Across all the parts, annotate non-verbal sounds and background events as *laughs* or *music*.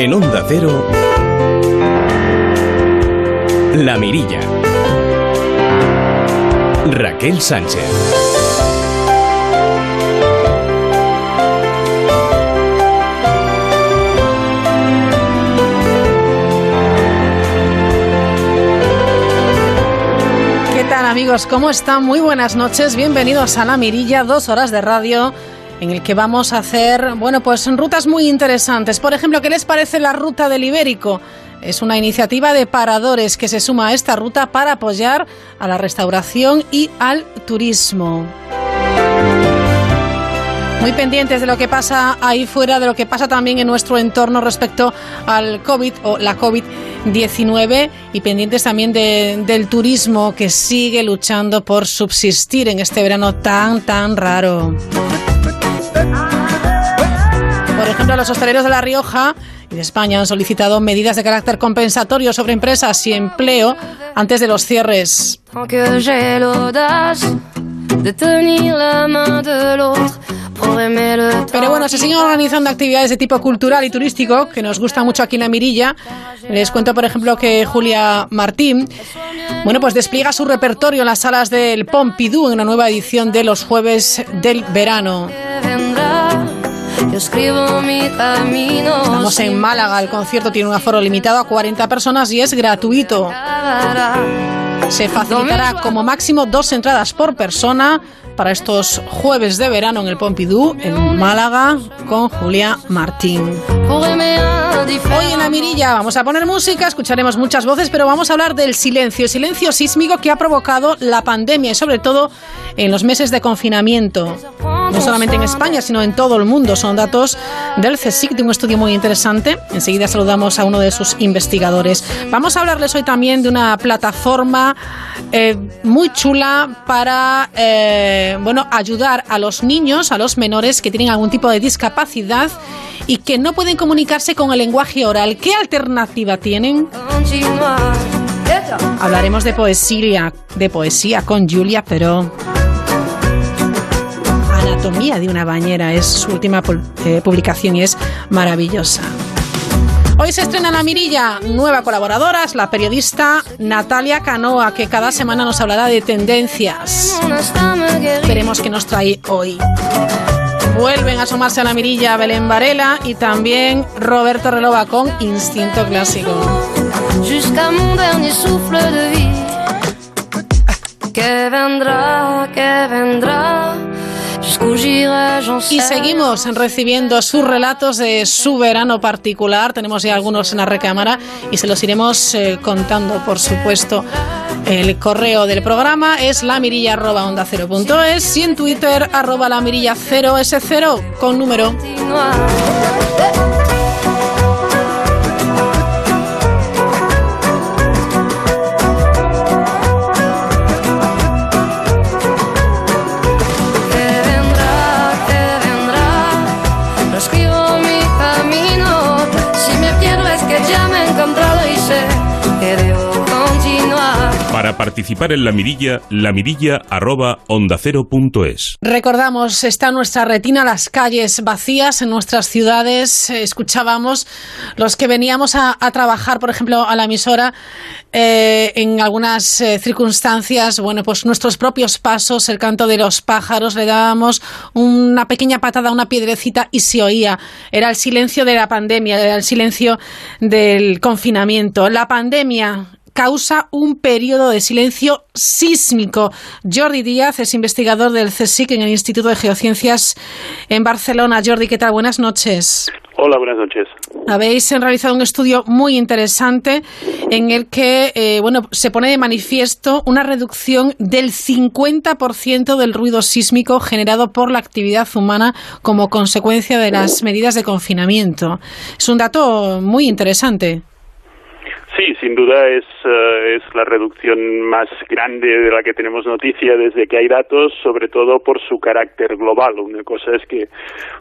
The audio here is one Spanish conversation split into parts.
En Onda Cero, La Mirilla. Raquel Sánchez. ¿Qué tal amigos? ¿Cómo están? Muy buenas noches. Bienvenidos a La Mirilla, dos horas de radio en el que vamos a hacer, bueno, pues rutas muy interesantes. Por ejemplo, ¿qué les parece la ruta del Ibérico? Es una iniciativa de paradores que se suma a esta ruta para apoyar a la restauración y al turismo. Muy pendientes de lo que pasa ahí fuera, de lo que pasa también en nuestro entorno respecto al COVID o la COVID-19 y pendientes también de, del turismo que sigue luchando por subsistir en este verano tan, tan raro. Por ejemplo, los hosteleros de La Rioja y de España han solicitado medidas de carácter compensatorio sobre empresas y empleo antes de los cierres. Pero bueno, se siguen organizando actividades de tipo cultural y turístico que nos gusta mucho aquí en la Mirilla. Les cuento, por ejemplo, que Julia Martín, bueno, pues despliega su repertorio en las salas del Pompidou en una nueva edición de los jueves del verano. Estamos en Málaga, el concierto tiene un aforo limitado a 40 personas y es gratuito. Se facilitará como máximo dos entradas por persona para estos jueves de verano en el Pompidou, en Málaga, con Julia Martín. Hoy en la mirilla vamos a poner música, escucharemos muchas voces, pero vamos a hablar del silencio, el silencio sísmico que ha provocado la pandemia y sobre todo en los meses de confinamiento. No solamente en España, sino en todo el mundo. Son datos del CSIC, de un estudio muy interesante. Enseguida saludamos a uno de sus investigadores. Vamos a hablarles hoy también de una plataforma eh, muy chula para eh, bueno, ayudar a los niños, a los menores que tienen algún tipo de discapacidad y que no pueden comunicarse con el lenguaje oral. ¿Qué alternativa tienen? Hablaremos de poesía, de poesía con Julia, pero Anatomía de una bañera es su última eh, publicación y es maravillosa. Hoy se estrena La Mirilla, nueva colaboradora, es la periodista Natalia Canoa, que cada semana nos hablará de tendencias. Veremos qué nos trae hoy. Vuelven a asomarse a La Mirilla Belén Varela y también Roberto Relova con Instinto Clásico. Que vendrá, que vendrá. Y seguimos recibiendo sus relatos de su verano particular. Tenemos ya algunos en la recámara y se los iremos eh, contando, por supuesto. El correo del programa es lamirilla.onda0.es y en Twitter arroba lamirilla0s0 con número. sé que de para participar en la mirilla, lamirilla arroba onda cero punto es. Recordamos, está nuestra retina, las calles vacías en nuestras ciudades. Escuchábamos los que veníamos a, a trabajar, por ejemplo, a la emisora, eh, en algunas eh, circunstancias, bueno, pues nuestros propios pasos, el canto de los pájaros, le dábamos una pequeña patada, una piedrecita y se oía. Era el silencio de la pandemia, era el silencio del confinamiento. La pandemia causa un periodo de silencio sísmico. Jordi Díaz es investigador del CSIC en el Instituto de Geociencias en Barcelona. Jordi, ¿qué tal? Buenas noches. Hola, buenas noches. Habéis realizado un estudio muy interesante en el que eh, bueno, se pone de manifiesto una reducción del 50% del ruido sísmico generado por la actividad humana como consecuencia de las medidas de confinamiento. Es un dato muy interesante. Sí, sin duda es, uh, es la reducción más grande de la que tenemos noticia desde que hay datos, sobre todo por su carácter global. Una cosa es que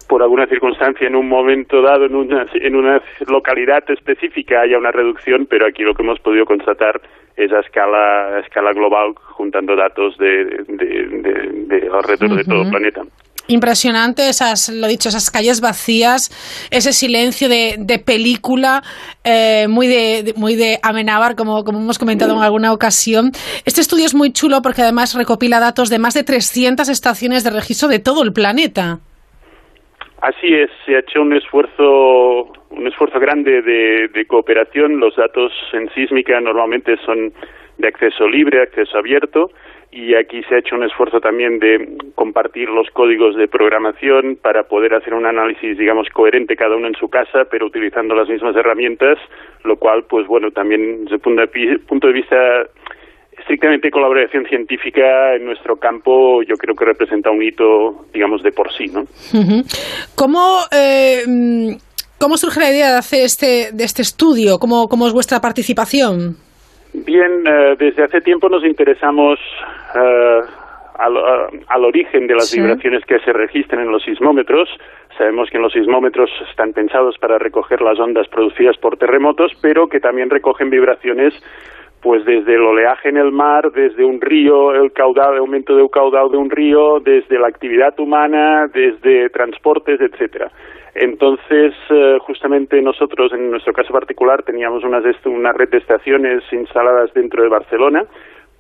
por alguna circunstancia en un momento dado, en una, en una localidad específica haya una reducción, pero aquí lo que hemos podido constatar es a escala, a escala global, juntando datos de, de, de, de alrededor uh -huh. de todo el planeta. Impresionante esas, lo dicho, esas calles vacías, ese silencio de, de película, eh, muy de, muy de Amenábar, como, como hemos comentado en alguna ocasión. Este estudio es muy chulo porque además recopila datos de más de 300 estaciones de registro de todo el planeta. Así es, se ha hecho un esfuerzo, un esfuerzo grande de, de cooperación. Los datos en sísmica normalmente son de acceso libre, acceso abierto, y aquí se ha hecho un esfuerzo también de compartir los códigos de programación para poder hacer un análisis, digamos, coherente cada uno en su casa, pero utilizando las mismas herramientas, lo cual, pues bueno, también desde el punto de vista estrictamente colaboración científica en nuestro campo yo creo que representa un hito, digamos, de por sí, ¿no? ¿Cómo, eh, ¿Cómo surge la idea de hacer este, de este estudio? ¿Cómo, ¿Cómo es vuestra participación? Bien, eh, desde hace tiempo nos interesamos eh, al, origen de las vibraciones que se registran en los sismómetros. Sabemos que en los sismómetros están pensados para recoger las ondas producidas por terremotos, pero que también recogen vibraciones pues desde el oleaje en el mar, desde un río, el caudal, el aumento de caudal de un río, desde la actividad humana, desde transportes, etcétera. Entonces, eh, justamente nosotros, en nuestro caso particular, teníamos una, una red de estaciones instaladas dentro de Barcelona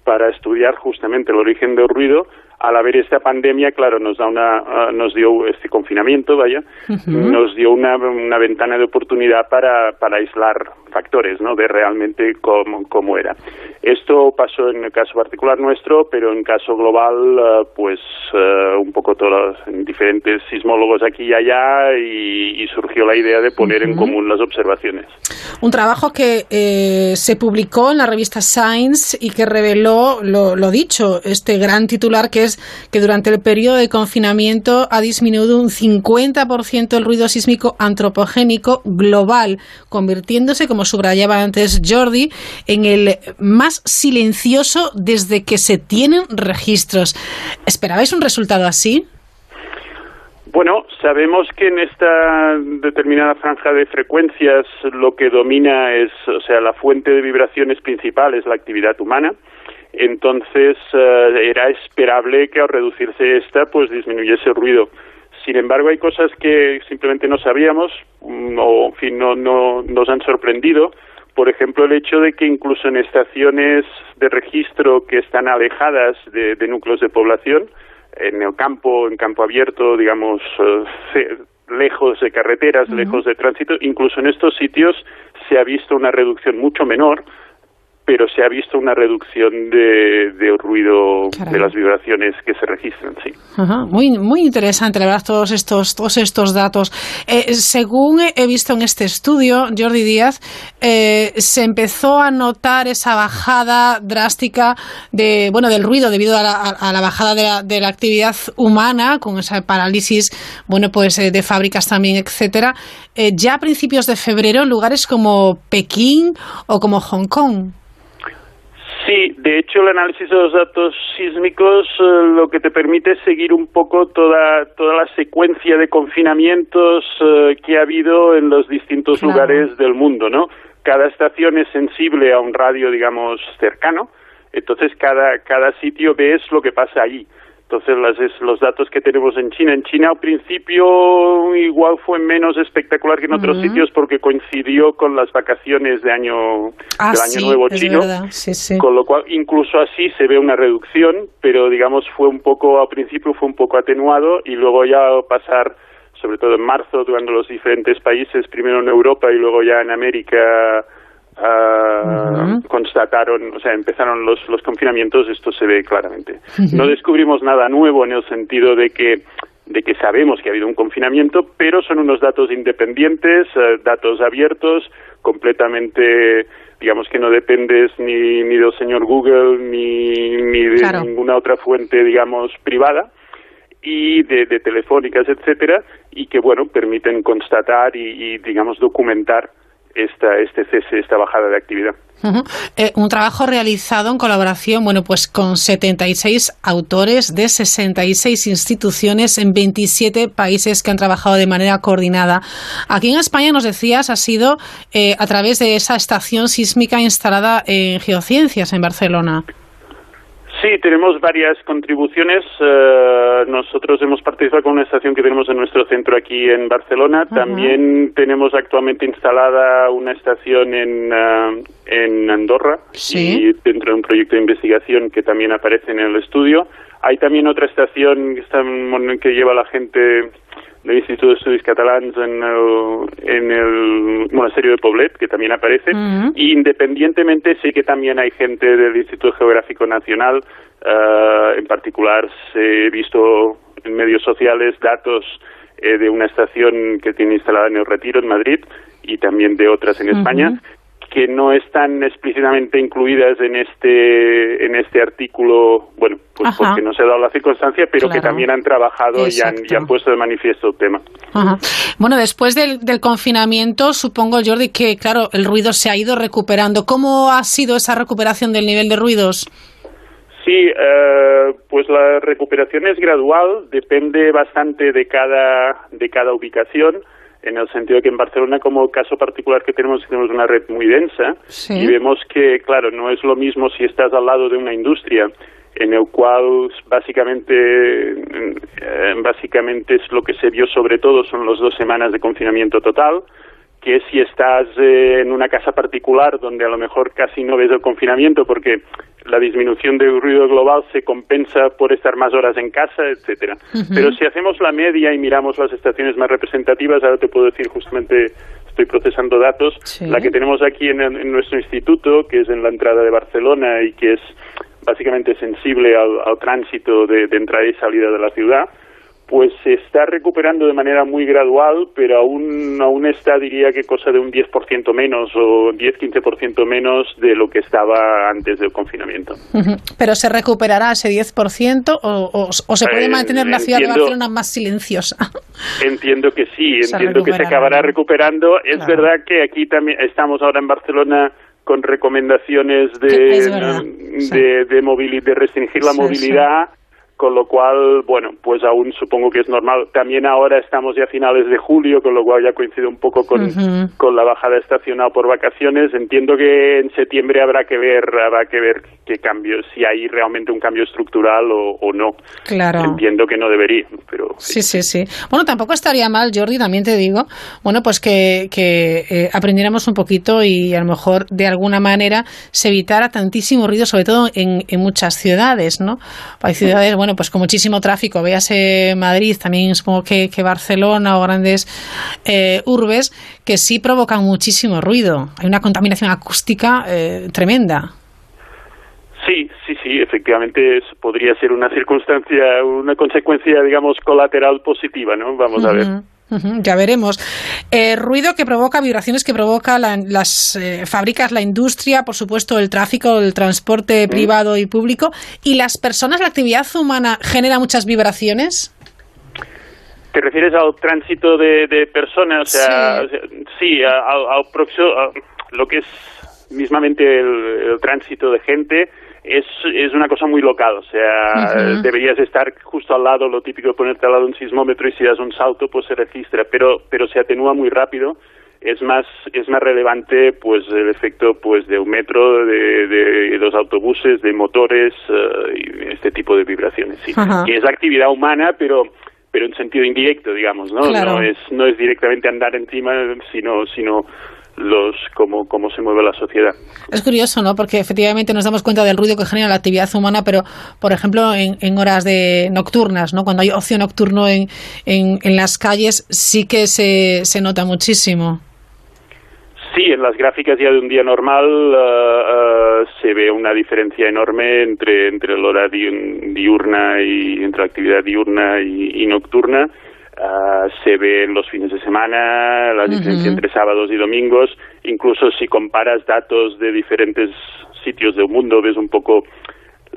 para estudiar justamente el origen del ruido al haber esta pandemia, claro, nos da una, ah, nos dio este confinamiento, vaya, nos dio una, una ventana de oportunidad para, para aislar factores, ¿no? De realmente cómo, cómo era. Esto pasó en el caso particular nuestro, pero en caso global, ah, pues ah, un poco todos diferentes sismólogos aquí y allá y, surgió la idea de poner en común las observaciones. Un trabajo que eh, se publicó en la revista Science y que reveló lo, lo dicho, este gran titular que que durante el periodo de confinamiento ha disminuido un 50% el ruido sísmico antropogénico global, convirtiéndose, como subrayaba antes Jordi, en el más silencioso desde que se tienen registros. ¿Esperabais un resultado así? Bueno, sabemos que en esta determinada franja de frecuencias lo que domina es, o sea, la fuente de vibraciones principal es la actividad humana entonces eh, era esperable que al reducirse esta pues disminuyese el ruido. Sin embargo, hay cosas que simplemente no sabíamos mm, o, en fin, no, no nos han sorprendido. Por ejemplo, el hecho de que incluso en estaciones de registro que están alejadas de, núcleos de población, en el campo, en campo abierto, digamos, eh, *laughs* lejos de carreteras, lejos de tránsito, incluso en estos sitios se ha visto una reducción mucho menor pero se ha visto una reducción de, de ruido de las vibraciones que se registran, sí. Muy, muy interesante, la verdad, todos estos, todos estos datos. Eh, según he visto en este estudio, Jordi Díaz, eh, se empezó a notar esa bajada drástica de, bueno, del ruido debido a la, bajada de la, de la, actividad humana, con esa parálisis, bueno, pues eh, de fábricas también, etcétera, ya a principios de febrero en lugares como Pekín o como Hong Kong. Sí, de hecho el análisis de los datos sísmicos eh, lo que te permite es seguir un poco toda, toda la secuencia de confinamientos eh, que ha habido en los distintos lugares del mundo, ¿no? Cada estación es sensible a un radio, digamos, cercano, entonces cada, cada sitio ves lo que pasa allí. Entonces, las, los datos que tenemos en China, en China al principio igual fue menos espectacular que en otros sitios porque coincidió con las vacaciones de año ah, del año nuevo chino, con lo cual incluso así se ve una reducción, pero digamos fue un poco al principio fue un poco atenuado y luego ya pasar sobre todo en marzo, durante los diferentes países, primero en Europa y luego ya en América, uh, constataron, o sea, empezaron los, los confinamientos, esto se ve claramente. No descubrimos nada nuevo en el sentido de que de que sabemos que ha habido un confinamiento, pero son unos datos independientes, uh, datos abiertos, completamente, digamos que no dependes ni, ni del señor Google ni, ni de ninguna otra fuente, digamos, privada y de, de telefónicas, etcétera, y que, bueno, permiten constatar y, y digamos, documentar esta, este cese, esta bajada de actividad. Eh, un trabajo realizado en colaboración, bueno, pues con 76 autores de 66 instituciones en 27 países que han trabajado de manera coordinada. Aquí en España, nos decías, ha sido eh, a través de esa estación sísmica instalada en Geociencias en Barcelona. Sí, tenemos varias contribuciones. Eh, nosotros hemos participado con una estación que tenemos en nuestro centro aquí en Barcelona. También tenemos actualmente instalada una estación en, eh, en Andorra y dentro de un proyecto de investigación que también aparece en el estudio. Hay también otra estación que, está, que lleva la gente del Instituto de Estudios Catalans en el, en el monasterio de Poblet, que también aparece. y independientemente, sí que también hay gente del Instituto Geográfico Nacional, uh, en particular he visto en medios sociales datos eh, de una estación que tiene instalada en el Retiro, en Madrid, y también de otras en España, que no están explícitamente incluidas en este en este artículo, bueno, pues porque no se ha dado la circunstancia, pero que también han trabajado y han, puesto de manifiesto el tema. Bueno, después del, del, confinamiento, supongo, Jordi, que claro, el ruido se ha ido recuperando. ¿Cómo ha sido esa recuperación del nivel de ruidos? Sí, eh, pues la recuperación es gradual, depende bastante de cada de cada ubicación en el sentido de que en Barcelona, como caso particular que tenemos, tenemos una red muy densa y vemos que, claro, no es lo mismo si estás al lado de una industria en el cual básicamente eh, básicamente es lo que se vio sobre todo son las dos semanas de confinamiento total que si estás eh, en una casa particular donde a lo mejor casi no ves el confinamiento porque la disminución del ruido global se compensa por estar más horas en casa, etcétera. Pero si hacemos la media y miramos las estaciones más representativas, ahora te puedo decir justamente estoy procesando datos, la que tenemos aquí en, nuestro instituto, que es en la entrada de Barcelona y que es básicamente sensible al, tránsito de entrada y salida de la ciudad, pues se está recuperando de manera muy gradual, pero aún, aún está, diría que cosa de un 10% menos o 10-15% menos de lo que estaba antes del confinamiento. ¿Pero se recuperará ese 10% o, o, se puede eh, mantener la ciudad de Barcelona más silenciosa? *laughs* Entiendo que sí, entiendo que se acabará recuperando. Es verdad que aquí también estamos ahora en Barcelona con recomendaciones de, de, de, de restringir la movilidad con lo cual, bueno, pues aún supongo que es normal. También ahora estamos ya a finales de julio, con lo cual ya coincide un poco con, con la bajada estacional por vacaciones. Entiendo que en septiembre habrá que ver, habrá que ver qué cambio, si hay realmente un cambio estructural o, no. Claro. Entiendo que no debería, pero... Sí, sí, sí. Bueno, tampoco estaría mal, Jordi, también te digo, bueno, pues que, que eh, aprendiéramos un poquito y a lo mejor de alguna manera se evitara tantísimo ruido, sobre todo en, en muchas ciudades, ¿no? Hay ciudades, bueno, bueno, pues con muchísimo tráfico, véase Madrid, también supongo que, que Barcelona o grandes eh, urbes, que sí provocan muchísimo ruido. Hay una contaminación acústica eh, tremenda. Sí, sí, sí, efectivamente podría ser una circunstancia, una consecuencia, digamos, colateral positiva, ¿no? Vamos a ver ya veremos. Eh, ruido que provoca, vibraciones que provoca las eh, fábricas, la industria, por supuesto, el tráfico, el transporte privado y público. ¿Y las personas, la actividad humana genera muchas vibraciones? ¿Te refieres al tránsito de, personas? O sea, sí, al, próximo, lo que es mismamente el tránsito de gente es, es una cosa muy local, o sea, deberías estar justo al lado, lo típico de ponerte al lado de un sismómetro y si das un salto pues se registra, pero, pero se atenúa muy rápido, es más, es más relevante pues el efecto pues de un metro, de, de los autobuses, de motores uh, y este tipo de vibraciones, sí. Que es actividad humana, pero pero en sentido indirecto, digamos, ¿no? No es no es directamente andar encima, sino sino los cómo, cómo se mueve la sociedad. Es curioso, ¿no? Porque efectivamente nos damos cuenta del ruido que genera la actividad humana, pero, por ejemplo, en, en horas de nocturnas, ¿no? Cuando hay ocio nocturno en, en, en las calles, sí que se, se nota muchísimo. Sí, en las gráficas ya de un día normal uh, uh, se ve una diferencia enorme entre, entre el hora diurna y entre la actividad diurna y, y nocturna Uh, se ve en los fines de semana, la diferencia entre sábados y domingos, incluso si comparas datos de diferentes sitios del mundo, ves un poco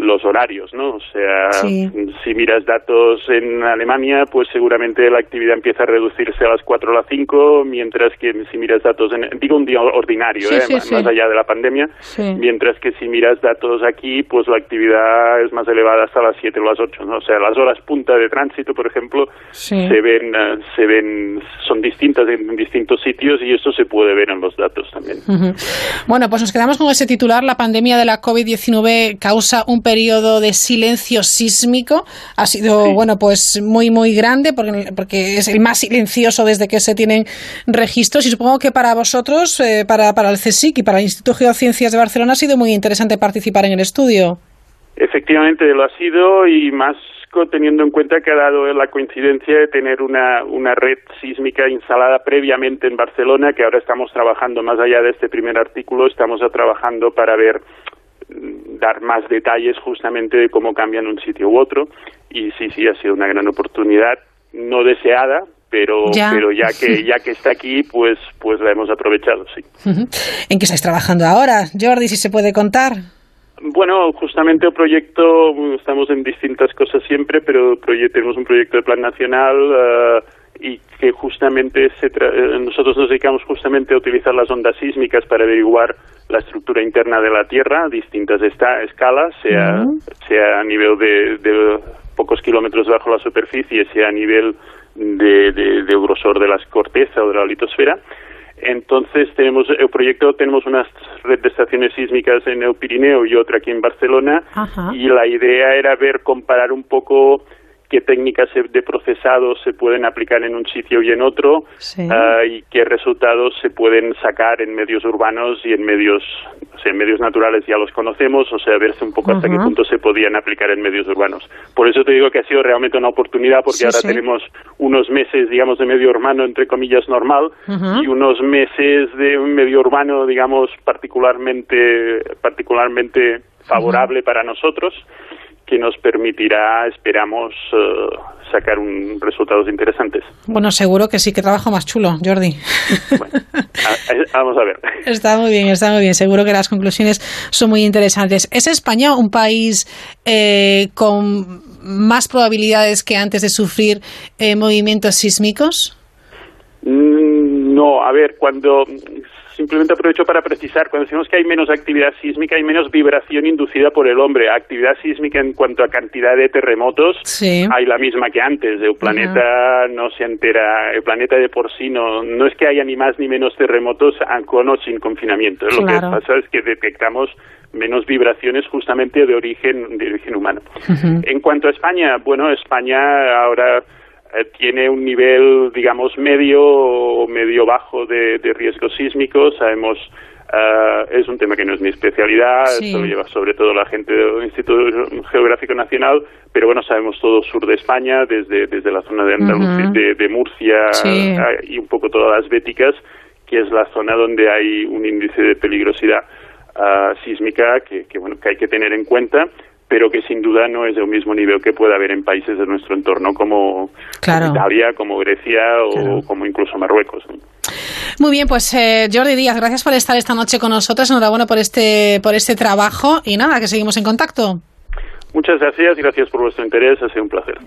los horarios, ¿no? O sea, si miras datos en Alemania, pues seguramente la actividad empieza a reducirse a las 4 o las 5, mientras que si miras datos, en, digo un día ordinario, ¿eh? más, allá de la pandemia, mientras que si miras datos aquí, pues la actividad es más elevada hasta las 7 o las 8, ¿no? O sea, las horas punta de tránsito, por ejemplo, se ven, eh, se ven, son distintas en, distintos sitios y eso se puede ver en los datos también. Bueno, pues nos quedamos con ese titular, la pandemia de la COVID-19 causa un periodo de silencio sísmico. Ha sido, bueno, pues muy, muy grande porque, porque es el más silencioso desde que se tienen registros y supongo que para vosotros, eh, para, para el CSIC y para el Instituto de Geociencias de Barcelona ha sido muy interesante participar en el estudio. Efectivamente lo ha sido y más teniendo en cuenta que ha dado la coincidencia de tener una, una red sísmica instalada previamente en Barcelona, que ahora estamos trabajando más allá de este primer artículo, estamos trabajando para ver dar más detalles justamente de cómo cambian un sitio u otro y sí, sí, ha sido una gran oportunidad, no deseada, pero ya. pero ya que *laughs* ya que está aquí, pues pues la hemos aprovechado, sí. ¿En qué estáis trabajando ahora, Jordi, si se puede contar? Bueno, justamente el proyecto, estamos en distintas cosas siempre, pero tenemos un proyecto de plan nacional uh, y que justamente se eh, nosotros nos dedicamos justamente a utilizar las ondas sísmicas para averiguar la estructura interna de la Tierra a distintas escalas, sea, sea a nivel de, de, pocos kilómetros bajo la superficie, sea a nivel de, de, de grosor de la corteza o de la litosfera. Entonces tenemos el proyecto, tenemos una red de estaciones sísmicas en el Pirineo y otra aquí en Barcelona y la idea era ver, comparar un poco qué técnicas de procesado se pueden aplicar en un sitio y en otro ah, y qué resultados se pueden sacar en medios urbanos y en medios o sea, en medios naturales ya los conocemos, o sea, verse un poco hasta qué punto se podían aplicar en medios urbanos. Por eso te digo que ha sido realmente una oportunidad porque ahora tenemos unos meses, digamos, de medio urbano, entre comillas, normal y unos meses de medio urbano, digamos, particularmente, particularmente favorable para nosotros que nos permitirá, esperamos, uh, sacar un, resultados interesantes. Bueno, seguro que sí, que trabajo más chulo, Jordi. Bueno, vamos a ver. *laughs* Está muy bien, está muy bien. Seguro que las conclusiones son muy interesantes. ¿Es España un país eh, con más probabilidades que antes de sufrir eh, movimientos sísmicos? Mm, no, a ver, cuando simplemente aprovecho para precisar, cuando decimos que hay menos actividad sísmica, hay menos vibración inducida por el hombre. Actividad sísmica en cuanto a cantidad de terremotos, hay la misma que antes. El planeta no se entera, el planeta de por sí no, no es que haya ni más ni menos terremotos con o sin confinamiento. Lo que pasa es que detectamos menos vibraciones justamente de origen, de origen humano. En cuanto a España, bueno, España ahora tiene un nivel, digamos, medio o medio bajo de, de riesgos sísmicos. Sabemos, uh, es un tema que no es mi especialidad, esto lo lleva sobre todo la gente del Instituto Geográfico Nacional, pero bueno, sabemos todo sur de España, desde, desde la zona de Andalucía, de, Murcia y un poco todas las Béticas, que es la zona donde hay un índice de peligrosidad uh, sísmica que, que, bueno, que hay que tener en cuenta pero que sin duda no es del mismo nivel que puede haber en países de nuestro entorno como, Italia, como Grecia o como incluso Marruecos. Muy bien, pues eh, Jordi Díaz, gracias por estar esta noche con nosotros. Enhorabuena por este, por este trabajo y nada, que seguimos en contacto. Muchas gracias y gracias por vuestro interés. Ha sido un placer.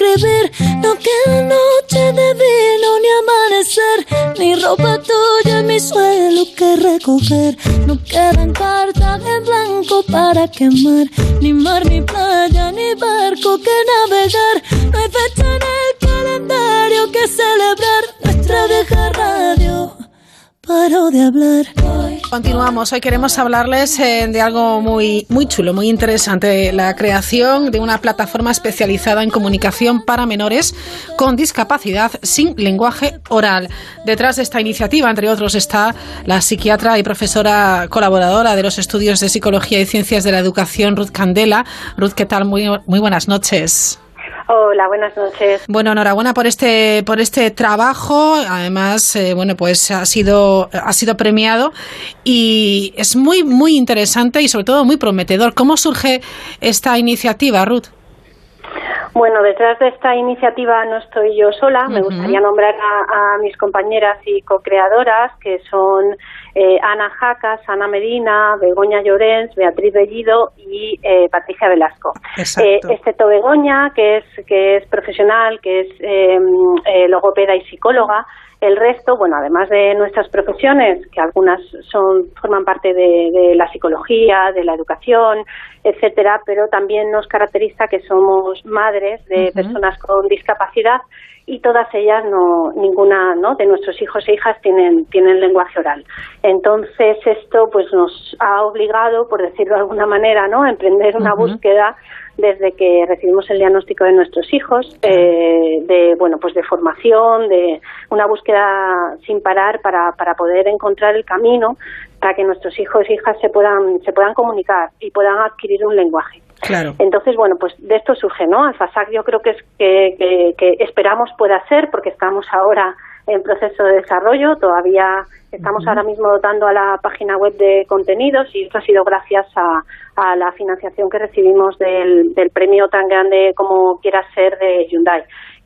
No queda noche de vino ni amanecer. Ni ropa tuya en mi suelo que recoger. No quedan cartas en blanco para quemar. Ni mar, ni playa, ni barco que navegar. No hay fecha en el calendario que celebrar nuestra vieja radio de hablar. Continuamos. Hoy queremos hablarles eh, de algo muy, muy chulo, muy interesante. La creación de una plataforma especializada en comunicación para menores con discapacidad sin lenguaje oral. Detrás de esta iniciativa, entre otros, está la psiquiatra y profesora colaboradora de los estudios de psicología y ciencias de la educación, Ruth Candela. Ruth, ¿qué tal? Muy, muy buenas noches. Hola, buenas noches. Bueno, enhorabuena por este por este trabajo. Además, eh, bueno, pues ha sido ha sido premiado y es muy muy interesante y sobre todo muy prometedor. ¿Cómo surge esta iniciativa, Ruth? Bueno, detrás de esta iniciativa no estoy yo sola. Me gustaría nombrar a, mis compañeras y co-creadoras, que son eh, Ana Jacas, Ana Medina, Begoña Llorens, Beatriz Bellido y eh, Patricia Velasco. Eh, excepto Begoña, que es, que es profesional, que es em, logopeda y psicóloga, el resto, bueno, además de nuestras profesiones, que algunas son forman parte de, la psicología, de la educación, etcétera, pero también nos caracteriza que somos madres de personas con discapacidad y todas ellas no ninguna no de nuestros hijos e hijas tienen tienen lenguaje oral. Entonces esto pues nos ha obligado por decirlo de alguna manera no a emprender una búsqueda desde que recibimos el diagnóstico de nuestros hijos, eh, de bueno pues de formación, de una búsqueda sin parar para, para poder encontrar el camino para que nuestros hijos e hijas se puedan se puedan comunicar y puedan adquirir un lenguaje. Claro. Entonces, bueno, pues de esto surge, ¿no? Alfasac yo creo que es que, que esperamos pueda ser, porque estamos ahora en proceso de desarrollo. Todavía estamos ahora mismo dotando a la página web de contenidos y esto ha sido gracias a, la financiación que recibimos del, premio tan grande como quiera ser de Hyundai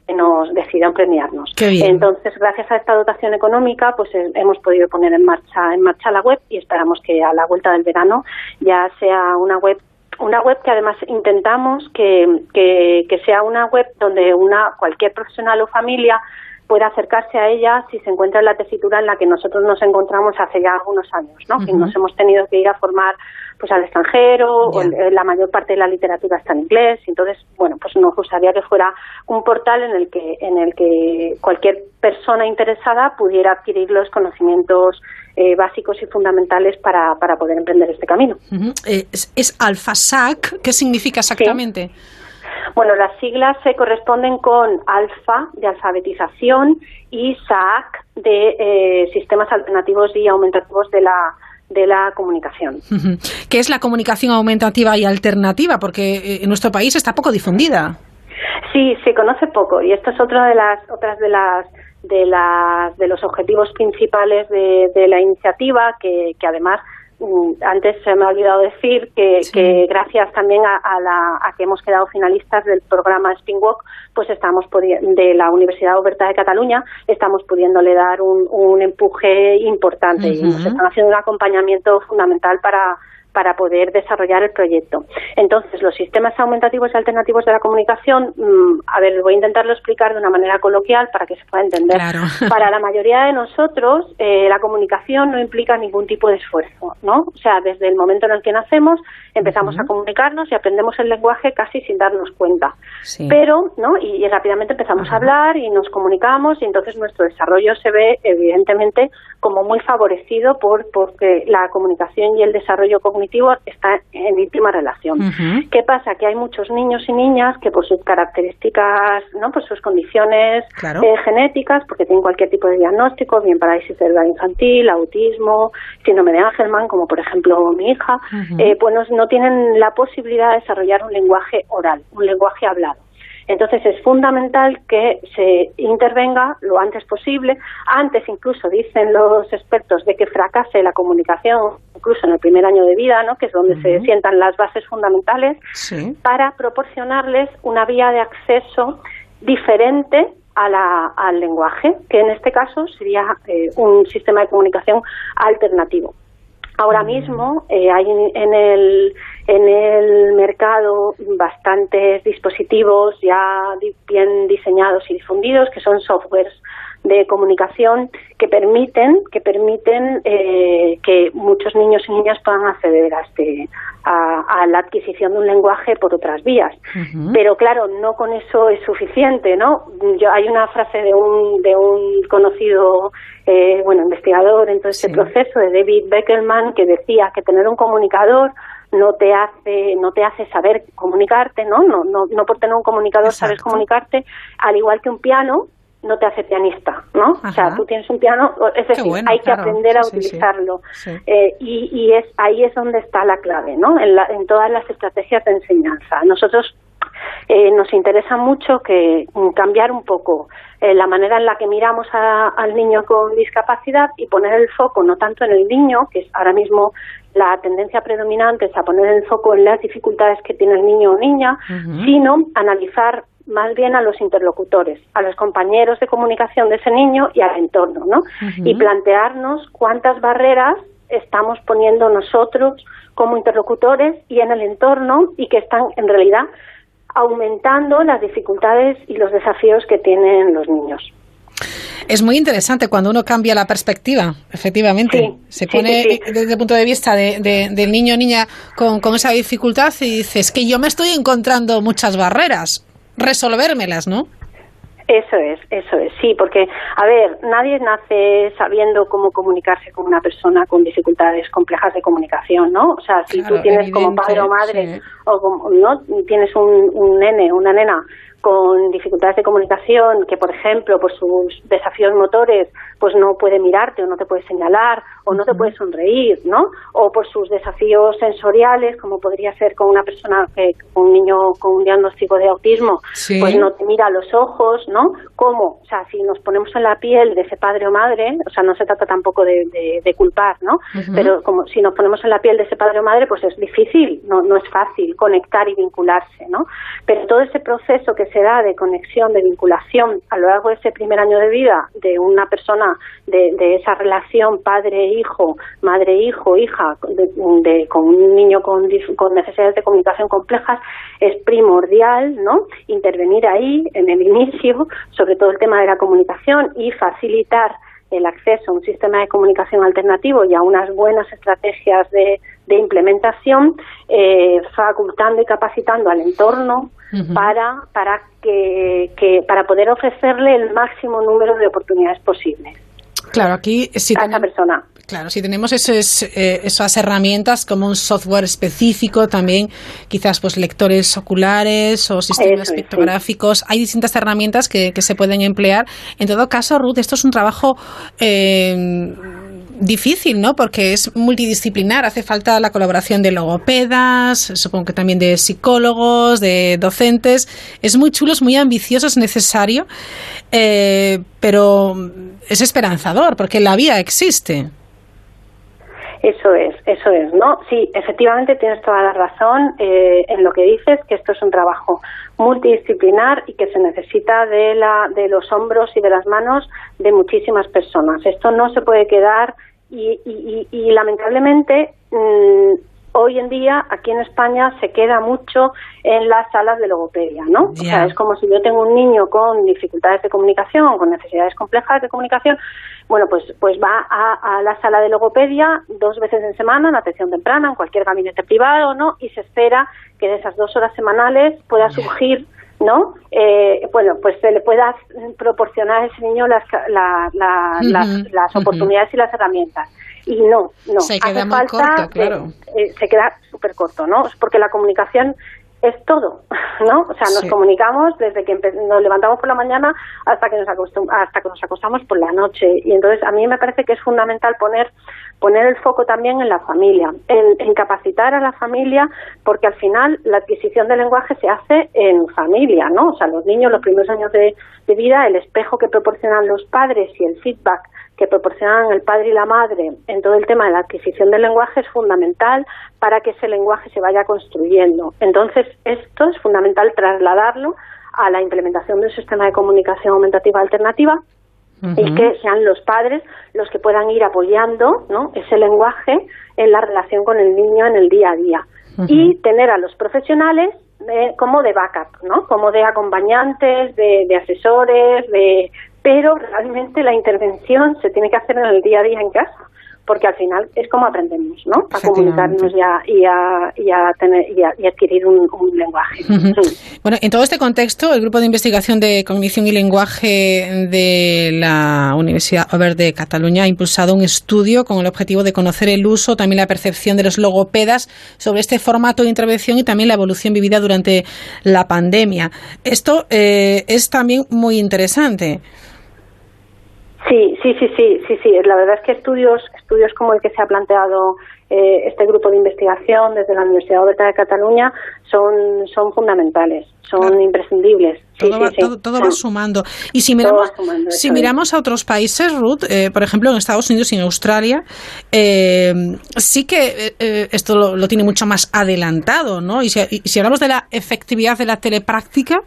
que nos decidan premiarnos. Entonces, gracias a esta dotación económica, pues eh, hemos podido poner en marcha en marcha la web y esperamos que a la vuelta del verano ya sea una web una web que además intentamos que, que, que sea una web donde una cualquier profesional o familia pueda acercarse a ella si se encuentra en la tesitura en la que nosotros nos encontramos hace ya algunos años, ¿no? Que nos hemos tenido que ir a formar pues al extranjero, o la mayor parte de la literatura está en inglés, y entonces, bueno, pues nos gustaría que fuera un portal en el que en el que cualquier persona interesada pudiera adquirir los conocimientos eh, básicos y fundamentales para, para poder emprender este camino. Eh, es, es AlfaSAC, ¿qué significa exactamente? Bueno, las siglas se corresponden con alfa de alfabetización y SAC de eh, sistemas alternativos y aumentativos de la de la comunicación. ¿Qué es la comunicación aumentativa y alternativa? Porque eh, en nuestro país está poco difundida. Sí, se conoce poco y esto es otra de las otras de las de las de los objetivos principales de, de la iniciativa que, que además antes se me ha olvidado decir que, gracias también a, la, a, que hemos quedado finalistas del programa Spinwalk, pues estamos de la Universidad Oberta de Cataluña, estamos pudiéndole dar un, un empuje importante y nos están haciendo un acompañamiento fundamental para para poder desarrollar el proyecto. Entonces, los sistemas aumentativos y alternativos de la comunicación, mm, a ver, voy a intentarlo explicar de una manera coloquial para que se pueda entender. *laughs* Para la mayoría de nosotros, eh, la comunicación no implica ningún tipo de esfuerzo, ¿no? O sea, desde el momento en el que nacemos, empezamos a comunicarnos y aprendemos el lenguaje casi sin darnos cuenta. Pero, ¿no? Y, rápidamente empezamos a hablar y nos comunicamos y entonces nuestro desarrollo se ve, evidentemente, como muy favorecido por porque la comunicación y el desarrollo cognitivo está en íntima relación. ¿Qué pasa? Que hay muchos niños y niñas que por sus características, no por sus condiciones eh, genéticas, porque tienen cualquier tipo de diagnóstico, bien parálisis cerebral infantil, autismo, síndrome de Angelman, como por ejemplo mi hija, eh, pues no tienen la posibilidad de desarrollar un lenguaje oral, un lenguaje hablado. Entonces es fundamental que se intervenga lo antes posible, antes incluso dicen los expertos de que fracase la comunicación, incluso en el primer año de vida, ¿no? que es donde se sientan las bases fundamentales, para proporcionarles una vía de acceso diferente al lenguaje, que en este caso sería eh, un sistema de comunicación alternativo. Ahora mismo eh, hay en el, en el mercado bastantes dispositivos ya bien diseñados y difundidos que son softwares de comunicación que permiten que permiten eh, que muchos niños y niñas puedan acceder a este a, la adquisición de un lenguaje por otras vías. Pero claro no con eso es suficiente no yo hay una frase de un de un conocido eh, bueno investigador en todo este proceso de David Beckelman que decía que tener un comunicador no te hace no te hace saber comunicarte no no no, no por tener un comunicador sabes comunicarte al igual que un piano no te hace pianista, ¿no? O sea, tú tienes un piano, es decir, hay que aprender a utilizarlo. Eh, y, y, es ahí es donde está la clave, ¿no? En, en todas las estrategias de enseñanza. Nosotros eh, nos interesa mucho que cambiar un poco eh, la manera en la que miramos al niño con discapacidad y poner el foco no tanto en el niño, que es ahora mismo la tendencia predominante es a poner el foco en las dificultades que tiene el niño o niña, sino analizar más bien a los interlocutores, a los compañeros de comunicación de ese niño y al entorno, ¿no? Y plantearnos cuántas barreras estamos poniendo nosotros como interlocutores y en el entorno y que están en realidad aumentando las dificultades y los desafíos que tienen los niños. Es muy interesante cuando uno cambia la perspectiva, efectivamente. se pone desde el punto de vista de, del niño o niña con, con, esa dificultad y dices que yo me estoy encontrando muchas barreras, resolvérmelas, ¿no? Eso es, eso es, sí, porque, a ver, nadie nace sabiendo cómo comunicarse con una persona con dificultades complejas de comunicación, ¿no? O sea, si tú tienes como padre o madre, o como, ¿no? Tienes un, un nene, una nena con dificultades de comunicación, que por ejemplo por sus desafíos motores pues no puede mirarte o no te puede señalar o no te puede sonreír, ¿no? O por sus desafíos sensoriales, como podría ser con una persona que con un niño con un diagnóstico de autismo, pues no te mira a los ojos, ¿no? ¿Cómo? O sea, si nos ponemos en la piel de ese padre o madre, o sea, no se trata tampoco de, de, culpar, ¿no? Pero como si nos ponemos en la piel de ese padre o madre, pues es difícil, no, no es fácil conectar y vincularse, ¿no? Pero todo ese proceso que de conexión, de vinculación a lo largo de ese primer año de vida de una persona, de, esa relación padre-hijo, madre-hijo, hija, de, con un niño con, con necesidades de comunicación complejas, es primordial, ¿no? Intervenir ahí, en el *laughs* inicio, sobre todo el tema de la comunicación y facilitar el acceso a un sistema de comunicación alternativo y a unas buenas estrategias de, implementación, eh, facultando y capacitando al entorno para, para, que, para poder ofrecerle el máximo número de oportunidades posibles. Claro, aquí si a esa persona. Claro, si tenemos eh, esas herramientas como un software específico, también quizás pues lectores oculares o sistemas pictográficos, hay distintas herramientas que, que, se pueden emplear. En todo caso, Ruth, esto es un trabajo eh, difícil, ¿no? Porque es multidisciplinar, hace falta la colaboración de logopedas, supongo que también de psicólogos, de docentes. Es muy chulo, es muy ambicioso, es necesario, eh, pero es esperanzador porque la vía existe. Eso es, eso es, ¿no? Sí, efectivamente tienes toda la razón eh, en lo que dices, que esto es un trabajo multidisciplinar y que se necesita de, la, de los hombros y de las manos de muchísimas personas. Esto no se puede quedar y, y, lamentablemente mm, hoy en día aquí en España se queda mucho en las salas de logopedia, ¿no? O sea, es como si yo tengo un niño con dificultades de comunicación, con necesidades complejas de comunicación, bueno, pues, pues va a, la sala de logopedia dos veces en semana, en atención temprana, en cualquier gabinete privado, ¿no? Y se espera que de esas dos horas semanales pueda surgir ¿no? Eh, bueno, pues se le pueda proporcionar a ese niño las, las, oportunidades y las herramientas. Y no, no. Se queda muy corto, claro. Eh, se queda súper corto, ¿no? Porque la comunicación es todo, *laughs* ¿no? O sea, nos comunicamos desde que nos levantamos por la mañana hasta que nos hasta que nos acostamos por la noche y entonces a mí me parece que es fundamental poner poner el foco también en la familia, en, capacitar a la familia porque al final la adquisición del lenguaje se hace en familia, ¿no? O sea, los niños los primeros años de vida, el espejo que proporcionan los padres y el feedback que proporcionan el padre y la madre en todo el tema de la adquisición del lenguaje es fundamental para que ese lenguaje se vaya construyendo. Entonces, esto es fundamental trasladarlo a la implementación del sistema de comunicación aumentativa alternativa y que sean los padres los que puedan ir apoyando ¿no? ese lenguaje en la relación con el niño en el día a día. Y tener a los profesionales eh, como de backup, ¿no? Como de acompañantes, de, de asesores, de, pero realmente la intervención se tiene que hacer en el día a día en casa porque al final es como aprendemos, ¿no? A comunicarnos y a, y a, tener, y adquirir un, lenguaje. Bueno, en todo este contexto, el Grupo de Investigación de Cognición y Lenguaje de la Universidad Ober de Cataluña ha impulsado un estudio con el objetivo de conocer el uso, también la percepción de los logopedas sobre este formato de intervención y también la evolución vivida durante la pandemia. Esto eh, es también muy interesante. Sí, sí, sí, sí, sí, sí. La verdad es que estudios, estudios como el que se ha planteado eh, este grupo de investigación desde la Universidad Oberta de Cataluña son, son fundamentales, son imprescindibles. todo, va, todo, va sumando. Y si miramos, si miramos a otros países, Ruth, eh, por ejemplo en Estados Unidos y en Australia, eh, sí que esto lo, tiene mucho más adelantado, ¿no? Y si, y si hablamos de la efectividad de la telepráctica,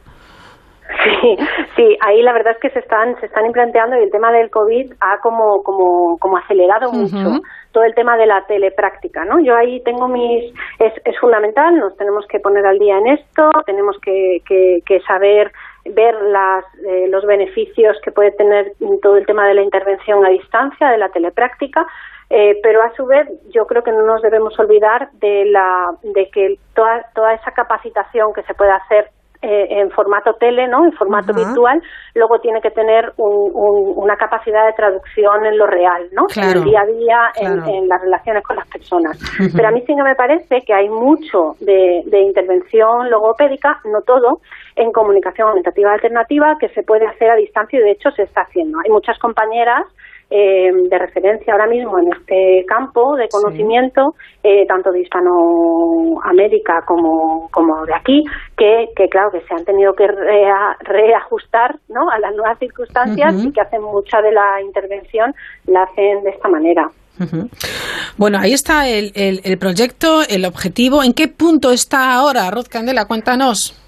Sí, sí, ahí la verdad es que se están se están implanteando y el tema del COVID ha como como como acelerado mucho todo el tema de la telepráctica, ¿no? Yo ahí tengo mis es, es fundamental, nos tenemos que poner al día en esto, tenemos que, que, saber ver las, eh, los beneficios que puede tener todo el tema de la intervención a distancia, de la telepráctica, eh, pero a su vez yo creo que no nos debemos olvidar de, la, de que toda, toda esa capacitación que se puede hacer eh, en formato tele, ¿no? En formato virtual, luego tiene que tener una capacidad de traducción en lo real, ¿no? en el día a día, en, las relaciones con las personas. Pero a mí sí que me parece que hay mucho de, de intervención logopédica, no todo, en comunicación aumentativa alternativa que se puede hacer a distancia y de hecho se está haciendo. Hay muchas compañeras eh, de referencia ahora mismo en este campo de conocimiento, eh, tanto de Hispanoamérica como, como de aquí, que, que claro que se han tenido que reajustar ¿no? a las nuevas circunstancias y que hacen mucha de la intervención, la hacen de esta manera. Bueno, ahí está el, el, el proyecto, el objetivo. ¿En qué punto está ahora, Ruth Candela? Cuéntanos.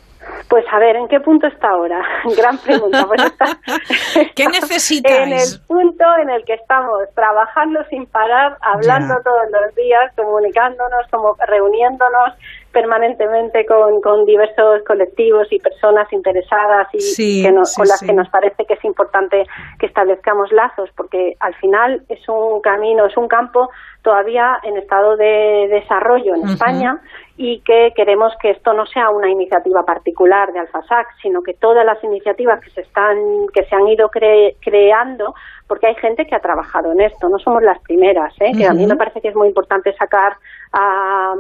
Pues a ver, ¿en qué punto está ahora? *laughs* Gran pregunta. Pues *laughs* ¿Qué necesitáis? *laughs* En el punto en el que estamos trabajando sin parar, hablando todos los días, comunicándonos, como reuniéndonos permanentemente con, con diversos colectivos y personas interesadas y que con las que nos parece que es importante que establezcamos lazos, porque al final es un camino, es un campo todavía en estado de desarrollo en España y que queremos que esto no sea una iniciativa particular de Alfasac, sino que todas las iniciativas que se están que se han ido creando porque hay gente que ha trabajado en esto, no somos las primeras, ¿eh? que a mí me parece que es muy importante sacar a,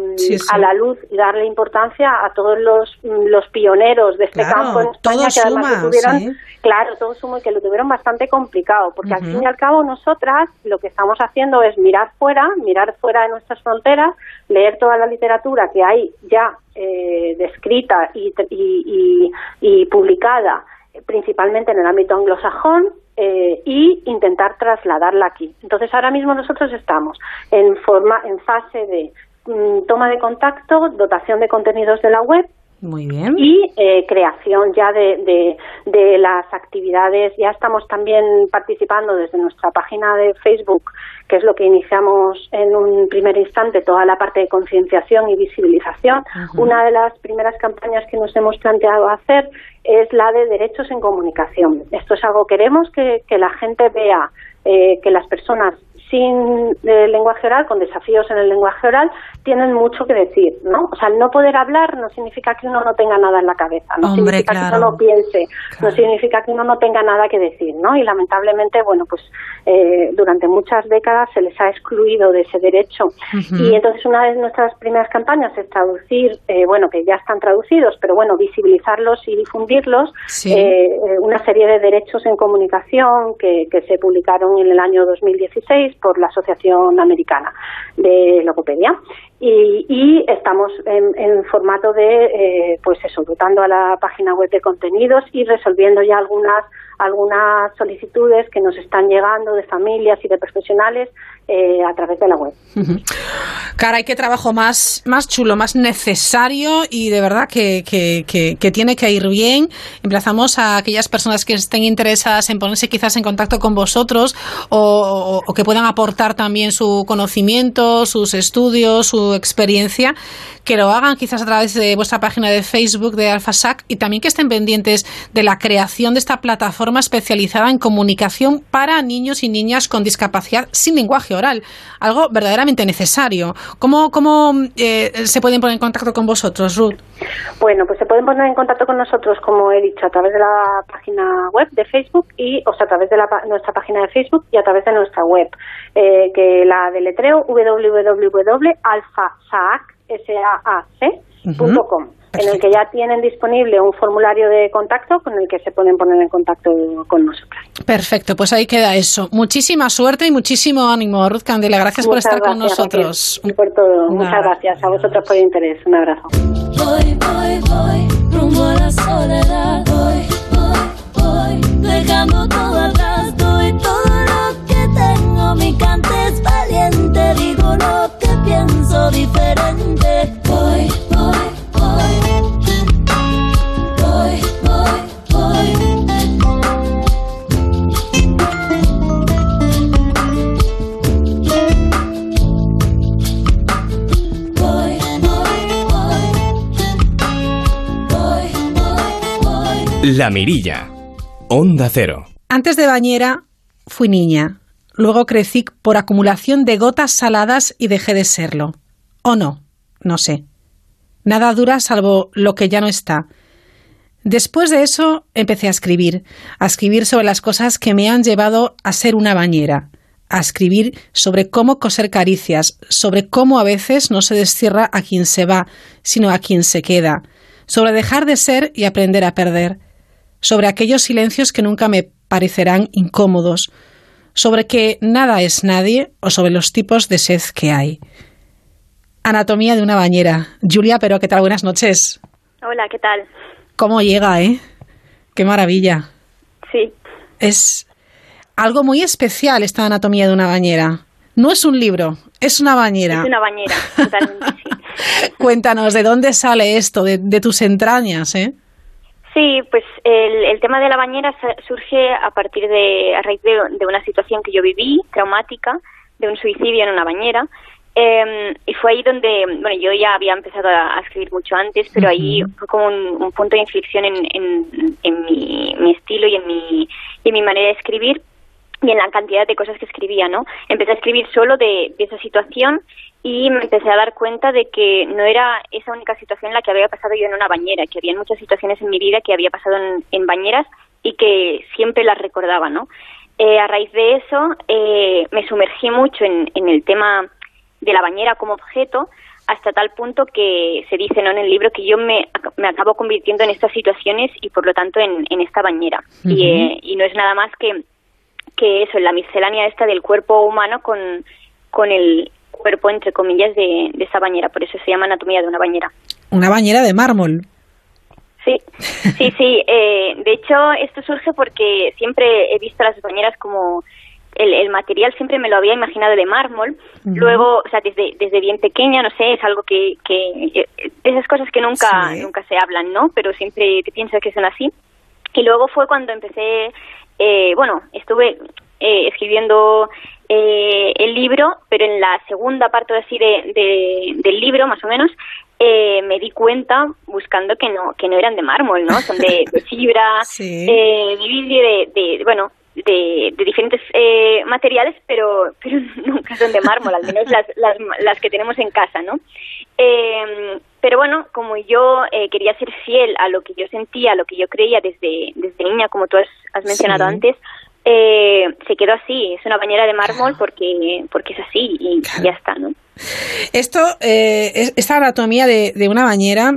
a, la luz y darle importancia a todos los, los pioneros de este campo en España que además tuvieron, claro, todo sumo y que lo tuvieron bastante complicado, porque al fin y al cabo nosotras lo que estamos haciendo es mirar fuera, mirar fuera de nuestras fronteras, leer toda la literatura que hay ya eh, descrita y, y, y publicada principalmente en el ámbito anglosajón eh, y intentar trasladarla aquí. Entonces, ahora mismo nosotros estamos en, forma, en fase de mm, toma de contacto, dotación de contenidos de la web, muy bien. Y eh, creación ya de, de, las actividades. Ya estamos también participando desde nuestra página de Facebook, que es lo que iniciamos en un primer instante, toda la parte de concienciación y visibilización. Una de las primeras campañas que nos hemos planteado hacer es la de derechos en comunicación. Esto es algo que queremos que, que la gente vea, eh, que las personas sin eh, lenguaje oral, con desafíos en el lenguaje oral, tienen mucho que decir, ¿no? O sea, el no poder hablar no significa que uno no tenga nada en la cabeza, no significa que uno no piense, no significa que uno no tenga nada que decir, ¿no? Y lamentablemente, bueno, pues eh, durante muchas décadas se les ha excluido de ese derecho. Y entonces una de nuestras primeras campañas es traducir, eh, bueno, que ya están traducidos, pero bueno, visibilizarlos y difundirlos, una serie de derechos en comunicación que, que se publicaron en el año 2016 por la Asociación Americana de Logopedia. Y, estamos en, formato de, eh, pues eso, dotando a la página web de contenidos y resolviendo ya algunas algunas solicitudes que nos están llegando de familias y de profesionales eh, a través de la web. Caray, qué trabajo más, más chulo, más necesario y de verdad que, que, tiene que ir bien. Emplazamos a aquellas personas que estén interesadas en ponerse quizás en contacto con vosotros o, que puedan aportar también su conocimiento, sus estudios, su experiencia, que lo hagan quizás a través de vuestra página de Facebook de AlfaSac y también que estén pendientes de la creación de esta plataforma especializada en comunicación para niños y niñas con discapacidad sin lenguaje algo verdaderamente necesario. ¿Cómo, cómo eh, se pueden poner en contacto con vosotros, Ruth? Bueno, pues se pueden poner en contacto con nosotros, como he dicho, a través de la página web de Facebook y, o sea, a través de la, nuestra página de Facebook y a través de nuestra web, eh, que la deletreo en el que ya tienen disponible un formulario de contacto con el que se pueden poner en contacto con nosotros. Perfecto, pues ahí queda eso. Muchísima suerte y muchísimo ánimo, Ruth Candela. Gracias por estar con nosotros. por todo. Muchas gracias a vosotros por el interés. Un abrazo. Voy, voy, voy, rumbo a la soledad. Voy, voy, voy, dejando todo atrás. Doy todo lo que tengo. Mi cante es valiente. Digo lo que pienso diferente. Voy La Mirilla. Onda Cero. Antes de bañera fui niña. Luego crecí por acumulación de gotas saladas y dejé de serlo. ¿O no? No sé. Nada dura salvo lo que ya no está. Después de eso empecé a escribir, a escribir sobre las cosas que me han llevado a ser una bañera, a escribir sobre cómo coser caricias, sobre cómo a veces no se destierra a quien se va, sino a quien se queda, sobre dejar de ser y aprender a perder, sobre aquellos silencios que nunca me parecerán incómodos, sobre que nada es nadie o sobre los tipos de sed que hay. Anatomía de una bañera. Julia, pero ¿qué tal? Buenas noches. Hola, ¿qué tal? ¿Cómo llega, eh? Qué maravilla. Sí. Es algo muy especial esta anatomía de una bañera. No es un libro, es una bañera. Es una bañera, totalmente, sí. *laughs* Cuéntanos, ¿de dónde sale esto? De, de tus entrañas, ¿eh? Sí, pues el, el, tema de la bañera surge a partir de, a raíz de, de, una situación que yo viví, traumática, de un suicidio en una bañera. Eh, y fue ahí donde, bueno, yo ya había empezado a, a escribir mucho antes, pero uh -huh. ahí fue como un, un, punto de inflexión en, en, en mi, mi, estilo y en mi, y en mi manera de escribir y en la cantidad de cosas que escribía, ¿no? Empecé a escribir solo de, de esa situación y me empecé a dar cuenta de que no era esa única situación la que había pasado yo en una bañera, que había muchas situaciones en mi vida que había pasado en, en bañeras y que siempre las recordaba, ¿no? Eh, a raíz de eso eh, me sumergí mucho en, en el tema de la bañera como objeto hasta tal punto que se dice ¿no? en el libro que yo me, me acabo convirtiendo en estas situaciones y por lo tanto en, en esta bañera. Uh -huh. y, eh, y no es nada más que, que eso, la miscelánea esta del cuerpo humano con, con el cuerpo, entre comillas, de, de esa bañera. Por eso se llama anatomía de una bañera. Una bañera de mármol. Sí, sí, sí. *laughs* Eh, de hecho, esto surge porque siempre he visto las bañeras como el, el, material siempre me lo había imaginado de mármol. Uh -huh. Luego, o sea, desde, desde bien pequeña, no sé, es algo que, que esas cosas que nunca, sí. nunca se hablan, ¿no? Pero siempre te piensas que son así. Y luego fue cuando empecé, eh, bueno, estuve eh, escribiendo eh, el libro, pero en la segunda parte así de, de, del libro, más o menos, eh, me di cuenta buscando que no que no eran de mármol, ¿no? Son de, de fibra, *laughs* sí. eh, de, de, bueno, de, de diferentes eh, materiales, pero, pero *laughs* nunca son de mármol, al menos las, las, las que tenemos en casa, ¿no? Eh, pero bueno, como yo eh, quería ser fiel a lo que yo sentía, a lo que yo creía desde, desde niña, como tú has, has mencionado sí. antes, eh, se quedó así, es una bañera de mármol porque, porque es así y claro. ya está, ¿no? Esto, eh, esta anatomía de, de una bañera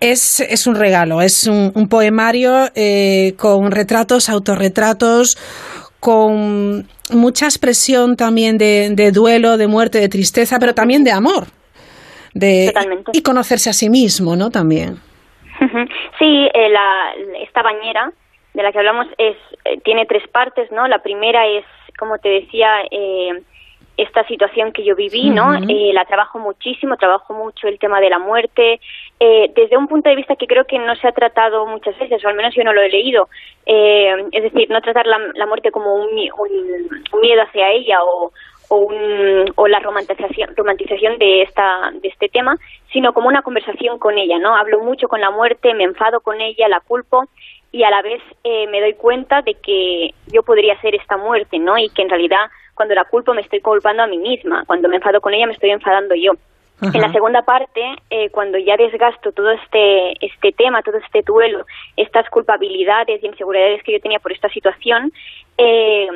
es, es, un regalo, es un, un poemario eh, con retratos, autorretratos, con mucha expresión también de, de, duelo, de muerte, de tristeza, pero también de amor. De, Totalmente. Y conocerse a sí mismo, ¿no? También. Sí, eh, la, esta bañera de la que hablamos es eh, tiene tres partes, ¿no? La primera es, como te decía, eh, esta situación que yo viví, ¿no? Uh -huh. eh, la trabajo muchísimo, trabajo mucho el tema de la muerte, eh, desde un punto de vista que creo que no se ha tratado muchas veces, o al menos yo no lo he leído. Eh, es decir, no tratar la, la muerte como un, un, un, miedo hacia ella o, o, un, o la romantización, romantización de, esta, de este tema, sino como una conversación con ella, ¿no? Hablo mucho con la muerte, me enfado con ella, la culpo y a la vez eh, me doy cuenta de que yo podría ser esta muerte, ¿no? Y que en realidad cuando la culpo me estoy culpando a mí misma, cuando me enfado con ella me estoy enfadando yo. Ajá. En la segunda parte, eh, cuando ya desgasto todo este este tema, todo este duelo, estas culpabilidades y inseguridades que yo tenía por esta situación, eh,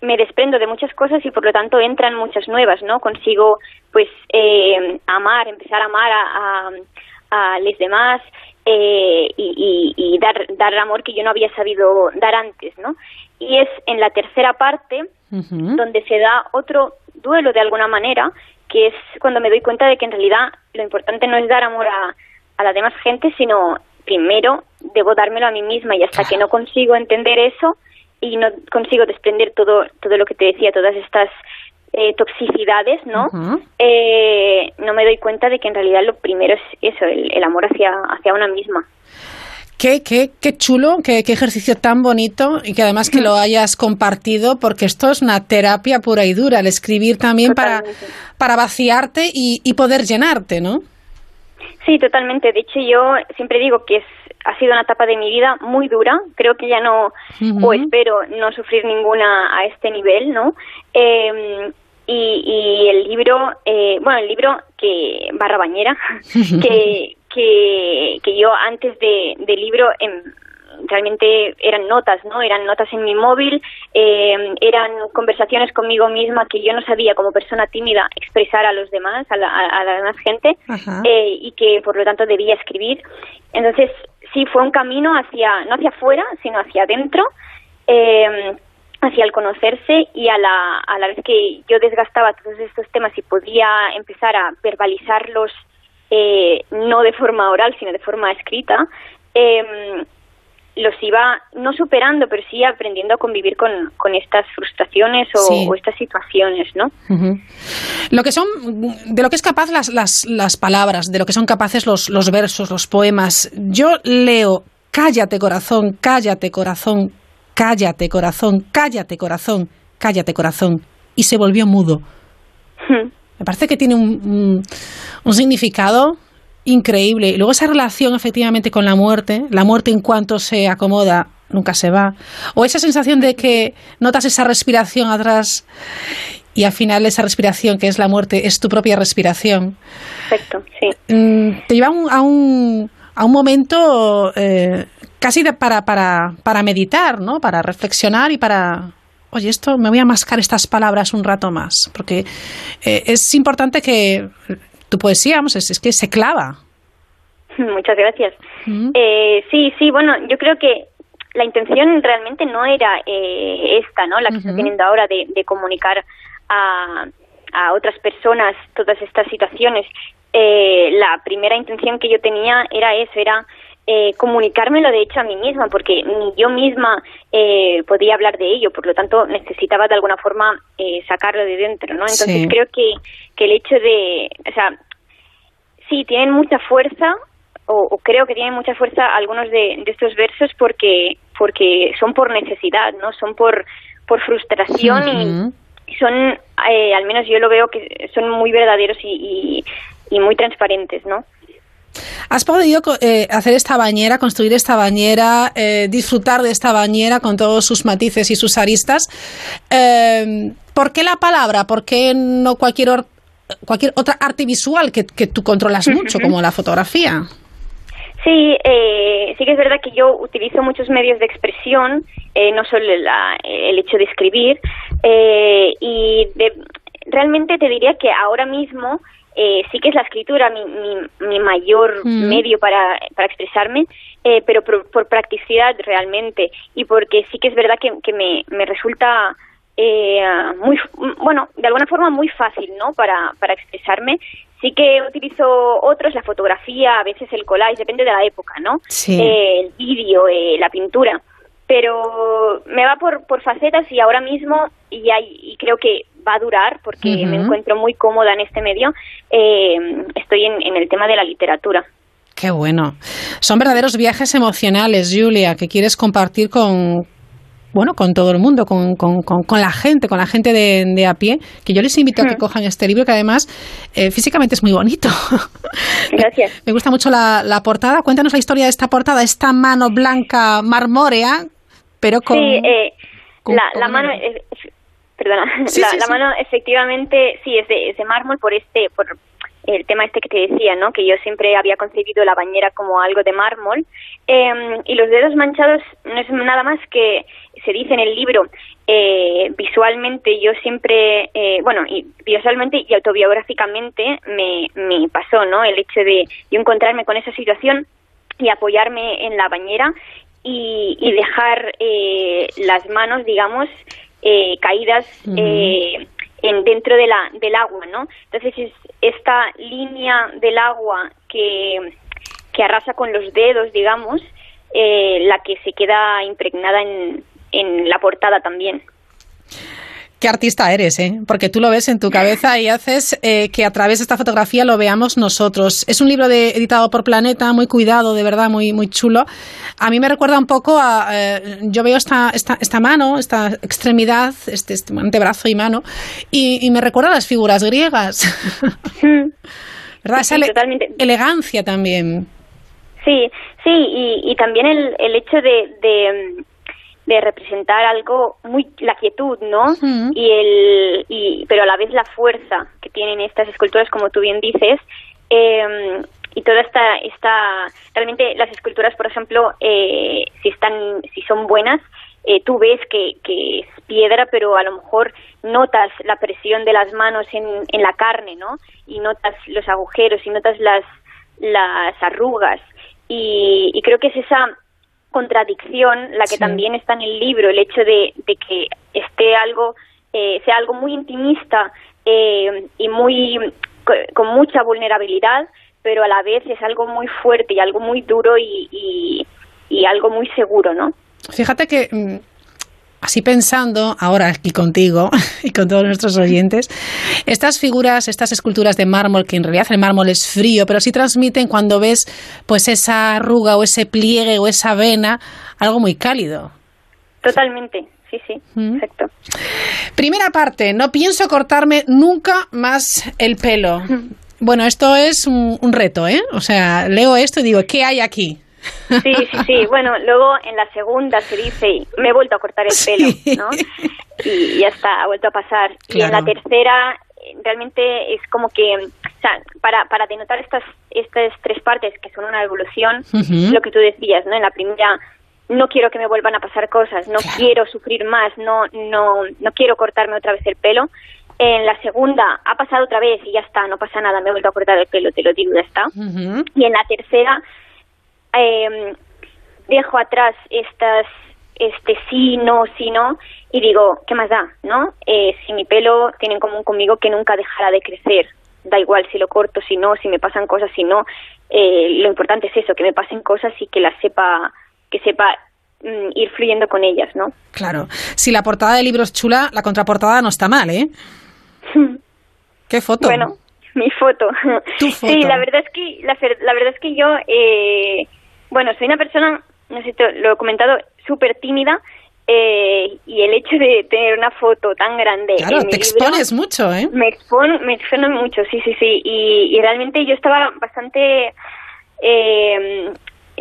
me desprendo de muchas cosas y por lo tanto entran muchas nuevas, ¿no? Consigo, pues, eh, amar, empezar a amar a, a, a los demás eh, y, y, y dar, dar amor que yo no había sabido dar antes, ¿no? Y es en la tercera parte uh -huh. donde se da otro duelo de alguna manera, que es cuando me doy cuenta de que en realidad lo importante no es dar amor a, a la demás gente, sino primero debo dármelo a mí misma y hasta que no consigo entender eso y no consigo desprender todo todo lo que te decía, todas estas eh, toxicidades, ¿no? Uh -huh. eh, no me doy cuenta de que en realidad lo primero es eso, el, el amor hacia, hacia una misma. Qué, qué, qué chulo, qué, qué, ejercicio tan bonito y que además que lo hayas compartido porque esto es una terapia pura y dura, el escribir también para, para vaciarte y, y, poder llenarte, ¿no? Sí, totalmente. De hecho, yo siempre digo que es ha sido una etapa de mi vida muy dura. Creo que ya no, o espero no sufrir ninguna a este nivel, ¿no? Eh, y, y, el libro, eh, bueno, el libro que barra bañera, *laughs* que, que, que yo antes de, del libro em, realmente eran notas, ¿no? Eran notas en mi móvil, eh, eran conversaciones conmigo misma que yo no sabía como persona tímida expresar a los demás, a la, a la demás gente, eh, y que por lo tanto debía escribir. Entonces, sí, fue un camino hacia, no hacia afuera, sino hacia adentro. Eh, hacia el conocerse y a la, a la vez que yo desgastaba todos estos temas y podía empezar a verbalizarlos eh, no de forma oral sino de forma escrita eh, los iba no superando, pero sí aprendiendo a convivir con, con estas frustraciones o, estas situaciones, ¿no? Lo que son, de lo que es capaz las, las, las palabras, de lo que son capaces los, los versos, los poemas. Yo leo, cállate corazón, cállate corazón, cállate corazón, cállate corazón, cállate corazón, y se volvió mudo. Me parece que tiene un, un significado increíble. Y luego esa relación efectivamente con la muerte, la muerte en cuanto se acomoda, nunca se va. O esa sensación de que notas esa respiración atrás y al final esa respiración que es la muerte es tu propia respiración. Perfecto, sí. Mm, te lleva a un, a un momento eh, casi de, para, para, para meditar, ¿no? Para reflexionar y para, oye, esto me voy a mascar estas palabras un rato más, porque eh, es importante que tu poesía, vamos, es, que se clava. Muchas gracias. Eh, sí, sí, bueno, yo creo que la intención realmente no era eh, esta, ¿no? La que está teniendo ahora de, comunicar a, a, otras personas todas estas situaciones. Eh, la primera intención que yo tenía era eso, era eh, comunicármelo de hecho a mí misma, porque ni yo misma eh, podía hablar de ello, por lo tanto necesitaba de alguna forma eh, sacarlo de dentro, ¿no? Entonces creo que, que el hecho de, o sea, sí, tienen mucha fuerza, o, creo que tienen mucha fuerza algunos de, estos versos porque, porque son por necesidad, ¿no? Son por, por frustración y son, eh, al menos yo lo veo que son muy verdaderos y, y, y muy transparentes, ¿no? Has podido eh, hacer esta bañera, construir esta bañera, eh, disfrutar de esta bañera con todos sus matices y sus aristas. Eh, ¿Por qué la palabra? ¿Por qué no cualquier, cualquier otra arte visual que, tú controlas mucho, como la fotografía? Sí, sí que es verdad que yo utilizo muchos medios de expresión, no solo el hecho de escribir, y realmente te diría que ahora mismo eh, sí que es la escritura mi, mi, mayor mm. medio para, para expresarme, eh, pero por, practicidad realmente y porque sí que es verdad que, que me, me resulta eh, muy, bueno, de alguna forma muy fácil, ¿no? Para, para expresarme. Sí que utilizo otros, la fotografía, a veces el collage, depende de la época, ¿no? el vídeo, la pintura pero me va por, por facetas y ahora mismo, y, hay, y creo que va a durar porque me encuentro muy cómoda en este medio, eh, estoy en, en el tema de la literatura. Qué bueno. Son verdaderos viajes emocionales, Julia, que quieres compartir con, bueno, con todo el mundo, con, con, con, la gente, con la gente de, de, a pie, que yo les invito a que cojan este libro, que además eh, físicamente es muy bonito. *laughs* Gracias. *laughs* Me gusta mucho la, la, portada. Cuéntanos la historia de esta portada, esta mano blanca marmórea pero con... Sí, eh, la, mano... perdona, la, mano efectivamente sí es de, es de mármol por este... por el tema este que te decía, ¿no? Que yo siempre había concebido la bañera como algo de mármol. Eh, y los dedos manchados no es nada más que se dice en el libro. Eh, visualmente yo siempre, eh, bueno, y visualmente y autobiográficamente me, me pasó, ¿no? El hecho de yo encontrarme con esa situación y apoyarme en la bañera y, dejar eh, las manos, digamos, eh, caídas eh, en, dentro de la, del agua, ¿no? Entonces es esta línea del agua que, que arrasa con los dedos, digamos, la que se queda impregnada en, en la portada también. Qué artista eres, ¿eh? Porque tú lo ves en tu cabeza y haces eh, que a través de esta fotografía lo veamos nosotros. Es un libro de, editado por Planeta, muy cuidado, de verdad, muy, muy chulo. A mí me recuerda un poco a... Eh, yo veo esta, esta, esta, mano, esta extremidad, este, este antebrazo y mano, y, me recuerda a las figuras griegas. *laughs* ¿Verdad? Esa elegancia también. Sí, sí, y, y también el, el hecho de, de, representar algo muy la quietud, ¿no? Y el y pero a la vez la fuerza que tienen estas esculturas, como tú bien dices. Eh, y toda esta, esta realmente las esculturas, por ejemplo, eh, si están, si son buenas, eh, tú ves que, que, es piedra, pero a lo mejor notas la presión de las manos en, en la carne, ¿no? Y notas los agujeros y notas las, las arrugas. Y, y creo que es esa contradicción la que también está en el libro, el hecho de, de que esté algo, eh, sea algo muy intimista eh, y muy con mucha vulnerabilidad, pero a la vez es algo muy fuerte y algo muy duro y, y, algo muy seguro, ¿no? Fíjate que mm, así pensando ahora aquí contigo *laughs* y con todos nuestros oyentes, estas figuras, estas esculturas de mármol, que en realidad el mármol es frío, pero sí transmiten cuando ves pues esa arruga o ese pliegue o esa vena, algo muy cálido. Totalmente, sí, sí, mm. exacto. Primera parte, no pienso cortarme nunca más el pelo. Bueno, esto es un, reto, ¿eh? O sea, leo esto y digo, ¿qué hay aquí? Sí, sí, sí. *laughs* Bueno, luego en la segunda se dice, me he vuelto a cortar el pelo, ¿no? *laughs* Y ya está, ha vuelto a pasar. Y en la tercera, realmente es como que, o sea, para, para denotar estas, estas tres partes que son una evolución, lo que tú decías, ¿no? En la primera, no quiero que me vuelvan a pasar cosas, no quiero sufrir más, no, no, no quiero cortarme otra vez el pelo. En la segunda ha pasado otra vez y ya está, no pasa nada, me he vuelto a cortar el pelo, te lo digo, ya está. Y en la tercera eh, dejo atrás estas, este sí, no, sí, no, y digo, ¿qué más da? ¿No? Eh, si mi pelo tiene en común conmigo que nunca dejará de crecer, da igual si lo corto, si no, si me pasan cosas, si no, eh, lo importante es eso, que me pasen cosas y que las sepa, que sepa mm, ir fluyendo con ellas, ¿no? Claro. Si la portada del libro es chula, la contraportada no está mal, ¿eh? *laughs* ¿Qué foto? Bueno, mi foto. Sí, la verdad es que la, la verdad es que yo, eh, bueno, soy una persona, no sé, lo he comentado, súper tímida. Eh, y el hecho de tener una foto tan grande claro, te expones mucho, ¿eh? Me expono, me expono mucho, sí, sí, sí. Y, y realmente yo estaba bastante eh,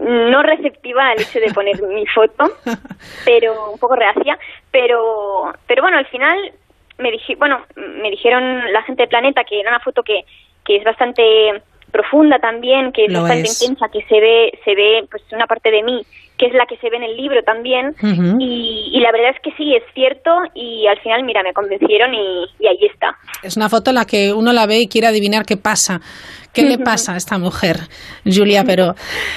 no receptiva al hecho de poner mi foto, *laughs* pero un poco reacia. Pero, pero bueno, al final me dije, bueno, me dijeron la gente de Planeta que era una foto que, que es bastante profunda también, que es bastante intensa, que se ve, se ve pues una parte de mí, que es la que se ve en el libro también, y, y, la verdad es que sí, es cierto, y al final, mira, me convencieron y, y, ahí está. Es una foto en la que uno la ve y quiere adivinar qué pasa. ¿Qué le pasa a esta mujer, Julia? Pero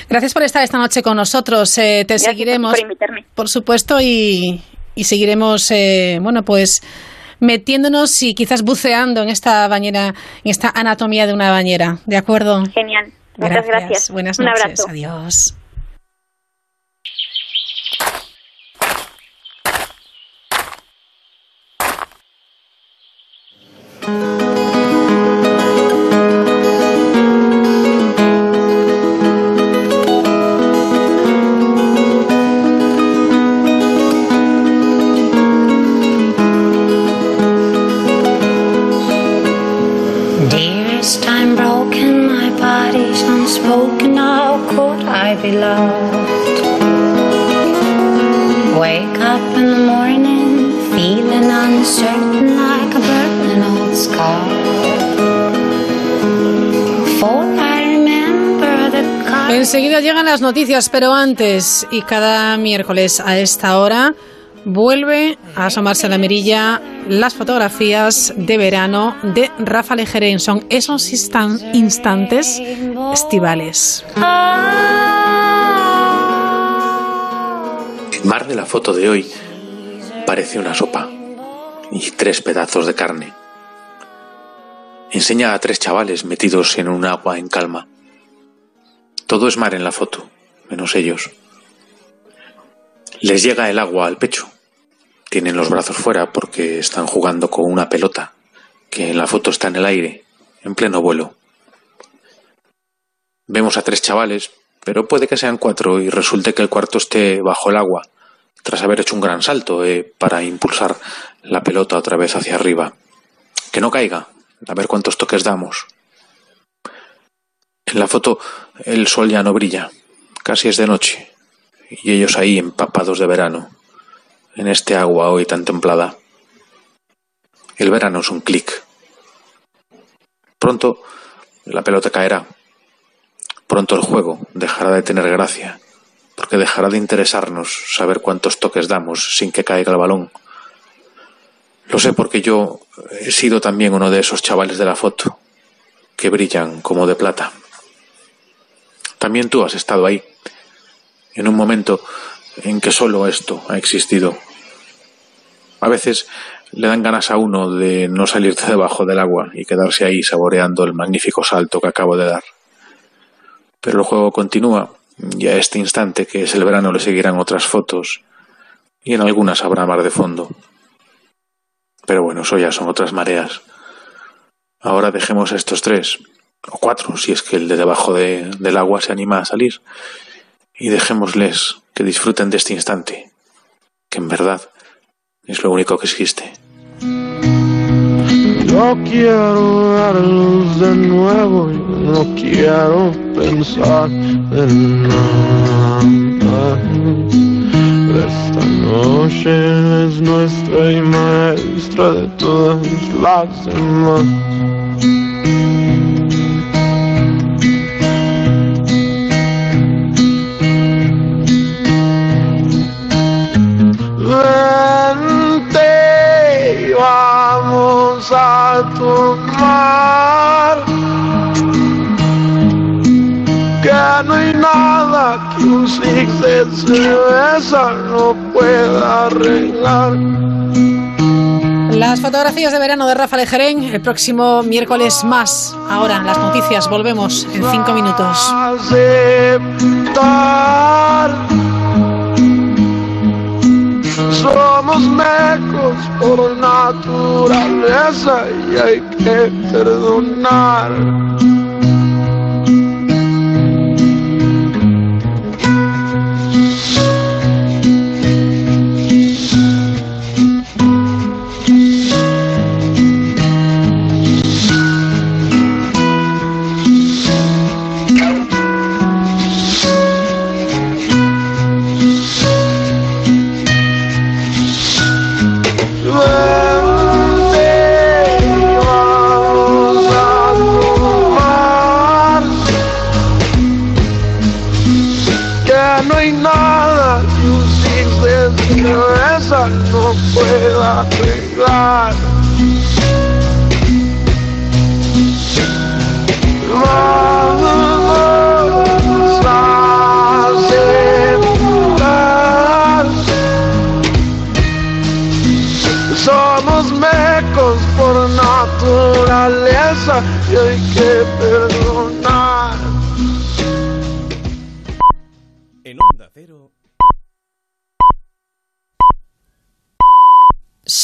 gracias por estar esta noche con nosotros. Eh, te seguiremos, por, invitarme. por supuesto, y, y seguiremos, eh, bueno, pues metiéndonos y quizás buceando en esta bañera, en esta anatomía de una bañera. ¿De acuerdo? Genial. Muchas gracias. Buenas noches. Un abrazo. Adiós. Las noticias, pero antes y cada miércoles a esta hora vuelve a asomarse a la mirilla las fotografías de verano de Rafa Lejerén. Son esos instantes estivales. El mar de la foto de hoy parece una sopa y tres pedazos de carne. Enseña a tres chavales metidos en un agua en calma. Todo es mar en la foto, menos ellos. Les llega el agua al pecho. Tienen los brazos fuera porque están jugando con una pelota que en la foto está en el aire, en pleno vuelo. Vemos a tres chavales, pero puede que sean cuatro y resulte que el cuarto esté bajo el agua, tras haber hecho un gran salto eh, para impulsar la pelota otra vez hacia arriba. Que no caiga, a ver cuántos toques damos. En la foto el sol ya no brilla, Casi es de noche, y ellos ahí empapados de verano, en este agua hoy tan templada. El verano es un clic. Pronto la pelota caerá. Pronto el juego dejará de tener gracia, porque dejará de interesarnos saber cuántos toques damos sin que caiga el balón. Lo sé porque yo he sido también uno de esos chavales de la foto, que brillan como de plata. También tú has estado ahí, en un momento en que solo esto ha existido. A veces le dan ganas a uno de no salir de debajo del agua y quedarse ahí saboreando el magnífico salto que acabo de dar. Pero el juego continúa y a este instante que es el verano le seguirán otras fotos y en algunas habrá mar de fondo. Pero bueno, eso ya son otras mareas. Ahora dejemos a estos tres, o cuatro, si es que el de debajo de, del agua se anima a salir, y dejémosles que disfruten de este instante, que en verdad es lo único que existe. Yo quiero verlos de nuevo, yo no quiero pensar en nada. Esta noche es nuestra y maestra de todas las demás. Vente, vamos a tomar. Que no hay nada que un six de cerveza no pueda arreglar. Las fotografías de verano de Rafa Lejerén el próximo miércoles más. Ahora, las noticias, volvemos en cinco minutos. Somos mecos por naturaleza y hay que perdonar. Arreglar.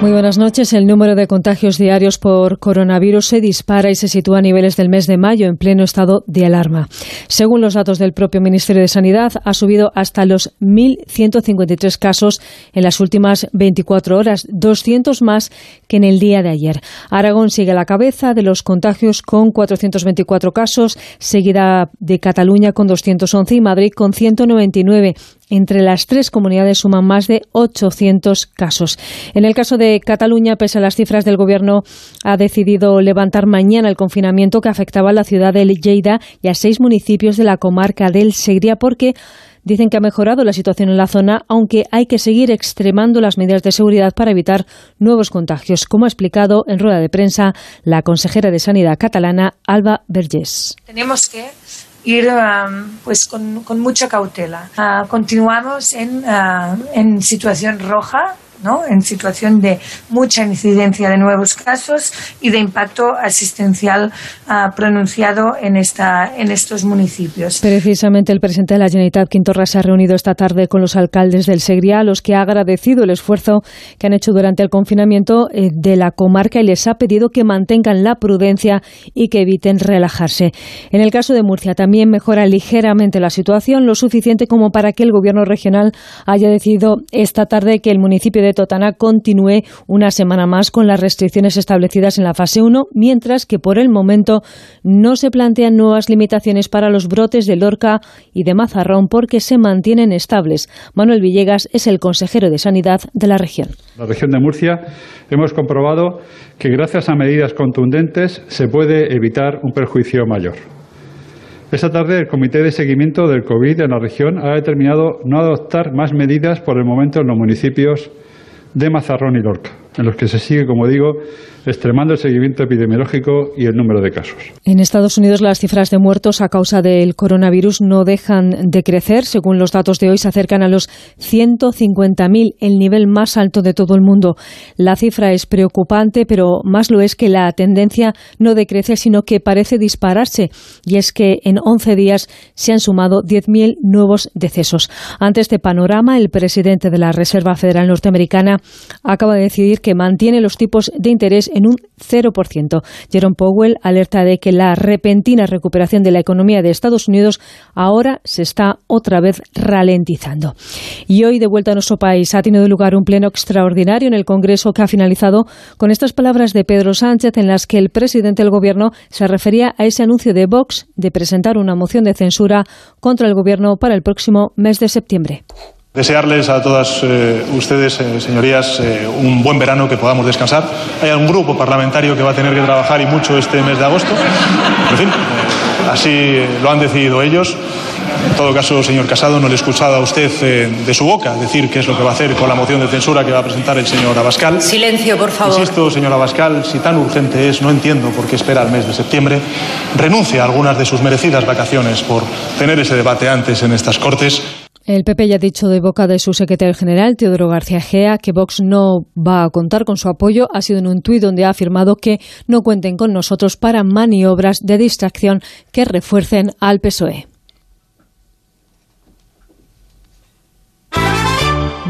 Muy buenas noches. El número de contagios diarios por coronavirus se dispara y se sitúa a niveles del mes de mayo en pleno estado de alarma. Según los datos del propio Ministerio de Sanidad, ha subido hasta los 1.153 casos en las últimas 24 horas, 200 más que en el día de ayer. Aragón sigue a la cabeza de los contagios con 424 casos, seguida de Cataluña con 211 y Madrid con 199. Entre las tres comunidades suman más de 800 casos. En el caso de Cataluña, pese a las cifras del Gobierno, ha decidido levantar mañana el confinamiento que afectaba a la ciudad de Lleida y a seis municipios de la comarca del Segria porque dicen que ha mejorado la situación en la zona, aunque hay que seguir extremando las medidas de seguridad para evitar nuevos contagios, como ha explicado en rueda de prensa la consejera de Sanidad catalana, Alba Vergés. tenemos que ir um, pues con, con mucha cautela. Ah, continuamos en, ah, en situación roja. ¿No? en situación de mucha incidencia de nuevos casos y de impacto asistencial ah, pronunciado en, esta, en estos municipios. Precisamente el presidente de la Generalitat, Quintorra, se ha reunido esta tarde con los alcaldes del Segriá, a los que ha agradecido el esfuerzo que han hecho durante el confinamiento eh, de la comarca y les ha pedido que mantengan la prudencia y que eviten relajarse. En el caso de Murcia también mejora ligeramente la situación, lo suficiente como para que el gobierno regional haya decidido esta tarde que el municipio de Totana continúe una semana más con las restricciones establecidas en la fase 1, mientras que por el momento no se plantean nuevas limitaciones para los brotes de Lorca y de Mazarrón porque se mantienen estables. Manuel Villegas es el consejero de Sanidad de la región. La región de Murcia hemos comprobado que gracias a medidas contundentes se puede evitar un perjuicio mayor. Esta tarde el Comité de Seguimiento del COVID en la región ha determinado no adoptar más medidas por el momento en los municipios de Mazarrón y Lorca, en los que se sigue, como digo, extremando el seguimiento epidemiológico y el número de casos. En Estados Unidos las cifras de muertos a causa del coronavirus no dejan de crecer. Según los datos de hoy, se acercan a los 150.000, el nivel más alto de todo el mundo. La cifra es preocupante, pero más lo es que la tendencia no decrece, sino que parece dispararse. Y es que en 11 días se han sumado 10.000 nuevos decesos. Ante este panorama, el presidente de la Reserva Federal Norteamericana acaba de decidir que mantiene los tipos de interés en un 0%. Jerome Powell alerta de que la repentina recuperación de la economía de Estados Unidos ahora se está otra vez ralentizando. Y hoy, de vuelta a nuestro país, ha tenido lugar un pleno extraordinario en el Congreso que ha finalizado con estas palabras de Pedro Sánchez en las que el presidente del Gobierno se refería a ese anuncio de Vox de presentar una moción de censura contra el Gobierno para el próximo mes de septiembre. Desearles a todas eh, ustedes, eh, señorías, eh, un buen verano, que podamos descansar. Hay un grupo parlamentario que va a tener que trabajar y mucho este mes de agosto. En fin, así lo han decidido ellos. En todo caso, señor Casado, no le he escuchado a usted de su boca decir qué es lo que va a hacer con la moción de censura que va a presentar el señor Abascal. Silencio, por favor. Insisto, señor Abascal, si tan urgente es, no entiendo por qué espera el mes de septiembre. Renuncia a algunas de sus merecidas vacaciones por tener ese debate antes en estas Cortes. El PP ya ha dicho de boca de su secretario general, Teodoro García Gea, que Vox no va a contar con su apoyo. Ha sido en un tuit donde ha afirmado que no cuenten con nosotros para maniobras de distracción que refuercen al PSOE.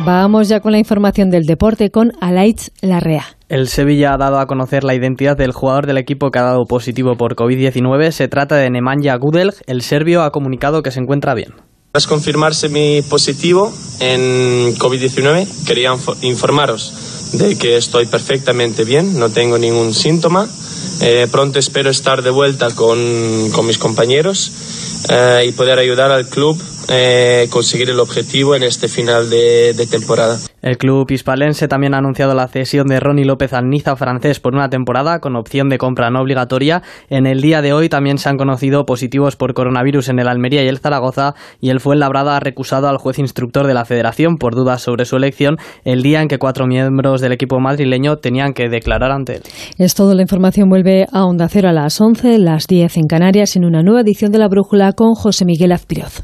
Vamos ya con la información del deporte con Alaitz Larrea. El Sevilla ha dado a conocer la identidad del jugador del equipo que ha dado positivo por COVID-19. Se trata de Nemanja Gudelj. El serbio ha comunicado que se encuentra bien. Tras confirmarse mi positivo en COVID-19, quería informaros de que estoy perfectamente bien, no tengo ningún síntoma. Eh, pronto espero estar de vuelta con, con mis compañeros eh, y poder ayudar al club eh, conseguir el objetivo en este final de, temporada. El club hispalense también ha anunciado la cesión de Ronnie López al Niza francés por una temporada con opción de compra no obligatoria. En el día de hoy también se han conocido positivos por coronavirus en el Almería y el Zaragoza y el Fuenlabrada ha recusado al juez instructor de la federación por dudas sobre su elección el día en que cuatro miembros del equipo madrileño tenían que declarar ante él. Es todo, la información vuelve a Onda Cero a las 11, las 10 en Canarias en una nueva edición de La Brújula con José Miguel Azpiroz.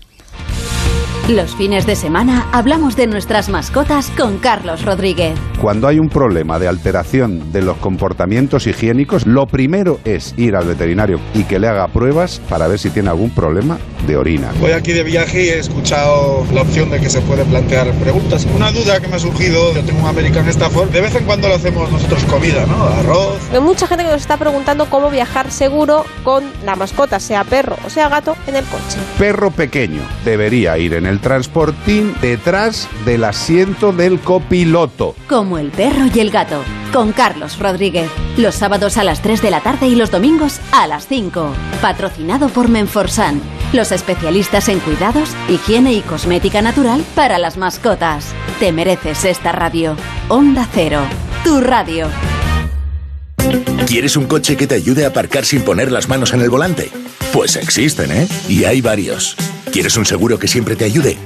Los fines de semana hablamos de nuestras mascotas con Carlos Rodríguez. Cuando hay un problema de alteración de los comportamientos higiénicos, lo primero es ir al veterinario y que le haga pruebas para ver si tiene algún problema de orina. Voy aquí de viaje y he escuchado la opción de que se puede plantear preguntas. Una duda que me ha surgido, yo tengo un American Stafford, de vez en cuando lo hacemos nosotros comida, ¿no? Arroz. Hay mucha gente que nos está preguntando cómo viajar seguro con la mascota, sea perro o sea gato, en el coche. Perro pequeño debería ir en el transportín detrás del asiento del copiloto. Como el perro y el gato, con Carlos Rodríguez. Los sábados a las 3 de la tarde y los domingos a las 5. Patrocinado por Menforsan, los especialistas en cuidados, higiene y cosmética natural para las mascotas. Te mereces esta radio. Onda Cero, tu radio. ¿Quieres un coche que te ayude a aparcar sin poner las manos en el volante? Pues existen, ¿eh? Y hay varios. ¿Quieres un seguro que siempre te ayude?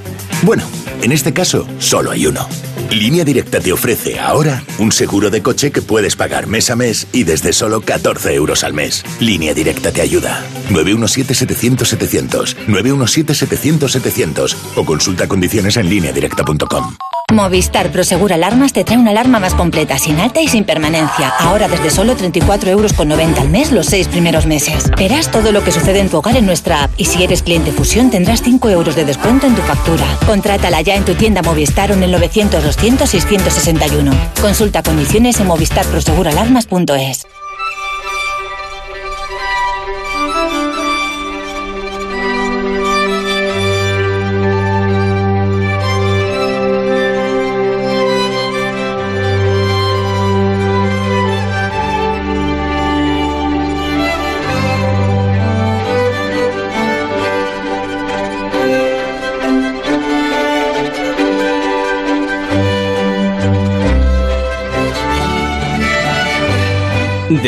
Bueno, en este caso, solo hay uno. Línea Directa te ofrece ahora un seguro de coche que puedes pagar mes a mes y desde solo 14 euros al mes. Línea Directa te ayuda. 917-700-700. 917-700-700. O consulta condiciones en lineadirecta.com. Movistar Prosegur Alarmas te trae una alarma más completa, sin alta y sin permanencia. Ahora desde solo 34,90 euros al mes los seis primeros meses. Verás todo lo que sucede en tu hogar en nuestra app y si eres cliente Fusión tendrás 5 euros de descuento en tu factura. Contrátala ya en tu tienda Movistar o en el 900 200 661. Consulta condiciones en movistarproseguralarmas.es.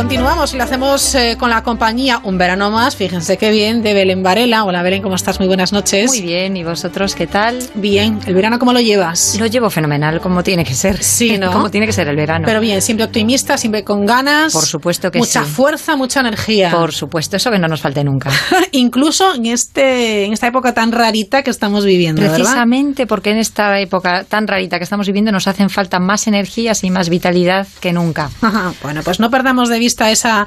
Continuamos y lo hacemos eh, con la compañía Un Verano Más, fíjense qué bien, de Belén Varela. Hola Belén, ¿cómo estás? Muy buenas noches. Muy bien, ¿y vosotros qué tal? Bien, ¿el verano cómo lo llevas? Lo llevo fenomenal, como tiene que ser. Sí, ¿no? *laughs* Como tiene que ser el verano. Pero bien, siempre optimista, siempre con ganas. Por supuesto que mucha sí. fuerza, mucha energía. Por supuesto, eso que no nos falte nunca. *laughs* Incluso en, este, en esta época tan rarita que estamos viviendo, ¿verdad? Precisamente porque en esta época tan rarita que estamos viviendo nos hacen falta más energías y más vitalidad que nunca. Ajá, *laughs* bueno, pues no perdamos de vista esa,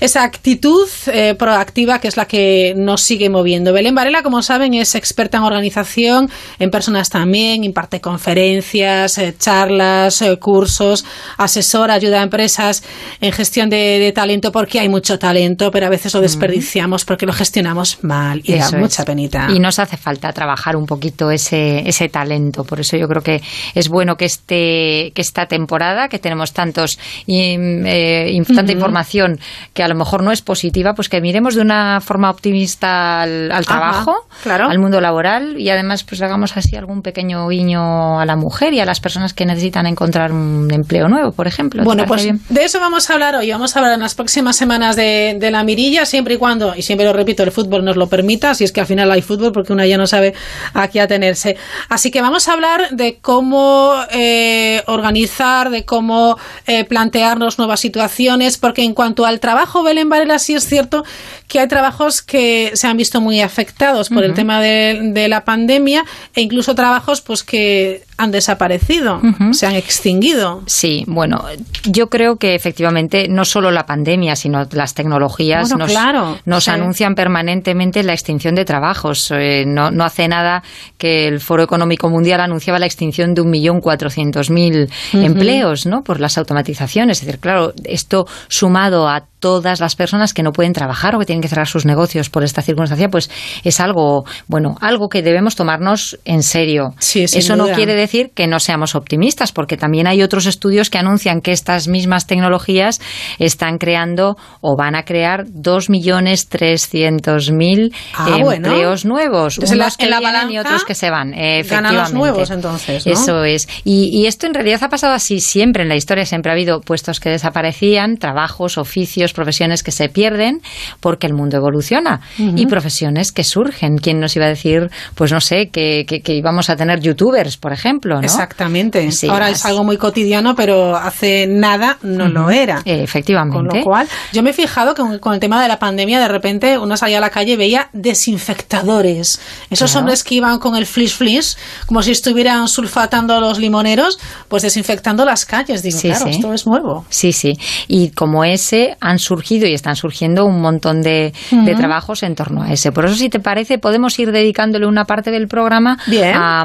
esa actitud eh, proactiva que es la que nos sigue moviendo. Belén Varela, como saben, es experta en organización, en personas también, imparte conferencias, eh, charlas, eh, cursos, asesora, ayuda a empresas en gestión de, de talento, porque hay mucho talento, pero a veces lo desperdiciamos porque lo gestionamos mal y da es. mucha penita. Y nos hace falta trabajar un poquito ese, ese talento. Por eso yo creo que es bueno que, este, que esta temporada, que tenemos tantos, eh, inf- tanta Ujú. información que a lo mejor no es positiva, pues que miremos de una forma optimista al, al Ajá, trabajo, claro. al mundo laboral y además pues hagamos así algún pequeño guiño a la mujer y a las personas que necesitan encontrar un empleo nuevo, por ejemplo. ¿Te Bueno, pues bien? de eso vamos a hablar hoy. Vamos a hablar en las próximas semanas de, de la mirilla, siempre y cuando, y siempre lo repito, el fútbol nos lo permita, si es que al final hay fútbol, porque una ya no sabe a qué atenerse. Así que vamos a hablar de cómo eh, organizar, de cómo eh, plantearnos nuevas situaciones, porque en cuanto al trabajo, Belén Varela, sí es cierto que hay trabajos que se han visto muy afectados por el tema de, de la pandemia e incluso trabajos pues que han desaparecido, se han extinguido. Sí, bueno, yo creo que efectivamente no solo la pandemia, sino las tecnologías Bueno, nos, claro, nos sí. anuncian permanentemente la extinción de trabajos. Eh, no, no hace nada que el Foro Económico Mundial anunciaba la extinción de un millón cuatrocientos mil Ujú. empleos, ¿no? Por las automatizaciones. Es decir, claro, esto sumado a todas las personas que no pueden trabajar o que tienen que cerrar sus negocios por esta circunstancia, pues es algo, bueno, algo que debemos tomarnos en serio. sin Eso no duda. quiere decir que no seamos optimistas, porque también hay otros estudios que anuncian que estas mismas tecnologías están creando o van a crear 2.300.000 Ah, bueno. empleos nuevos. Entonces, en la- unos que la vienen y otros que se van. ganan los efectivamente. nuevos, entonces, ¿no? Eso es. Y, y esto en realidad ha pasado así siempre en la historia. Siempre ha habido puestos que desaparecían, trabajos, oficios, profesiones que se pierden porque el mundo evoluciona y profesiones que surgen. ¿Quién nos iba a decir, pues no sé, que, que, que íbamos a tener youtubers, por ejemplo? ¿No? Exactamente. Sí, Ahora es algo muy cotidiano, pero hace nada no lo era. Eh, efectivamente. Con lo cual, yo me he fijado que con, con el tema de la pandemia, de repente uno salía a la calle y veía desinfectadores. Esos Claro. hombres que iban con el flish flish, como si estuvieran sulfatando los limoneros, pues desinfectando las calles. Digo, Sí, claro, sí. esto es nuevo. Sí, sí. Y como ese han surgido y están surgiendo un montón de, trabajos en torno a ese. Por eso, si te parece, podemos ir dedicándole una parte del programa a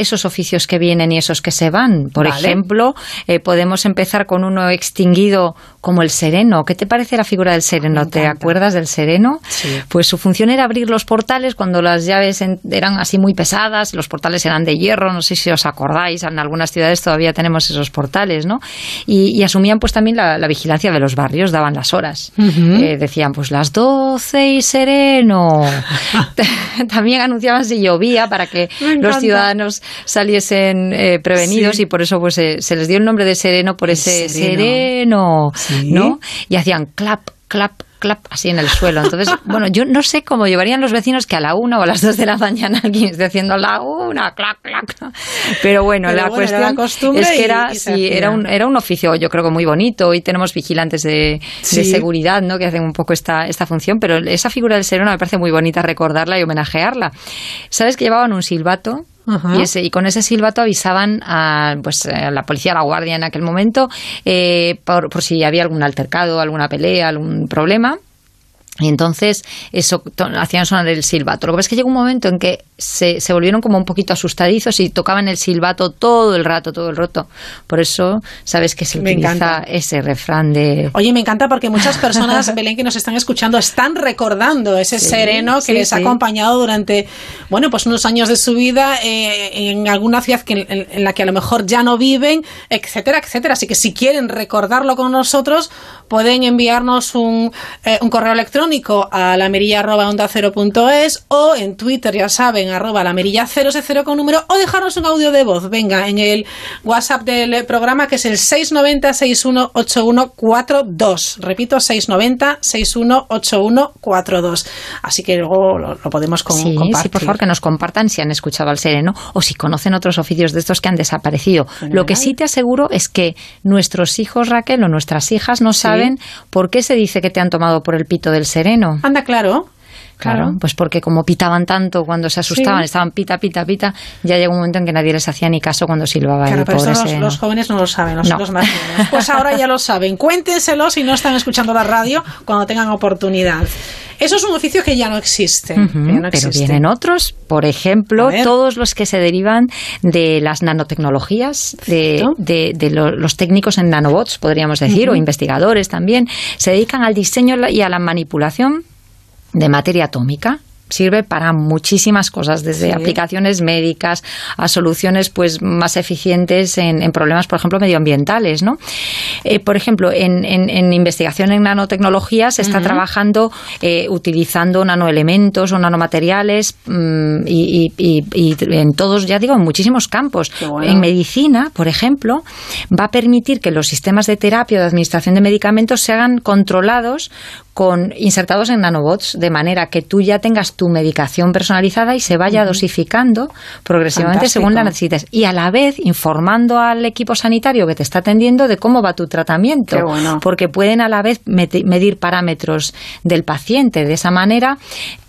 esos oficios que vienen y esos que se van. Por Vale. ejemplo, eh, podemos empezar con uno extinguido como el sereno. ¿Qué te parece la figura del sereno? ¿Te acuerdas del sereno? Pues su función era abrir los portales cuando las llaves en- eran así muy pesadas, los portales eran de hierro, no sé si os acordáis, en algunas ciudades todavía tenemos esos portales, ¿no? Y, y asumían pues también la, la vigilancia de los barrios, daban las horas. Eh, decían pues las 12 y sereno. *laughs* *laughs* también anunciaban si llovía para que los ciudadanos saliesen eh, prevenidos Sí. y por eso pues eh, se les dio el nombre de sereno por ese sereno. sereno, ¿no? Y hacían clap, clap, clap así en el suelo. Entonces, *laughs* bueno, yo no sé cómo llevarían los vecinos que a la una o a las dos de la mañana alguien esté haciendo la una, clap, clap. Pero bueno, Pero la bueno, cuestión la es que era, sí, era un, era un oficio, yo creo que muy bonito. Hoy tenemos vigilantes de, Sí. de seguridad, ¿no? Que hacen un poco esta, esta función, pero esa figura del sereno me parece muy bonita recordarla y homenajearla. ¿Sabes que llevaban un silbato? Y, ese, y con ese silbato avisaban a, pues, a la policía, a la guardia en aquel momento, eh, por, por si había algún altercado, alguna pelea, algún problema. Y entonces eso hacían sonar el silbato. Lo que pasa es que llegó un momento en que se, se, volvieron como un poquito asustadizos y tocaban el silbato todo el rato, todo el rato. Por eso sabes que se utiliza ese refrán de... Oye, me encanta porque muchas personas, *laughs* Belén, que nos están escuchando, están recordando ese sereno que les ha acompañado durante, bueno, pues unos años de su vida eh, en alguna ciudad que, en, la que a lo mejor ya no viven, etcétera, etcétera. Así que si quieren recordarlo con nosotros, pueden enviarnos un, eh, un correo electrónico a la arroba onda cero punto es o en Twitter, ya saben, arroba la mirilla cero cero con número o dejarnos un audio de voz, venga, en el WhatsApp del programa que es el 690 618142. Repito, 690 618142. Así que luego lo, podemos sí, compartir. Sí, por favor, que nos compartan si han escuchado al sereno o si conocen otros oficios de estos que han desaparecido. Lo que sí te aseguro es que nuestros hijos, Raquel, o nuestras hijas no saben por qué se dice que te han tomado por el pito del sereno Anda, claro. Claro, pues porque como pitaban tanto cuando se asustaban, estaban pita, pita, pita, ya llegó un momento en que nadie les hacía ni caso cuando silbaba claro, el pero pobre los, los, jóvenes no lo saben, los, más Pues ahora ya lo saben. Cuéntenselo si no están escuchando la radio cuando tengan oportunidad. Eso es un oficio que ya no existe. Pero vienen otros, por ejemplo, todos los que se derivan de las nanotecnologías, de, de, los técnicos en nanobots, podríamos decir, o investigadores también, se dedican al diseño y a la manipulación de materia atómica sirve para muchísimas cosas, desde aplicaciones médicas a soluciones pues más eficientes en, problemas, por ejemplo, medioambientales, ¿no? Eh, por ejemplo, en, investigación en nanotecnología se está trabajando eh, utilizando nanoelementos o nanomateriales mm, y, en todos, ya digo, en muchísimos campos. En medicina, por ejemplo, va a permitir que los sistemas de terapia o de administración de medicamentos se hagan controlados con insertados en nanobots, de manera que tú ya tengas tu medicación personalizada y se vaya dosificando progresivamente según la necesites. Y a la vez informando al equipo sanitario que te está atendiendo de cómo va tu tratamiento. Porque pueden a la vez medir parámetros del paciente. De esa manera,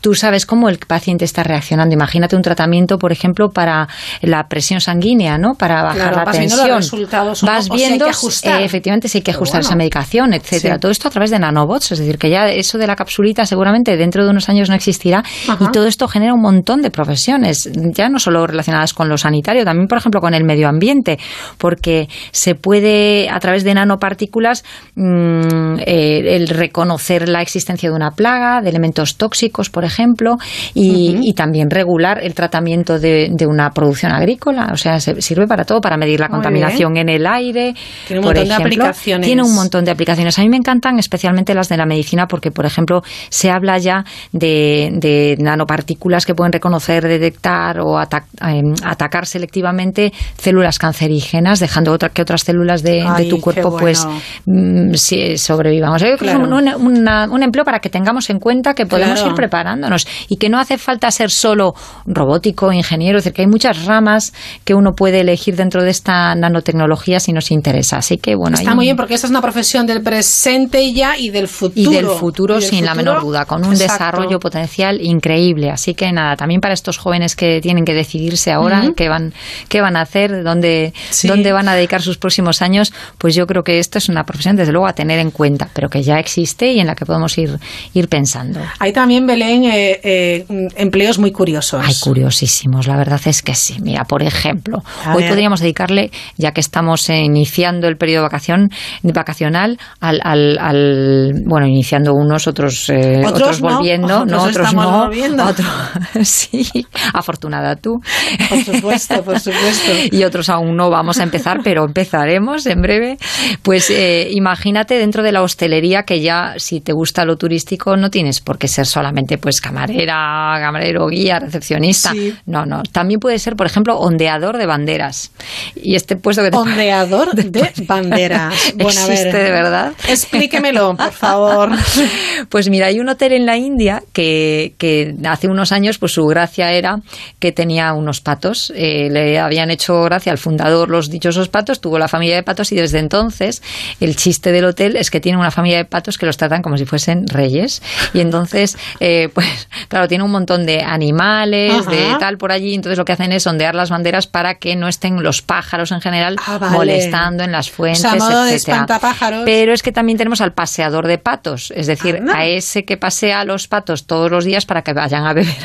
tú sabes cómo el paciente está reaccionando. Imagínate un tratamiento, por ejemplo, para la presión sanguínea, ¿no? Para bajar la tensión. Viendo los resultados, vas viendo, eh, efectivamente, si hay que ajustar esa medicación, etcétera. Todo esto a través de nanobots, es decir, que ya eso de la capsulita seguramente dentro de unos años no existirá y todo esto genera un montón de profesiones, ya no solo relacionadas con lo sanitario, también, por ejemplo, con el medio ambiente, porque se puede, a través de nanopartículas, mm, eh, el reconocer la existencia de una plaga, de elementos tóxicos, por ejemplo, y, también regular el tratamiento de, una producción agrícola. O sea, sirve para todo, para medir la contaminación en el aire. Tiene un montón de aplicaciones. Tiene un montón de aplicaciones. A mí me encantan especialmente las de la medicina porque, por ejemplo, se habla ya de, nanopartículas que pueden reconocer, detectar o em, atacar selectivamente células cancerígenas, dejando otra, que otras células de, tu cuerpo pues mm, sobrevivan. O sea, un, empleo para que tengamos en cuenta que podemos ir preparándonos y que no hace falta ser solo robótico, ingeniero, es decir, que hay muchas ramas que uno puede elegir dentro de esta nanotecnología si nos interesa. Así que bueno, está muy bien porque esta es una profesión del presente ya y del futuro. Y del futuro sin la menor duda, con un desarrollo potencial increíble. Así que nada, también para estos jóvenes que tienen que decidirse ahora qué van qué van a hacer, dónde dónde van a dedicar sus próximos años, pues yo creo que esto es una profesión desde luego a tener en cuenta, pero que ya existe y en la que podemos ir ir pensando. Hay también Belén eh, eh, empleos muy curiosos. Hay curiosísimos, la verdad es que sí. Mira, por ejemplo, hoy podríamos dedicarle, ya que estamos iniciando el periodo vacación, vacacional, al, al, bueno, iniciando unos, otros, eh, otros, volviendo, *laughs* no, otros no. *laughs* sí, afortunada tú. Por supuesto, por supuesto. *laughs* y otros aún no vamos a empezar, pero empezaremos en breve. Pues eh, imagínate dentro de la hostelería que ya, si te gusta lo turístico, no tienes por qué ser solamente pues camarera, camarero, guía, recepcionista. No, no. También puede ser, por ejemplo, ondeador de banderas. Y este puesto que te Ondeador de banderas. Bueno, ¿Existe de verdad? Explíquemelo, por favor. *laughs* Pues mira, hay un hotel en la India que, que hace unos años, pues su gracia era que tenía unos patos. Eh, le habían hecho gracia al fundador los dichosos patos, tuvo la familia de patos y desde entonces el chiste del hotel es que tiene una familia de patos que los tratan como si fuesen reyes. Y entonces, eh, pues, claro, tiene un montón de animales, de tal por allí. Entonces lo que hacen es ondear las banderas para que no estén los pájaros en general Ah, vale. molestando en las fuentes, O sea, modo de etcétera. espantapájaros. Pero es que también tenemos al paseador de patos, es decir, a ese que pasea a los patos todos los días para que vayan a beber.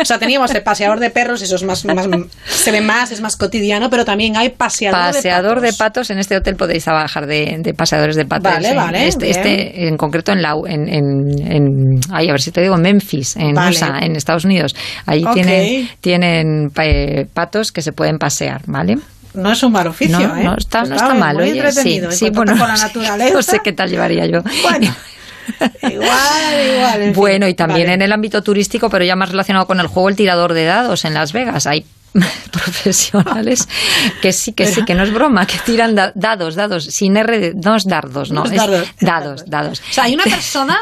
O sea, teníamos el paseador de perros, eso es más, más- se ve más, es más cotidiano, pero también hay paseador, Paseador de de patos. en este hotel podéis trabajar de, de paseadores de patos. Vale, ¿eh? vale, Este, este en concreto en la en, en, en- ay, a ver si te digo en Memphis, en Vale. USA, en Estados Unidos. Ahí Ok. tienen tienen eh, patos que se pueden pasear, ¿vale? No es un mal oficio, no, ¿eh? no está, no está muy oye, sí, en sí, bueno, con la *laughs* naturaleza. no sé qué tal llevaría yo. Bueno, *laughs* igual, igual. en fin. Bueno, y también Vale. en el ámbito turístico, pero ya más relacionado con el juego, el tirador de dados en Las Vegas. Hay *laughs* profesionales que sí, que sí, que no es broma, que tiran da- dados, dados, sin R, de- no es dardos, no, es dardos. dados, dados. O sea, hay una persona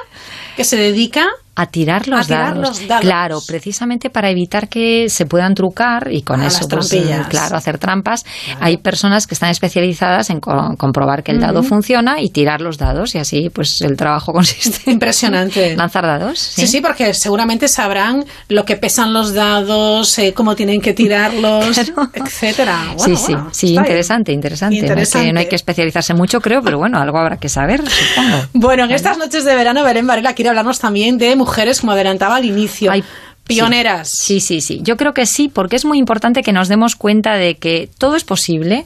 que se dedica A tirar los, A tirar dados. los dados. Claro, precisamente para evitar que se puedan trucar y con A eso, pues, claro, hacer trampas. Hay personas que están especializadas en co- comprobar que el dado funciona y tirar los dados y así, pues, el trabajo *laughs* consiste Impresionante. en lanzar dados. Sí, sí, porque seguramente sabrán lo que pesan los dados, eh, cómo tienen que tirarlos, *laughs* etcétera. Bueno, sí, sí, bueno, sí, interesante, interesante. No, hay Interesante. que, no hay que especializarse mucho, creo, pero bueno, algo habrá que saber, supongo. Bueno, en estas noches de verano, Belén Varela quiere hablarnos también de mujeres, como adelantaba al inicio. Pioneras. Sí, sí, sí. Yo creo que sí, porque es muy importante que nos demos cuenta de que todo es posible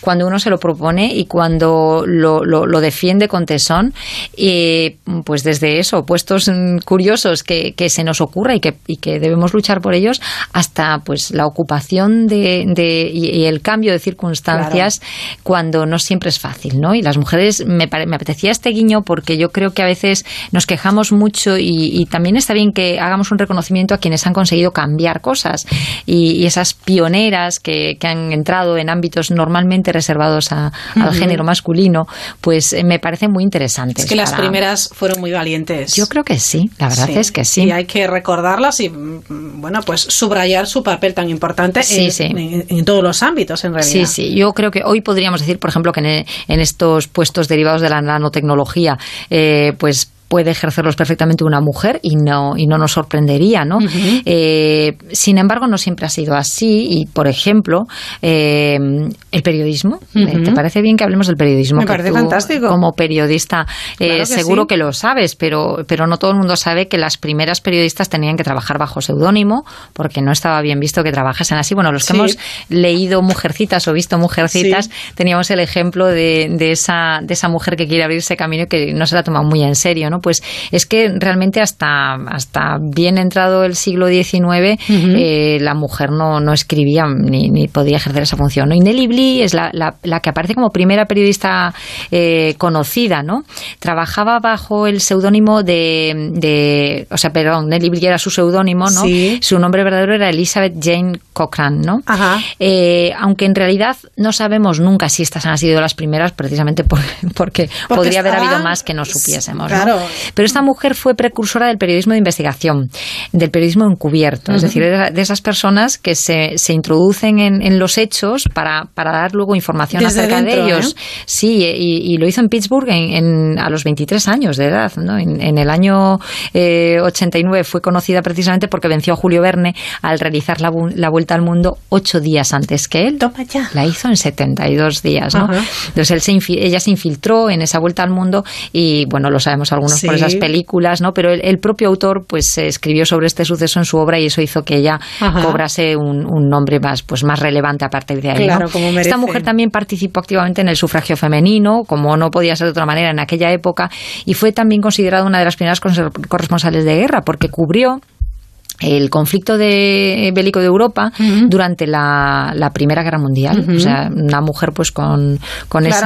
cuando uno se lo propone y cuando lo, lo- lo defiende con tesón. Y pues desde eso, puestos curiosos que, que se nos ocurra y que, y que debemos luchar por ellos, hasta pues la ocupación de, de- y, y el cambio de circunstancias cuando no siempre es fácil, ¿no? Y las mujeres, me, pare- me apetecía este guiño porque yo creo que a veces nos quejamos mucho y, y también está bien que hagamos un reconocimiento a quienes han conseguido cambiar cosas y, y esas pioneras que, que han entrado en ámbitos normalmente reservados a- al género masculino, pues eh, me parecen muy interesantes. Es que las primeras fueron muy valientes. Yo creo que sí, la verdad es que sí. Y hay que recordarlas y, mm, bueno, pues subrayar su papel tan importante Sí, en, sí. en- en todos los ámbitos, en realidad. Sí, sí. Yo creo que hoy podríamos decir, por ejemplo, que en, en estos puestos derivados de la nanotecnología, eh, pues puede ejercerlos perfectamente una mujer y no y no nos sorprendería, ¿no? Eh, sin embargo, no siempre ha sido así y, por ejemplo, eh, el periodismo. ¿Te parece bien que hablemos del periodismo? Me Que parece tú, fantástico. Como periodista, eh, Claro que seguro sí. que lo sabes, pero pero no todo el mundo sabe que las primeras periodistas tenían que trabajar bajo seudónimo porque no estaba bien visto que trabajasen así. Bueno, los que Sí. hemos leído Mujercitas o visto Mujercitas, teníamos el ejemplo de, de esa, de esa mujer que quiere abrirse camino y que no se la toma muy en serio, ¿no? Pues es que realmente hasta, hasta bien entrado el siglo XIX eh, la mujer no, no escribía ni, ni podía ejercer esa función, ¿no? Y Nelly Bly es la, la- la que aparece como primera periodista eh, conocida, ¿no? Trabajaba bajo el seudónimo de, de, o sea, perdón, Nelly Bly era su seudónimo, ¿no? Sí. Su nombre verdadero era Elizabeth Jane Cochran, ¿no? Eh, aunque en realidad no sabemos nunca si estas han sido las primeras, precisamente por- *laughs* porque, Porque podría haber habido más que no supiésemos. ¿no? Pero esta mujer fue precursora del periodismo de investigación, del periodismo encubierto, es decir, de, esas personas que se, se introducen en, en los hechos para, para dar luego información Desde acerca dentro, de ellos. ¿eh? Sí, y, y lo hizo en Pittsburgh en, en- a los 23 años de edad. ¿no? En, el año eh, 89 fue conocida precisamente porque venció a Julio Verne al realizar la, la vuelta al mundo ocho días antes que él. La hizo en 72 días. ¿no? Entonces él se ella se infiltró en esa vuelta al mundo y bueno, lo sabemos algunos por Sí. esas películas, ¿no? Pero el, el propio autor pues escribió sobre este suceso en su obra y eso hizo que ella Ajá. cobrase un, un nombre más pues más relevante a partir de ahí. Esta mujer también participó activamente en el sufragio femenino, como no podía ser de otra manera en aquella época, y fue también considerada una de las primeras corresponsales de guerra, porque cubrió el conflicto de, bélico de Europa durante la, la Primera Guerra Mundial. O sea, una mujer pues con, con Claro.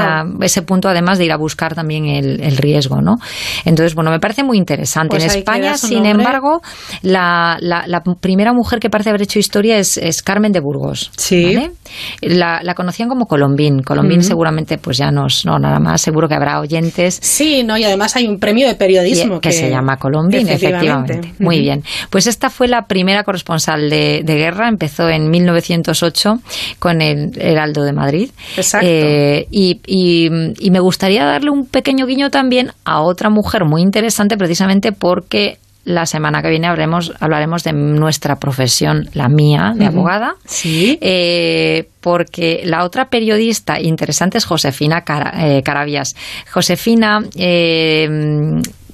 esa, ese punto además de ir a buscar también el, el riesgo, ¿no? Entonces, bueno, me parece muy interesante. Pues en España, sin nombre. embargo, la, la, la primera mujer que parece haber hecho historia es, es Carmen de Burgos. Sí. ¿vale? La, la conocían como Colombín. Colombín seguramente pues ya nos, no, nada más, seguro que habrá oyentes. Sí, no, y además hay un premio de periodismo que, se llama Colombín, efectivamente. Muy Ujú. bien. Pues esta fue la primera corresponsal de, de guerra, empezó en 1908 con el Heraldo de Madrid. Exacto. Eh, y, y- y me gustaría darle un pequeño guiño también a otra mujer muy interesante, precisamente porque la semana que viene hablaremos, hablaremos de nuestra profesión, la mía, de abogada. Sí. Eh, porque la otra periodista interesante es Josefina Cara- eh, Carabias. Josefina eh,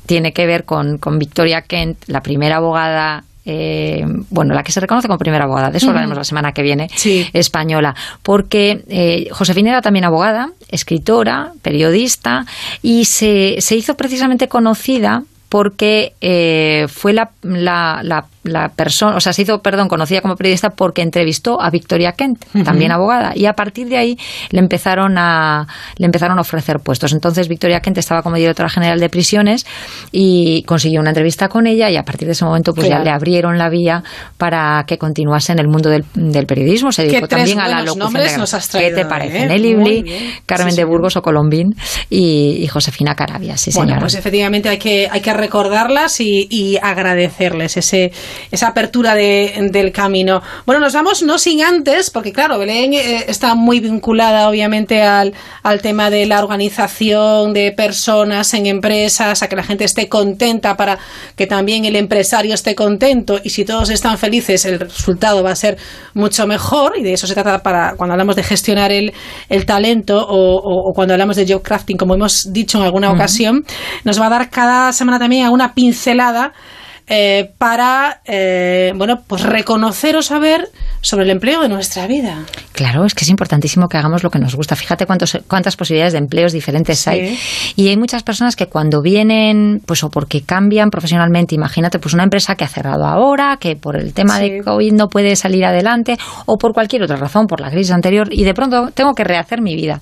tiene que ver con, con Victoria Kent, la primera abogada. Eh, bueno, la que se reconoce como primera abogada, de eso Ujú. hablaremos la semana que viene, española, porque eh, Josefina era también abogada, escritora, periodista, y se, se hizo precisamente conocida porque eh, fue la, la, la, la persona, o sea, se hizo, perdón, conocida como periodista porque entrevistó a Victoria Kent, también abogada, y a partir de ahí le empezaron a le empezaron a ofrecer puestos. Entonces Victoria Kent estaba como directora general de prisiones y consiguió una entrevista con ella y a partir de ese momento pues Claro. ya le abrieron la vía para que continuase en el mundo del, del periodismo. Se dedicó también a la locución de- nos has ¿Qué te parece? ¿eh? Nelly Bly. Carmen Sí, de. Burgos o Colombín y, y Josefina Carabias, sí bueno, señora. pues efectivamente hay que, hay que recordarlas y, y agradecerles ese, esa apertura de- del camino. Bueno, nos vamos no sin antes, porque claro, Belén eh, está muy vinculada obviamente al, al tema de la organización de personas en empresas, a que la gente esté contenta para que también el empresario esté contento. Y si todos están felices el resultado va a ser mucho mejor. Y de eso se trata para cuando hablamos de gestionar el, el talento o, o- o cuando hablamos de job crafting, como hemos dicho en alguna ocasión, nos va a dar cada semana también una pincelada eh, para eh, bueno pues reconocer o saber sobre el empleo de nuestra vida. Claro, es que es importantísimo que hagamos lo que nos gusta. Fíjate cuántos, cuántas posibilidades de empleos diferentes Sí. hay. Y hay muchas personas que cuando vienen, pues o porque cambian profesionalmente, imagínate, pues una empresa que ha cerrado ahora, que por el tema Sí. de COVID no puede salir adelante, o por cualquier otra razón, por la crisis anterior, y de pronto tengo que rehacer mi vida.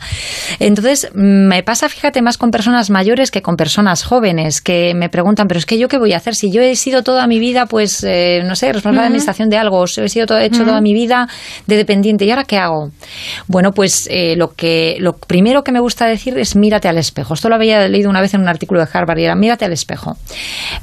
Entonces, me pasa, fíjate, más con personas mayores que con personas jóvenes, que me preguntan, pero es que yo qué voy a hacer si yo he sido toda mi vida, pues, eh, no sé, responsable de Ujú. administración de algo, he sido todo, he hecho toda mi vida de dependiente, ¿y ahora qué hago? Bueno, pues eh, lo que lo primero que me gusta decir es mírate al espejo. Esto lo había leído una vez en un artículo de Harvard y era mírate al espejo.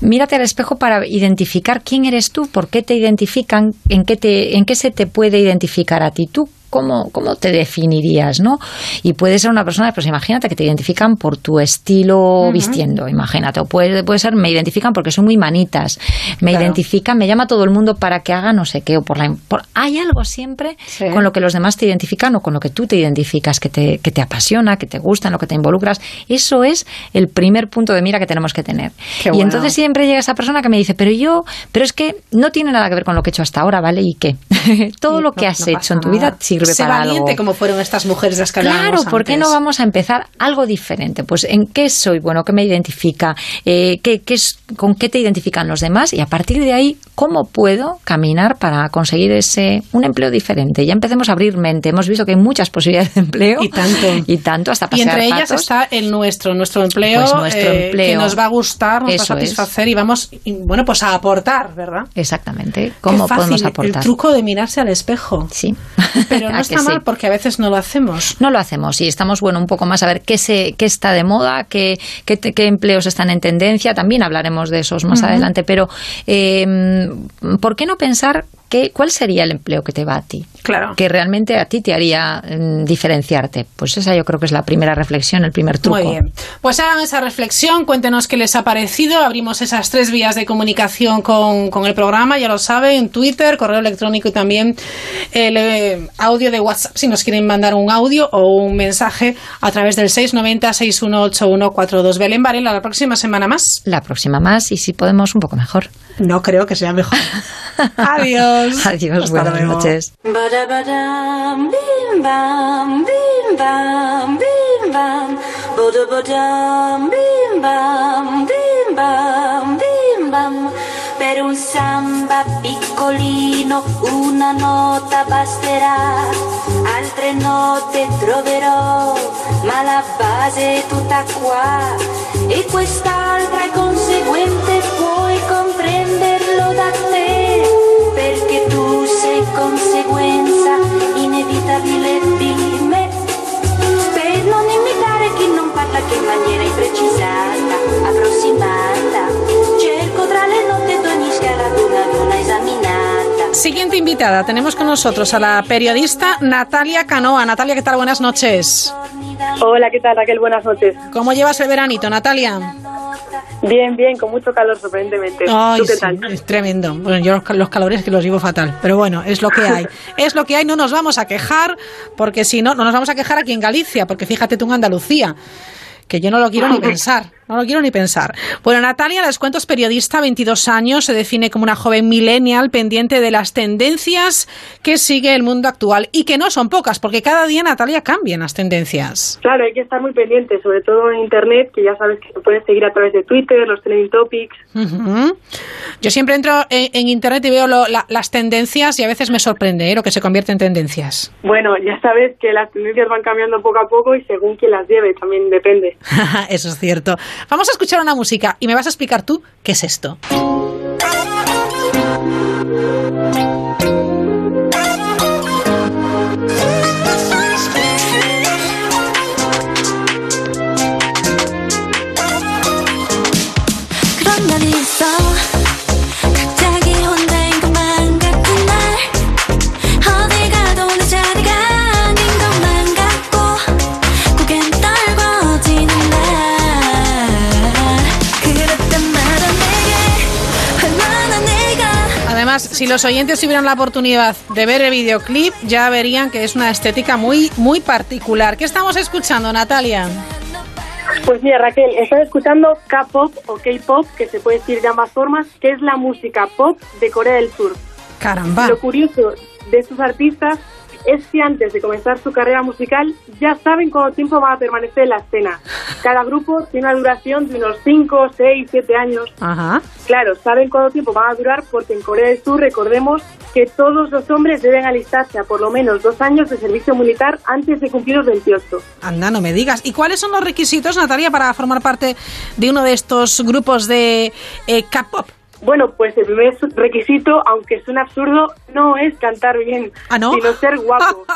Mírate al espejo para identificar quién eres tú, por qué te identifican, en qué te en qué se te puede identificar a ti tú. ¿Cómo, ¿Cómo te definirías, no? Y puede ser una persona, pues imagínate que te identifican por tu estilo vistiendo, imagínate. O puede, puede ser, me identifican porque son muy manitas. Me Claro. identifican, me llama todo el mundo para que haga no sé qué. O por la, por- hay algo siempre con lo que los demás te identifican o con lo que tú te identificas, que te, que te apasiona, que te gusta, en lo que te involucras. Eso es el primer punto de mira que tenemos que tener. Qué y bueno. entonces siempre llega esa persona que me dice, pero yo, pero es que no tiene nada que ver con lo que he hecho hasta ahora, ¿vale? ¿Y qué? *laughs* Todo lo que has No hecho en tu nada. vida sirve Sé para valiente algo. como fueron estas mujeres de las que Claro, ¿por qué no vamos a empezar algo diferente? Pues en qué soy bueno, qué me identifica, Eh, qué, qué es, con qué te identifican los demás y a partir de ahí, ¿cómo puedo caminar para conseguir ese un empleo diferente? Ya empecemos a abrir mente. Hemos visto que hay muchas posibilidades de empleo. Y tanto. *laughs* Y tanto, hasta Y pasear entre ellas patos. está el nuestro, nuestro empleo, Pues nuestro eh, empleo. que nos va a gustar, nos Eso va a es. satisfacer y vamos, y, bueno, pues a aportar, ¿verdad? Exactamente. ¿Cómo Qué fácil, podemos aportar? El truco de mirarse al espejo. Sí. Pero no ¿A está sí? mal porque a veces no lo hacemos. No lo hacemos y estamos, bueno, un poco más a ver qué, se, qué está de moda, qué, qué, empleos están en tendencia. También hablaremos de esos más adelante, pero eh, ¿por qué no pensar que, cuál sería el empleo que te va a ti? Claro. Que realmente a ti te haría mm, diferenciarte. Pues esa yo creo que es la primera reflexión, el primer truco. Muy bien. Pues hagan esa reflexión, cuéntenos qué les ha parecido. Abrimos esas tres vías de comunicación con, con el programa, ya lo saben, Twitter, correo electrónico y también el eh, audio de WhatsApp, si nos quieren mandar un audio o un mensaje a través del 690-618142. Belén Varela, la próxima semana más. La próxima más y si podemos un poco mejor. No creo que sea mejor. *laughs* Adiós. Adiós, Hasta buenas luego. noches. Ba-da-ba-dam, bim bam, bim bam, bim bam. Ba-da-ba-dam, bim bam, bim bam, bim bam. Per un samba piccolino una nota basterà, altre note troverò, ma la base è tutta qua. E quest'altra è conseguente, puoi comprenderlo che in maniera imprecisata, approssimata, cerco tra le note d'ogni scala ad una ad una esaminata. Siguiente invitada, tenemos con nosotros a la periodista Natalia Canoa. Natalia, ¿qué tal? Buenas noches. Hola, ¿qué tal Raquel? Buenas noches. ¿Cómo llevas el veranito, Natalia? Bien, bien, con mucho calor sorprendentemente. Ay, ¿Tú qué sí, tal? es tremendo. Bueno, yo los, los calores que los llevo fatal, pero bueno, es lo que hay. *laughs* es lo que hay, no nos vamos a quejar, porque si no, no nos vamos a quejar aquí en Galicia, porque fíjate tú en Andalucía, que yo no lo quiero ni *laughs* pensar, no lo quiero ni pensar. Bueno, Natalia, les cuento, es periodista, 22 años, se define como una joven millennial pendiente de las tendencias que sigue el mundo actual y que no son pocas, porque cada día, Natalia, cambian las tendencias. Claro, hay que estar muy pendiente, sobre todo en Internet, que ya sabes que te puedes seguir a través de Twitter, los trending topics. Yo siempre entro en, en internet y veo lo- la- las tendencias y a veces me sorprende ¿eh? lo que se convierte en tendencias. Bueno, ya sabes que las tendencias van cambiando poco a poco y según quien las lleve también depende. *laughs* Eso es cierto. Vamos a escuchar una música y me vas a explicar tú qué es esto. Si los oyentes tuvieran la oportunidad de ver el videoclip, ya verían que es una estética muy, muy particular. ¿Qué estamos escuchando, Natalia? Pues mira, Raquel, estás escuchando K-pop o K-pop, que se puede decir de ambas formas, que es la música pop de Corea del Sur. Caramba. Lo curioso de estos artistas es que antes de comenzar su carrera musical ya saben cuánto tiempo van a permanecer en la escena. Cada grupo tiene una duración de unos 5, 6, 7 años. Ajá. Claro, saben cuánto tiempo van a durar porque en Corea del Sur recordemos que todos los hombres deben alistarse a por lo menos dos años de servicio militar antes de cumplir los 28. Anda, no me digas. ¿Y cuáles son los requisitos, Natalia, para formar parte de uno de estos grupos de eh, K-pop? Bueno, pues el primer requisito, aunque suena absurdo, no es cantar bien, ¿Ah, no? sino ser guapo. *laughs*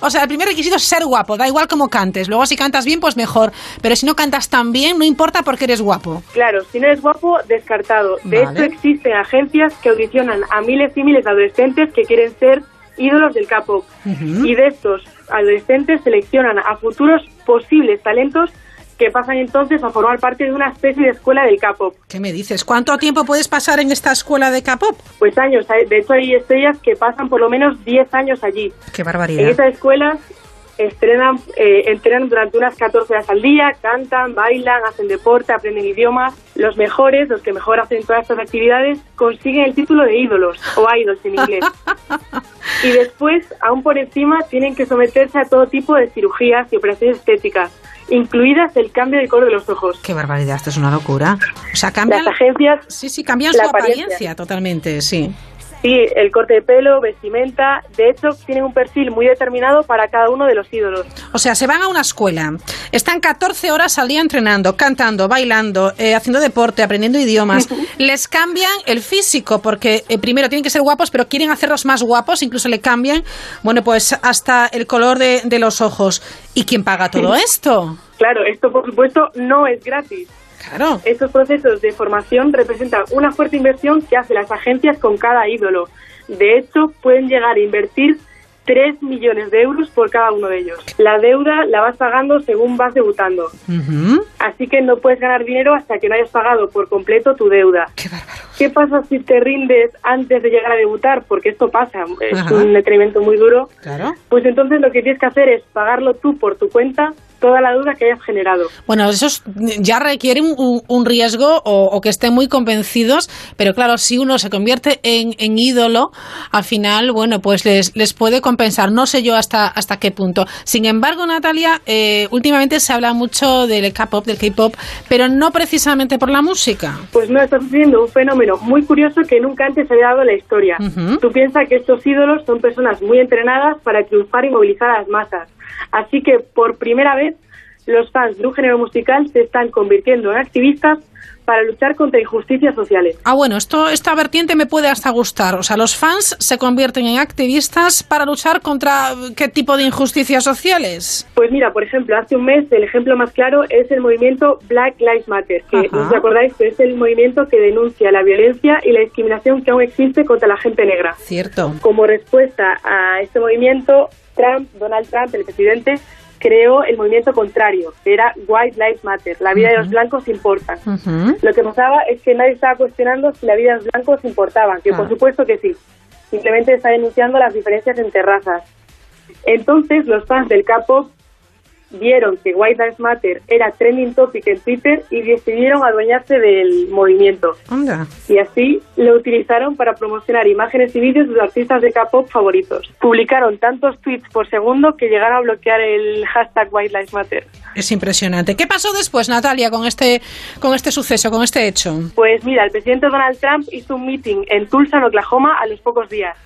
O sea, el primer requisito es ser guapo, da igual cómo cantes. Luego, si cantas bien, pues mejor. Pero si no cantas tan bien, no importa porque eres guapo. Claro, si no eres guapo, descartado. De Vale. hecho, existen agencias que audicionan a miles y miles de adolescentes que quieren ser ídolos del K-pop. Y de estos adolescentes seleccionan a futuros posibles talentos que pasan entonces a formar parte de una especie de escuela del K-pop. ¿Qué me dices? ¿Cuánto tiempo puedes pasar en esta escuela de K-pop? Pues años, de hecho hay estrellas que pasan por lo menos 10 años allí. Qué En barbaridad. esas escuelas estrenan, eh, entrenan durante unas 14 horas al día, cantan, bailan, hacen deporte, aprenden idiomas. Los mejores, los que mejor hacen todas estas actividades, consiguen el título de ídolos o idols en inglés. *laughs* y después, aún por encima, tienen que someterse a todo tipo de cirugías y operaciones estéticas, incluidas el cambio de color de los ojos. Qué barbaridad, esto es una locura. O sea, cambian. Las agencias. Sí, sí, cambian su apariencia. apariencia. totalmente, sí. Sí, el corte de pelo, vestimenta. De hecho, tienen un perfil muy determinado para cada uno de los ídolos. O sea, se van a una escuela, están 14 horas al día entrenando, cantando, bailando, eh, haciendo deporte, aprendiendo idiomas. *laughs* Les cambian el físico, porque eh, primero tienen que ser guapos, pero quieren hacerlos más guapos, incluso le cambian, bueno, pues hasta el color de, de los ojos. ¿Y quién paga todo esto? Claro, esto por supuesto no es gratis. Claro. Estos procesos de formación representan una fuerte inversión que hacen las agencias con cada ídolo. De hecho, pueden llegar a invertir 3 millones de euros por cada uno de ellos. La deuda la vas pagando según vas debutando. Así que no puedes ganar dinero hasta que no hayas pagado por completo tu deuda. Qué pasa si te rindes antes de llegar a debutar? Porque esto pasa, es Ajá. un entrenamiento muy duro. Claro. Pues entonces lo que tienes que hacer es pagarlo tú por tu cuenta toda la deuda que hayas generado. Bueno, eso es- ya requiere un, un riesgo o, o que estén muy convencidos, pero claro, si uno se convierte en, en ídolo, al final, bueno, pues les, les puede compensar. No sé yo hasta, hasta qué punto. Sin embargo, Natalia, eh, últimamente se habla mucho del K-pop, del K-pop, pero no precisamente por la música. Pues no, está sucediendo un fenómeno muy curioso que nunca antes se había dado en la historia. Ujú. Tú piensas que estos ídolos son personas muy entrenadas para triunfar y movilizar a las masas. Así que por primera vez los fans de un género musical se están convirtiendo en activistas para luchar contra injusticias sociales. Ah, bueno, esto, esta vertiente me puede hasta gustar. O sea, los fans se convierten en activistas para luchar contra qué tipo de injusticias sociales. Pues mira, por ejemplo, hace un mes el ejemplo más claro es el movimiento Black Lives Matter, que no os acordáis, pero es el movimiento que denuncia la violencia y la discriminación que aún existe contra la gente negra. Cierto. Como respuesta a este movimiento, Trump, Donald Trump, el presidente, creó el movimiento contrario, que era White Lives Matter, la vida de los blancos importa. Lo que pasaba es que nadie estaba cuestionando si la vida de los blancos importaba, que por supuesto que sí. Simplemente está denunciando las diferencias entre razas. Entonces, los fans del K-pop vieron que White Lives Matter era trending topic en Twitter y decidieron adueñarse del movimiento. Anda. Y así lo utilizaron para promocionar imágenes y vídeos de los artistas de K-pop favoritos. Publicaron tantos tweets por segundo que llegaron a bloquear el hashtag White Lives Matter. Es impresionante. ¿Qué pasó después, Natalia, con este, con este suceso, con este hecho? Pues mira, el presidente Donald Trump hizo un meeting en Tulsa, en Oklahoma, a los pocos días.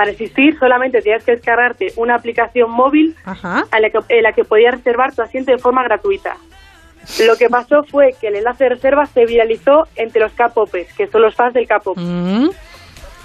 Para asistir solamente tenías que descargarte una aplicación móvil Ajá. a la que, en la que podías reservar tu asiento de forma gratuita. Lo que pasó fue que el enlace de reserva se viralizó entre los K-popers, que son los fans del K-pop,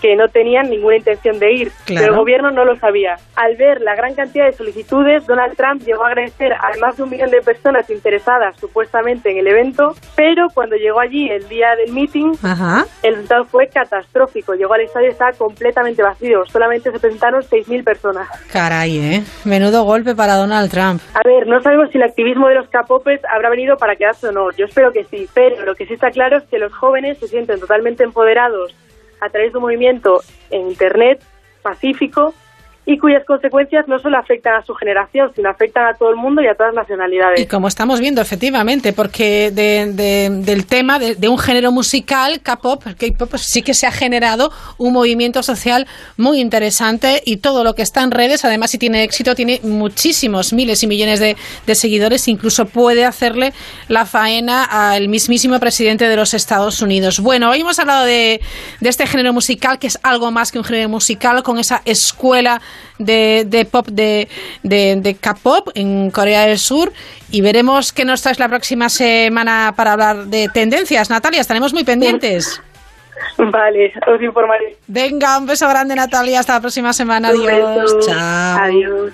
que no tenían ninguna intención de ir, Claro. pero el gobierno no lo sabía. Al ver la gran cantidad de solicitudes, Donald Trump llegó a agradecer a más de un millón de personas interesadas supuestamente en el evento, pero cuando llegó allí el día del meeting, Ajá. el resultado fue catastrófico. Llegó al estadio y estaba completamente vacío. Solamente se presentaron 6.000 personas. Caray, ¿eh? Menudo golpe para Donald Trump. A ver, no sabemos si el activismo de los capopes habrá venido para quedarse o no. Yo espero que sí. Pero lo que sí está claro es que los jóvenes se sienten totalmente empoderados a través de un movimiento en Internet pacífico y cuyas consecuencias no solo afectan a su generación, sino afectan a todo el mundo y a todas las nacionalidades. Y como estamos viendo, efectivamente, porque de- de- del tema de, un género musical, K-pop, K-pop, pues sí que se ha generado un movimiento social muy interesante y todo lo que está en redes, además si tiene éxito, tiene muchísimos miles y millones de seguidores, incluso puede hacerle la faena al mismísimo presidente de los Estados Unidos. Bueno, hoy hemos hablado de, de este género musical, que es algo más que un género musical, con esa escuela de, de pop de, de, de K-pop en Corea del Sur y veremos qué nos traes la próxima semana para hablar de tendencias. Natalia, estaremos muy pendientes. *laughs* Vale, os informaré. Venga, un beso grande Natalia, hasta la próxima semana. Un Adiós. beso. Chao. Adiós.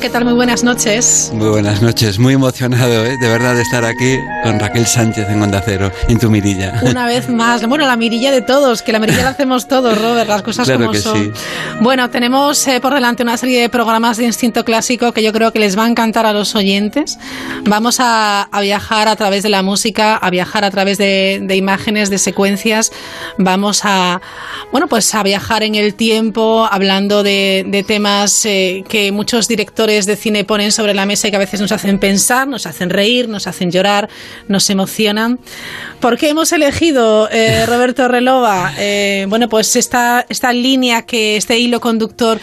¿Qué tal? Muy buenas noches. Muy buenas noches, muy emocionado ¿eh? de verdad de estar aquí con Raquel Sánchez en Onda Cero, en tu mirilla. Una vez más, bueno, la mirilla de todos, que la mirilla la hacemos todos, Robert, las cosas Claro como que son. sí. Bueno, tenemos eh, por delante una serie de programas de instinto clásico que yo creo que les va a encantar a los oyentes. Vamos a, a viajar a través de la música, a viajar a través de, de imágenes, de secuencias. Vamos a, bueno, pues a viajar en el tiempo, hablando de, de temas eh, que muchos directores de cine ponen sobre la mesa y que a veces nos hacen pensar, nos hacen reír, nos hacen llorar, nos emocionan. ¿Por qué hemos elegido, eh, *laughs* Roberto Relova? Eh, bueno, pues esta, esta línea, que este hilo conductor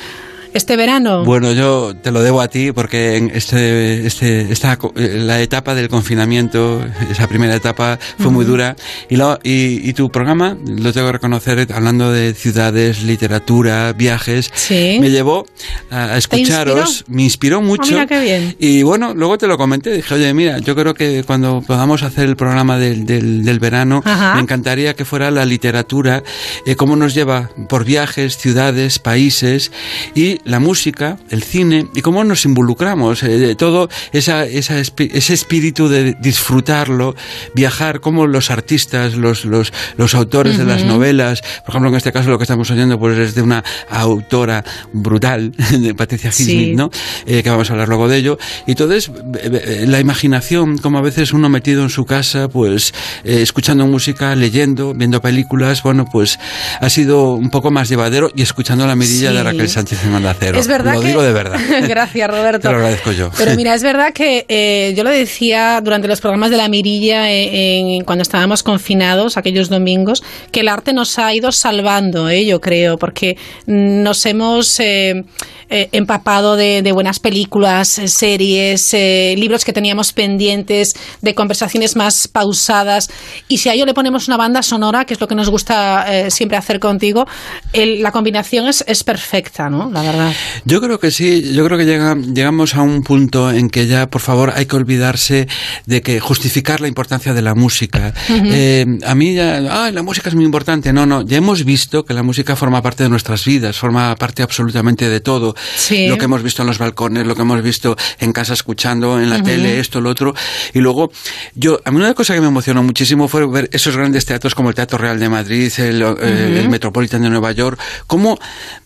este verano? Bueno, yo te lo debo a ti porque en este, este, esta, eh, la etapa del confinamiento, esa primera etapa fue muy dura y, lo- y, y tu programa, lo tengo que reconocer, hablando de ciudades, literatura, viajes, me llevó a, a escucharos, me inspiró mucho. Ah, mira qué bien. Y bueno, luego te lo comenté, dije, oye, mira, yo creo que cuando podamos hacer el programa del, del, del verano, Ajá. me encantaría que fuera la literatura, eh, cómo nos lleva por viajes, ciudades, países, y la música, el cine, y cómo nos involucramos, eh, de todo esa, esa ese espíritu de disfrutarlo, viajar, como los artistas, los, los, los autores de las novelas, por ejemplo, en este caso lo que estamos oyendo pues es de una autora brutal, *laughs* de Patricia Sí. Highsmith, ¿no? Eh, que vamos a hablar luego de ello. Y entonces, eh, eh, la imaginación, como a veces uno metido en su casa, pues eh, escuchando música, leyendo, viendo películas, bueno, pues ha sido un poco más llevadero y escuchando la mirilla Sí. de Raquel Sánchez Onda Cero. Es verdad Lo que- digo de verdad. *laughs* Gracias, Roberto. Te lo agradezco yo. Pero mira, es *laughs* verdad que eh, yo lo decía durante los programas de la Mirilla, eh, en- cuando estábamos confinados, aquellos domingos, que el arte nos ha ido salvando, eh, yo creo, porque nos hemos eh, eh, empapado de, de buenas películas, eh, series, eh, libros que teníamos pendientes, de conversaciones más pausadas. Y si a ello le ponemos una banda sonora, que es lo que nos gusta siempre hacer contigo, el- la combinación es, es perfecta, ¿no? La verdad. Yo creo que sí, yo creo que llega- llegamos a un punto en que ya, por favor, hay que olvidarse de que justificar la importancia de la música. Eh, a mí ya, ah, la música es muy importante. No, no, ya hemos visto que la música forma parte de nuestras vidas, forma parte absolutamente de todo. Sí. Lo que hemos visto en los balcones, lo que hemos visto en casa escuchando, en la tele, esto, lo otro. Y luego, yo, a mí una cosa que me emocionó muchísimo fue ver esos grandes teatros como el Teatro Real de Madrid, el, eh, el Metropolitan de Nueva York, cómo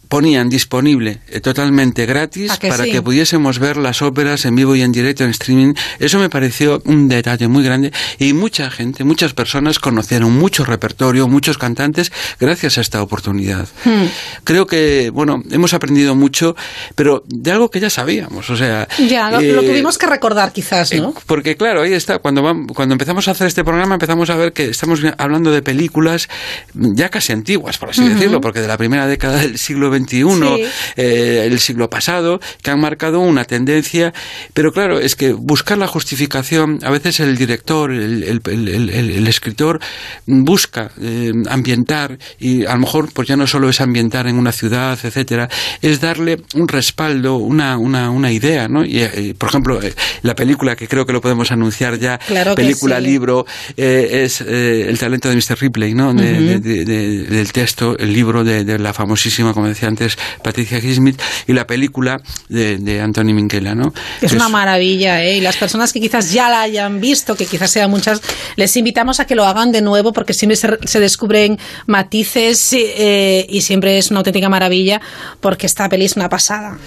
ponían disponible eh, totalmente gratis ¿A que para sí? que pudiésemos ver las óperas en vivo y en directo en streaming. Eso me pareció un detalle muy grande y mucha gente, muchas personas conocieron mucho repertorio, muchos cantantes gracias a esta oportunidad. Hmm. Creo que, bueno, hemos aprendido mucho, pero de algo que ya sabíamos, o sea... Ya, lo, lo eh, tuvimos que recordar quizás, ¿no? porque claro, ahí está, cuando, cuando empezamos a hacer este programa empezamos a ver que estamos hablando de películas ya casi antiguas, por así decirlo, porque de la primera década del siglo XXI, Sí. eh, el siglo pasado, que han marcado una tendencia, pero claro, es que buscar la justificación, a veces el director, el, el- el- escritor busca eh, ambientar y a lo mejor pues ya no solo es ambientar en una ciudad, etcétera, es darle un respaldo, una, una, una idea, ¿no? Y, eh, por ejemplo, la película que creo que lo podemos anunciar ya, Claro película, sí. libro, eh, es El talento de Mr. Ripley, ¿no? De- del texto, el libro de, de la famosísima, como decía antes, Patricia Highsmith, y la película de, de Anthony Minghella, ¿no? Es Que una maravilla, ¿eh? Y las personas que quizás ya la hayan visto, que quizás sean muchas, les invitamos a que lo hagan de nuevo porque siempre se, se descubren matices eh, y siempre es una auténtica maravilla porque esta peli es una pasada.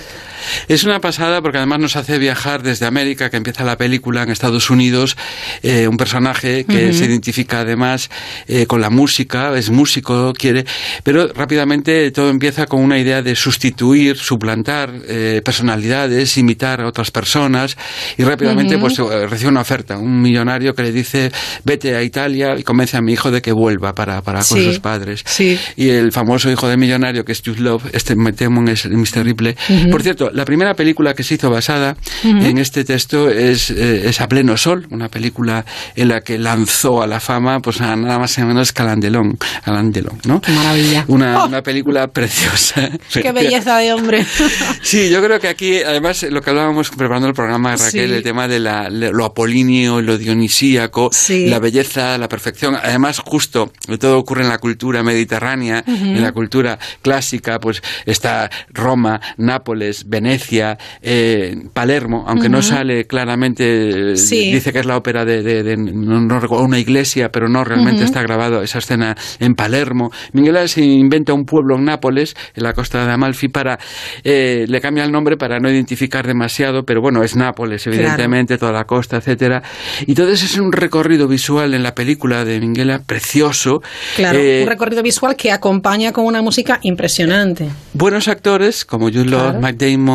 Es una pasada porque además nos hace viajar desde América, que empieza la película en Estados Unidos, eh, un personaje que se identifica además eh, con la música, es músico, quiere, pero rápidamente todo empieza con una idea de sustituir, suplantar eh, personalidades, imitar a otras personas y rápidamente pues eh, recibe una oferta, un millonario que le dice vete a Italia y convence a mi hijo de que vuelva para, para con Sí. sus padres. Sí. Y el famoso hijo del millonario que es Jude Love, este me temo es Mr. Ripley. Ujú. Por cierto, la primera película que se hizo basada Ujú. en este texto es, eh, es A Pleno Sol, una película en la que lanzó a la fama pues a nada más y menos que Alain Delon, Alain Delon, ¿no? Qué maravilla. Una, Oh. una película *laughs* preciosa. Qué belleza de hombre. *laughs* Sí, yo creo que aquí, además, lo que hablábamos preparando el programa, Raquel, Sí. el tema de la, lo apolíneo, lo dionisíaco, Sí. la belleza, la perfección. Además, justo, todo ocurre en la cultura mediterránea, Ujú. en la cultura clásica, pues está Roma, Nápoles, Venecia, eh, Palermo, aunque no sale claramente, eh, Sí. dice que es la ópera de, de- de- no, no recuerdo, una iglesia, pero no, realmente está grabado esa escena en Palermo. Minguela se inventa un pueblo en Nápoles, en la costa de Amalfi, para eh, le cambia el nombre para no identificar demasiado, pero bueno, es Nápoles, evidentemente, toda la costa, etcétera. Y entonces es un recorrido visual en la película de Minguela precioso. Claro, Eh, un recorrido visual que acompaña con una música impresionante. buenos actores como Jude Claro. Matt Damon,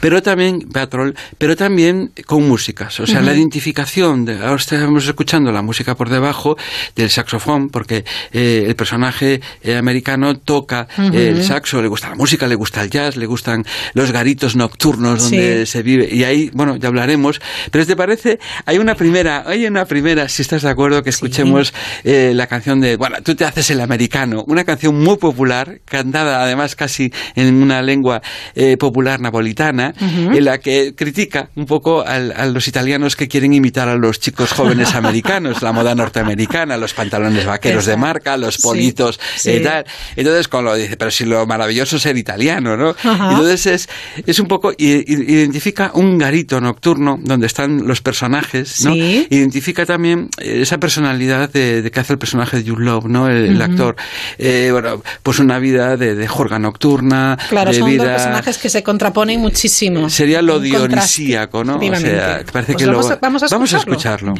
Pero también Patrol, pero también con músicas. O sea, la identificación, de, ahora estamos escuchando la música por debajo del saxofón, porque eh, el personaje eh, americano toca eh, el saxo, le gusta la música, le gusta el jazz, le gustan los garitos nocturnos donde Sí. se vive. Y ahí, bueno, ya hablaremos. Pero ¿te parece? Hay una primera, hay una primera, si estás de acuerdo, que escuchemos eh, la canción de, bueno, tú te haces el americano, una canción muy popular, cantada además casi en una lengua popular napolitana, Ujú. en la que critica un poco al- a los italianos que quieren imitar a los chicos jóvenes *laughs* americanos, la moda norteamericana, los pantalones vaqueros de Exacto. marca, los Sí, politos, sí. eh, tal. Entonces, con lo dice, pero si lo maravilloso es ser italiano, ¿no? Ajá. Entonces es, es un poco, identifica un garito nocturno donde están los personajes, ¿no? Sí. Identifica también eh, esa personalidad de, de que hace el personaje de Jude Love, ¿no? El, el Ujú. actor. Eh, bueno, pues una vida de, de jorga nocturna, Claro, de son vida... dos personajes que se contraponen muchísimo. Sería lo dionisíaco, ¿no? O sea, parece Pues que vamos lo... a- vamos a escucharlo.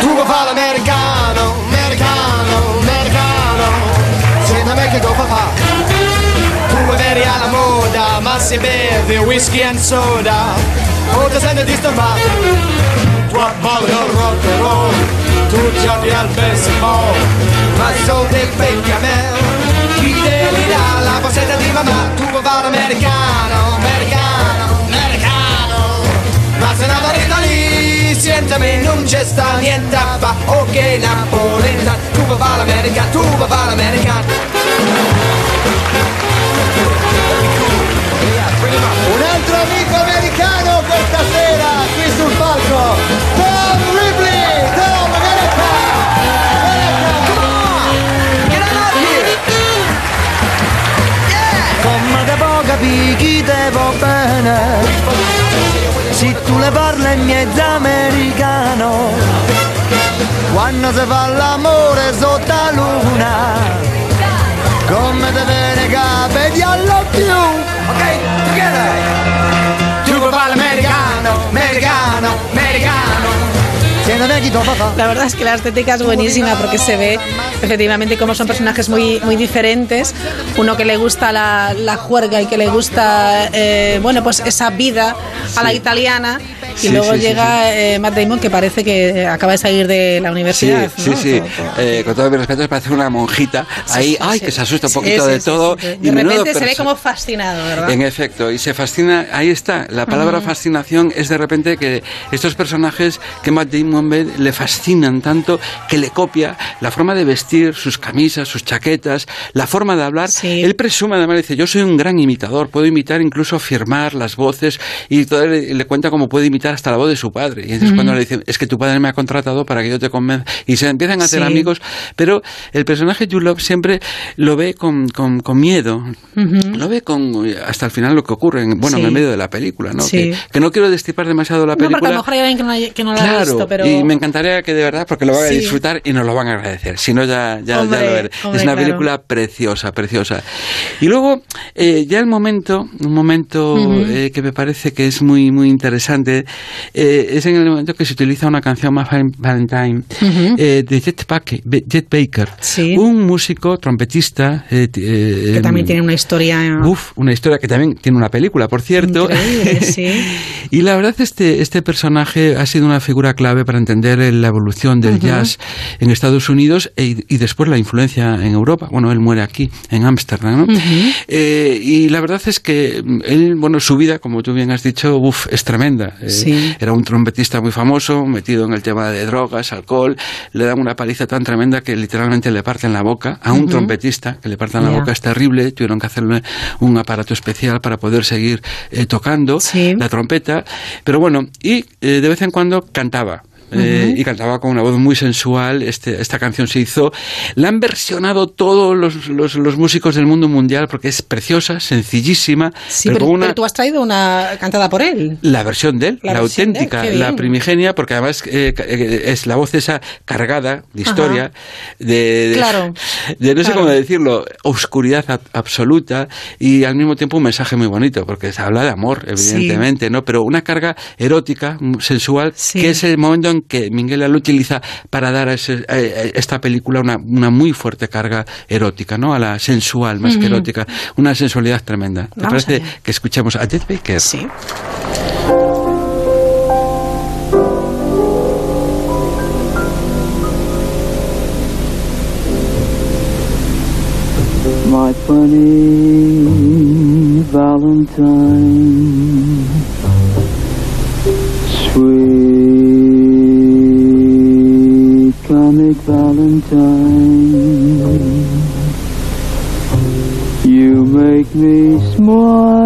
Tu vuoi fare l'americano, americano, americano. Senta me che cosa fa Tu vuoi veri alla moda, ma si beve whisky and soda. O ti senti disturbato Tu avvalli al rock and roll Tu giochi al baseball Ma sono dei becchi a me Chi delira la possetta di mamma? Tu vuoi fare l'americano, americano, americano. Ma se nato in Italia, sentami, non c'è sta niente a fa. Ok, Napoletano, tu vuoi fare l'America, tu vuoi fare l'America va bene. Se tu le parli in mezzo americano Quando si fa l'amore sotto la luna Come te viene capo di allo più. Ok, together La verdad es que la estética es buenísima porque se ve efectivamente cómo son personajes muy, muy diferentes. Uno que le gusta la, la juerga y que le gusta, eh, bueno, pues esa vida a la italiana. Y Sí, luego sí, sí, llega eh, Matt Damon que parece que acaba de salir de la Sí, universidad. sí, ¿no? sí. Eh, con todo mi respeto, parece una monjita. Ahí, ay, que se asusta un Sí, poquito sí, de sí, todo. sí. y De menudo repente se ve como fascinado, ¿verdad? En efecto, y se fascina, ahí está, la palabra Ujú. fascinación es de repente que estos personajes que Matt Damon ve le fascinan tanto que le copia la forma de vestir, sus camisas, sus chaquetas, la forma de hablar. Él presume además, dice, yo soy un gran imitador, puedo imitar incluso firmar las voces y todo, le, le cuenta cómo puede imitar hasta la voz de su padre. Y entonces cuando le dicen, es que tu padre me ha contratado para que yo te convenza, y se empiezan a hacer Sí. amigos, pero el personaje Jude Love siempre lo ve con, con, con miedo, lo ve con hasta el final lo que ocurre, en, bueno, Sí. en el medio de la película, ¿no? Sí. Que, que no quiero destripar demasiado la No, porque a película. lo mejor hay alguien que no, que no la ha Claro, visto, pero... y me encantaría que de verdad, porque lo van a Sí. disfrutar y nos lo van a agradecer. Si no, ya, ya, Hombre, ya lo veré. hombre, es una claro. película preciosa, preciosa. Y luego, eh, ya el momento, un momento Ujú. eh, que me parece que es muy, muy interesante, eh, es en el momento que se utiliza una canción más Valentine Ujú. eh, de Jet, Baker, Jet Baker, un músico, trompetista. eh, eh, que también em, tiene una historia... Uf, una historia que también tiene una película, por cierto. Sí. *laughs* y la verdad, este, este personaje ha sido una figura clave para entender la evolución del jazz en Estados Unidos e- y después la influencia en Europa. Bueno, él muere aquí, en Ámsterdam. ¿no? Eh, y la verdad es que mm, él, bueno, su vida, como tú bien has dicho, uf, es tremenda. Eh, Sí. Era un trompetista muy famoso, metido en el tema de drogas, alcohol. Le dan una paliza tan tremenda que literalmente le parten la boca a un trompetista, que le partan la Ya. boca es terrible. Tuvieron que hacerle un aparato especial para poder seguir eh, tocando la trompeta. Pero bueno, y eh, de vez en cuando cantaba. Eh, Ujú. y cantaba con una voz muy sensual. Este, esta canción se hizo. La han versionado todos los, los, los músicos del mundo mundial porque es preciosa, sencillísima. Sí, pero pero, una, pero tú has traído una cantada por él. la versión de él, La la, él, auténtica, qué la primigenia, porque además eh, eh, es la voz esa cargada de historia, de, de- Claro. de no sé Claro. cómo decirlo, oscuridad absoluta y al mismo tiempo un mensaje muy bonito, porque se habla de amor, evidentemente, ¿no? Pero una carga erótica, sensual, que es el momento en que Minguela lo utiliza para dar a, ese- a- esta película una, una muy fuerte carga erótica, ¿no? A la sensual más que Ujú. erótica, una sensualidad tremenda. ¿Te Vamos parece que escuchemos a Ted Baker? Sí. my funny Valentine, Valentine. You make me smile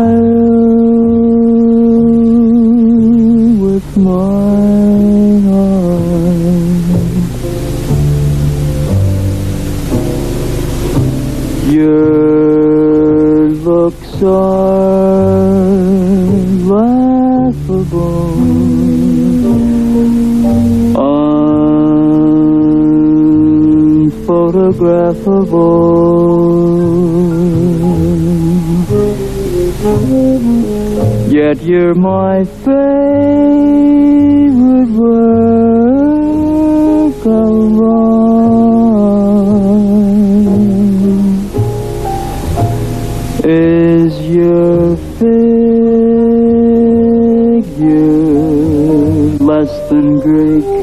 unphotographable. Yet you're my favorite work of art. Is your figure less than Greek?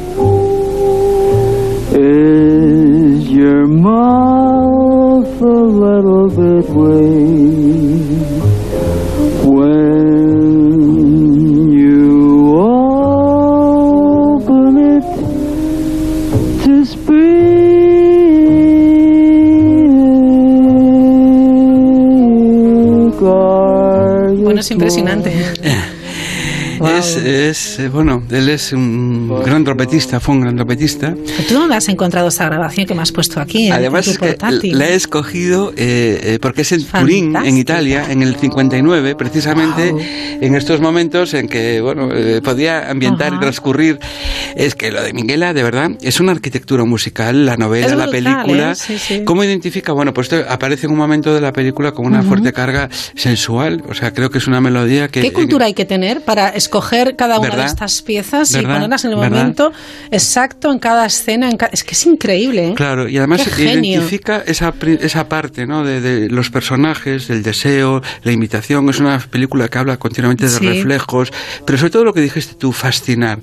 Es impresionante. Es, es, eh, bueno, él es un gran trompetista, fue un gran trompetista. ¿Tú dónde has encontrado esta grabación que me has puesto aquí? en Además es que portátil? la he escogido eh, eh, porque es en Turín, en Italia, en el 59, precisamente en estos momentos en que bueno eh, podía ambientar y Ajá. transcurrir. Es que lo de Minguela, de verdad, es una arquitectura musical, la novela, Es la brutal, película. ¿eh? Sí, sí. ¿Cómo identifica? Bueno, pues esto aparece en un momento de la película con una Ujú. fuerte carga sensual. O sea, creo que es una melodía que. ¿Qué cultura hay que tener para escoger cada una de estas piezas y ponerlas en el ¿Verdad? momento exacto en cada escena? en ca- Es que es increíble. ¿eh? Claro, y además genio. identifica esa, esa parte ¿no? de, de los personajes, del deseo, la imitación. Es una película que habla continuamente de Sí. reflejos, pero sobre todo lo que dijiste tú, fascinar.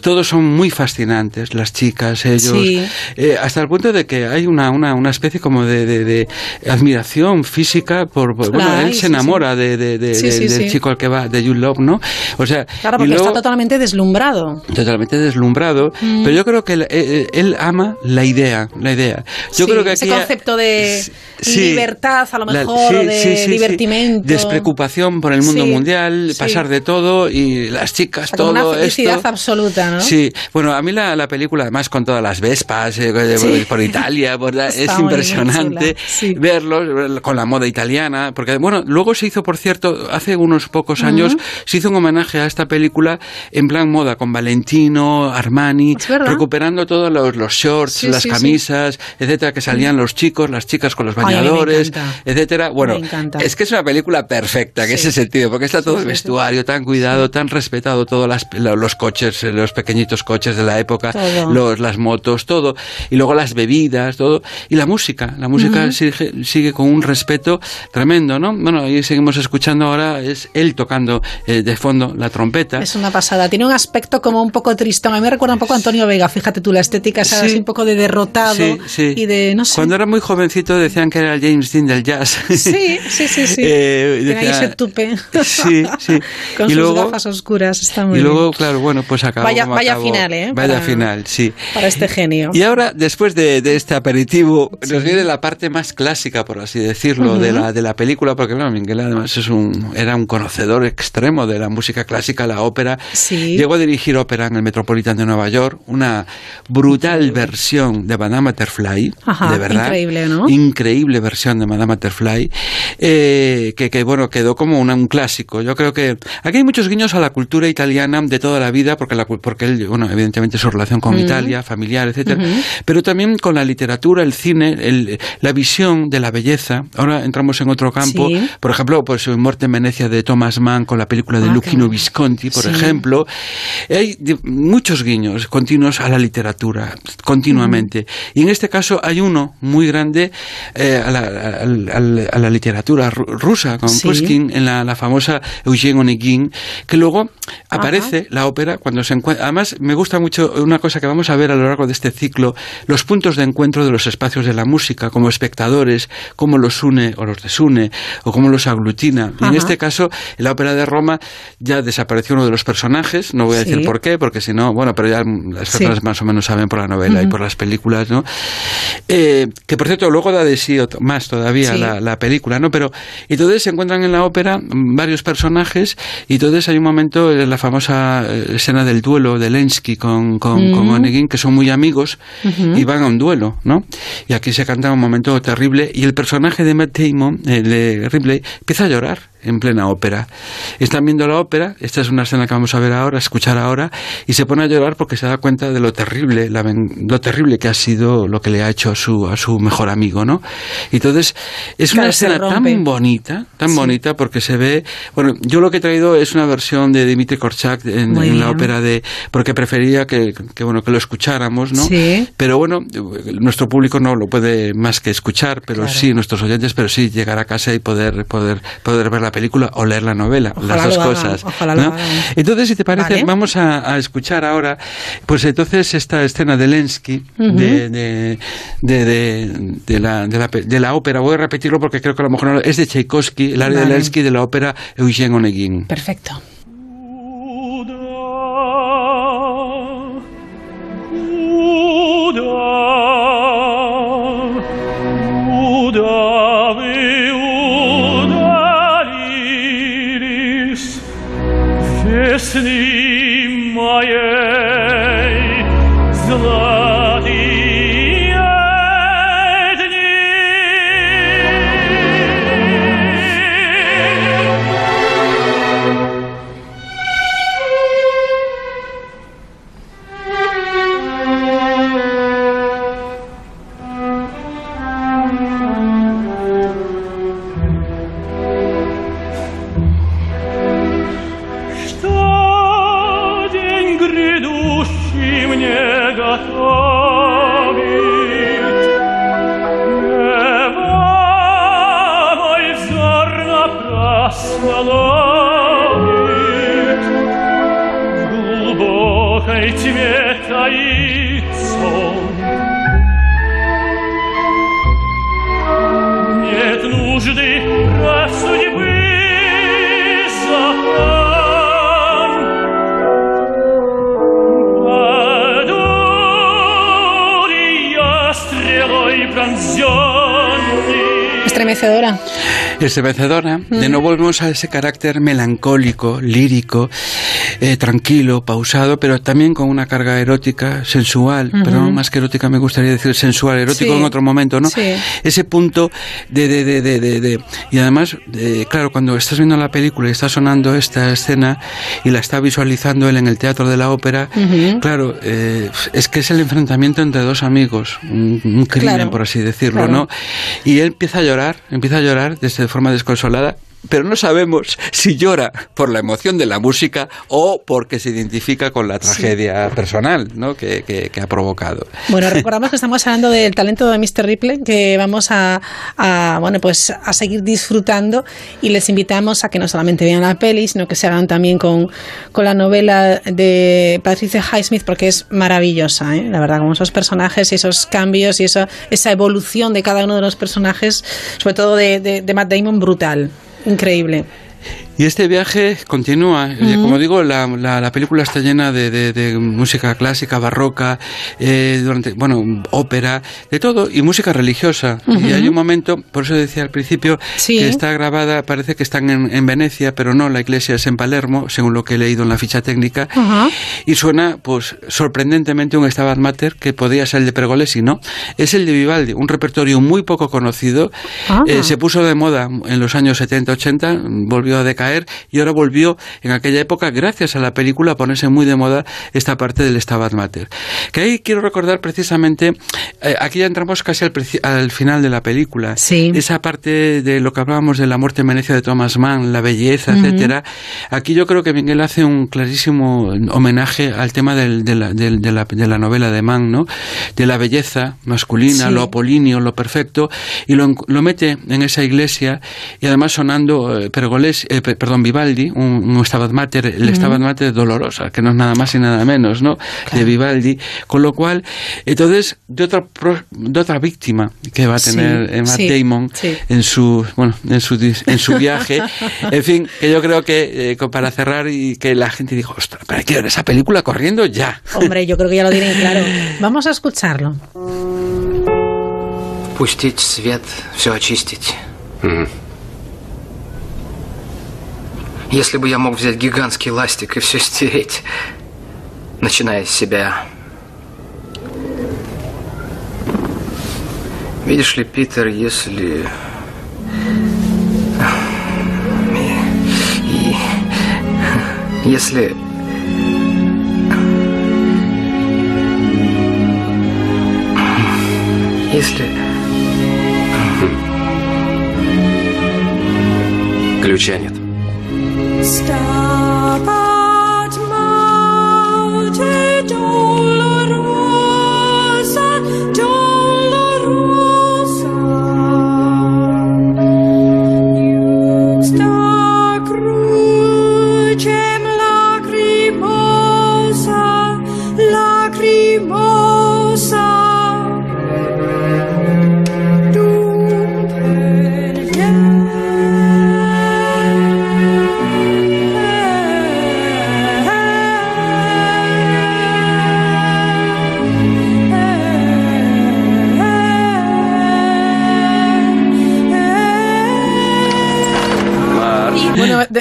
Todos son muy fascinantes, las chicas, ellos, Sí. eh, hasta el punto de que hay una, una, una especie como de, de- de admiración física por... por- bueno, él se enamora de, de- del chico al que va, de You Love, ¿no? O sea, Claro, porque luego- está totalmente deslumbrado. totalmente deslumbrado, Mm. pero yo creo que él, él- él ama la idea, la idea. Yo Sí, creo que ese aquí concepto de sí. libertad, a lo la- mejor, sí, de sí, sí. divertimento. despreocupación por el mundo mundial, pasar de todo y las chicas, O sea, todo una felicidad esto. absoluta, ¿no? Sí, bueno, a mí la, la película, además con todas las Vespas, eh, de- Sí. por Italia, por la- *laughs* es impresionante chula, verlo con la moda italiana, porque bueno, luego se hizo, por cierto, hace unos pocos años, se hizo un homenaje a esta película en plan moda, con Valentino, Armani, recuperando todos los, los shorts, Sí, las sí, sí. camisas, etcétera, que salían los chicos, las chicas con los Ay, bañadores, encanta. etcétera. Bueno, es que es una película perfecta en ese sentido, porque está todo el vestuario tan cuidado, tan respetado, todos las, lo- los coches, eh, los pequeñitos coches de la época, los, las motos, todo, y luego las bebidas, todo, y la música, la música Ujú. sigue, sigue con un respeto tremendo, ¿no? Bueno, ahí seguimos escuchando ahora, es él tocando eh, de fondo la trompeta. Es una pasada. Tiene un aspecto como un poco triste. A mí me recuerda un poco a Antonio Vega. Fíjate tú, la estética es Sí. así un poco de derrotado Sí, sí. y de, no sé. Cuando era muy jovencito decían que era el James Dean del jazz. Sí, sí, sí, sí. *laughs* Eh, ahí ese tupe. Sí, sí. *laughs* Con y sus luego, gafas oscuras. Está muy y luego, bien. claro, bueno, pues acabó Vaya- como vaya acabó. final, ¿eh? Vaya Para- final, sí. Para este genio. Y ahora, después de, de este aperitivo, nos viene la parte más clásica, por así decirlo, de, la, de la película, porque bueno, Miguel además es un, era un conocedor extremo de la música clásica, la ópera. Sí. Llegó a dirigir ópera en el Metropolitan de Nueva York, una brutal versión de Madame Butterfly, Ajá, de verdad. increíble, ¿no? Increíble. versión de Madame Butterfly, eh, que, que, bueno, quedó como una- un clásico. Yo creo que aquí hay muchos guiños a la cultura italiana de toda la vida, porque, la, porque él, bueno, evidentemente su relación con. Italia, familiar, etcétera, pero también con la literatura, el cine, el- la visión de la belleza. Ahora entramos en otro campo, Sí. por ejemplo, pues Muerte en Venecia de Thomas Mann con la película de Ah, Luchino qué- Visconti, por Sí. ejemplo. Hay muchos guiños continuos a la literatura, continuamente. Y en este caso hay uno muy grande eh, a, la, al- al- a la literatura ru- rusa, con Sí. Pushkin, en la, la famosa Eugene Onegin, que luego aparece la ópera cuando se encuentra. Además, me gusta mucho una cosa que vamos a ver a lo largo de este ciclo, los puntos de encuentro de los espacios de la música, como espectadores, cómo los une o los desune, o cómo los aglutina. Y en Ajá. este caso, la ópera de Roma ya desapareció uno de los personajes, no voy a Sí. decir por qué, porque si no, bueno, pero ya las Sí. personas más o menos saben por la novela y por las películas, ¿no? Eh, que por cierto, luego da de sí más todavía Sí. la, la película, ¿no? Pero entonces se encuentran en la ópera varios personajes y entonces hay un momento en la famosa eh, escena del duelo de Lensky con, con, con. Onegin, que son muy amigos y van a un duelo, ¿no? Y aquí se canta un momento terrible y el personaje de Matt Damon, el de Ripley, empieza a llorar en plena ópera. Están viendo la ópera, esta es una escena que vamos a ver ahora, a escuchar ahora, y se pone a llorar porque se da cuenta de lo terrible, la lo terrible que ha sido lo que le ha hecho a su, a su mejor amigo, ¿no? Entonces, es una Claro, escena tan bonita, tan Sí. bonita, porque se ve, bueno, yo lo que he traído es una versión de Dimitri Korchak en, en la ópera de, porque prefería que, que, bueno, que lo escucháramos, ¿no? Sí. Pero bueno, nuestro público no lo puede más que escuchar, pero Claro. sí, nuestros oyentes, pero sí llegar a casa y poder, poder, poder ver la película o leer la novela, Ojalá las dos hagan, cosas. ojalá. Entonces, si te parece, Vale. vamos a, a escuchar ahora, pues entonces esta escena de Lensky, de, de, de, de- de la, de, la, de la ópera, voy a repetirlo porque creo que a lo mejor no- es de Tchaikovsky, el área de. Lensky de la ópera Eugene Onegin. Perfecto. Estremecedora. De Mm. nuevo volvemos a ese carácter melancólico, lírico, eh, tranquilo, pausado, pero también con una carga erótica, sensual, Ujú. pero más que erótica me gustaría decir sensual, erótico Sí. en otro momento, ¿no? Sí. Ese punto de, de, de, de, de- de- y además, claro, cuando estás viendo la película y está sonando esta escena y la está visualizando él en el teatro de la ópera, claro, eh, es que es el enfrentamiento entre dos amigos, un, un crimen, Claro. por así decirlo, Claro. ¿no? Y él empieza a llorar, empieza a llorar desde de forma desconsolada, pero no sabemos si llora por la emoción de la música o porque se identifica con la tragedia personal ¿no? que, que- que ha provocado. Bueno, *laughs* recordamos que estamos hablando del talento de Mr. Ripley, que vamos a, a, bueno, pues a seguir disfrutando y les invitamos a que no solamente vean la peli, sino que se hagan también con, con la novela de Patricia Highsmith, porque es maravillosa, ¿eh? la verdad, con esos personajes y esos cambios y esa, esa evolución de cada uno de los personajes, sobre todo de, de, de Matt Damon, brutal, increíble. Y este viaje continúa. Eh, Como digo, la, la- la película está llena de, de- de música clásica, barroca, eh, durante, bueno, ópera, de todo, y música religiosa. Y hay un momento, por eso decía al principio, Sí. que está grabada, parece que están en, en Venecia, pero no, la iglesia es en Palermo, según lo que he leído en la ficha técnica. Y suena, pues, sorprendentemente un Stabat Mater que podía ser el de Pergolesi, ¿no? Es el de Vivaldi, un repertorio muy poco conocido. Ah. Eh, se puso de moda en los años 70-80, volvió a decaer y ahora volvió en aquella época, gracias a la película, a ponerse muy de moda esta parte del Stabat Mater. Que ahí quiero recordar precisamente, eh, aquí ya entramos casi al, al final de la película. Esa parte de lo que hablábamos de la muerte en Venecia de Thomas Mann, la belleza, Ujú. etcétera. Aquí yo creo que Miguel hace un clarísimo homenaje al tema del- de, la, del- de la- de la novela de Mann, ¿no? De la belleza masculina, Sí. lo apolíneo, lo perfecto, y lo, lo mete en esa iglesia y además sonando eh, Pergolesi- eh, pe- perdón, Vivaldi, un, un Stabat Mater, el Ujú. Stabat Mater dolorosa, que no es nada más y nada menos, ¿no? De Vivaldi, con lo cual, entonces, de otra, pro- de otra víctima que va a Sí, tener eh, Matt sí, Damon sí. en su, bueno, en su, dis- en su viaje, *laughs* en fin, que yo creo que eh, co- para cerrar y que la gente dijo, ostras, pero hay que ver esa película corriendo ya. Hombre, yo creo que ya lo tienen claro. *laughs* Vamos a escucharlo. Пустить свет, все очистить. Если бы я мог взять гигантский ластик и все стереть, начиная с себя. Видишь ли, Питер, если... Если... Если... Ключа нет. Stabat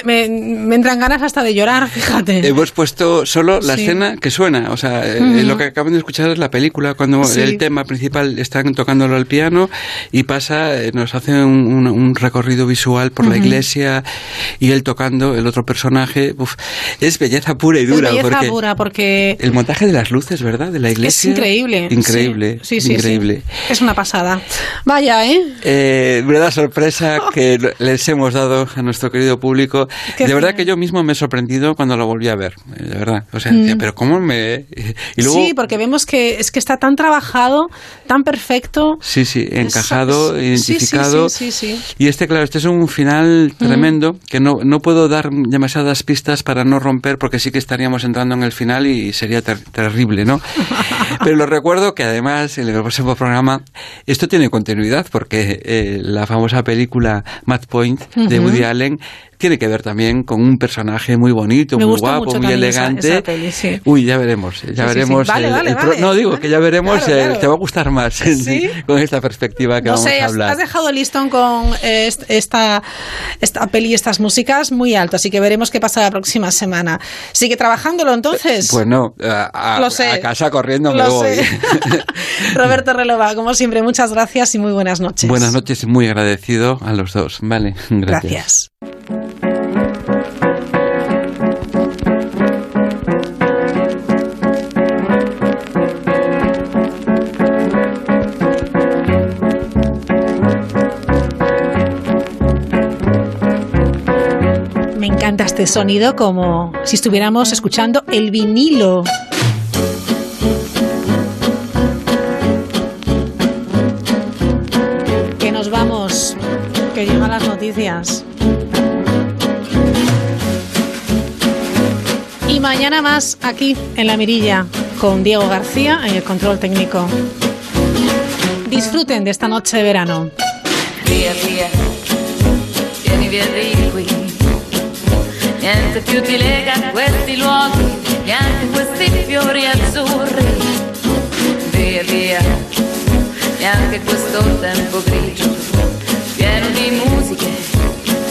me, me entran ganas hasta de llorar, fíjate. Hemos puesto solo la Sí. escena que suena, o sea, eh, lo que acaban de escuchar es la película, cuando Sí. el tema principal están tocándolo al piano y pasa, eh, nos hace un, un- un recorrido visual por la iglesia y él tocando, el otro personaje, uf, es belleza pura y Es dura. belleza porque pura, porque El montaje de las luces, ¿verdad? De la iglesia. increíble. Increíble. Sí, sí, sí, increíble. Es una pasada. Vaya, ¿eh? Eh, verdad sorpresa que *laughs* les hemos dado a nuestro querido público. Qué de verdad genial. que yo mismo me he sorprendido cuando lo volví a ver. eh, De verdad. O sea, Mm. decía, pero ¿cómo me...? Y luego... Sí, porque vemos que es que está tan trabajado, tan perfecto. Sí, sí, encajado, Es- identificado. Sí, sí, sí. Y este, claro, este es un final tremendo que no, no puedo dar demasiadas pistas para no romper porque sí que estaríamos entrando en el final y sería ter- terrible, ¿no? *laughs* Pero lo recuerdo que además en el próximo programa esto tiene continuidad porque eh, la famosa película Mad Point de Ujú. Woody Allen tiene que ver también con un personaje muy bonito, Me muy guapo, muy esa- elegante. esa peli, sí. Uy, ya veremos, ya Sí, sí, sí. veremos. Vale, el- vale, el pro- vale. No, digo que ya veremos, Claro, eh, te va a gustar más *laughs* con esta perspectiva que No vamos sé, a hablar. has dejado el listón con eh, est- esta, esta peli y estas músicas muy alto, así que veremos qué pasa la próxima semana. ¿Sigue trabajándolo entonces? Pues no, a, a- Lo sé. a casa corriendo me Lo voy. sé. *laughs* *laughs* Roberto Relova, como siempre, muchas gracias y muy buenas noches. Buenas noches y muy agradecido a los dos. Vale, gracias. Gracias. Encanta este sonido como si estuviéramos escuchando el vinilo. Que nos vamos, que llegan las noticias. Y mañana más aquí en La Mirilla con Diego García en el control técnico. Disfruten de esta noche de verano. Niente più ti lega a questi luoghi, neanche questi fiori azzurri. Via via, neanche questo tempo grigio, pieno di musiche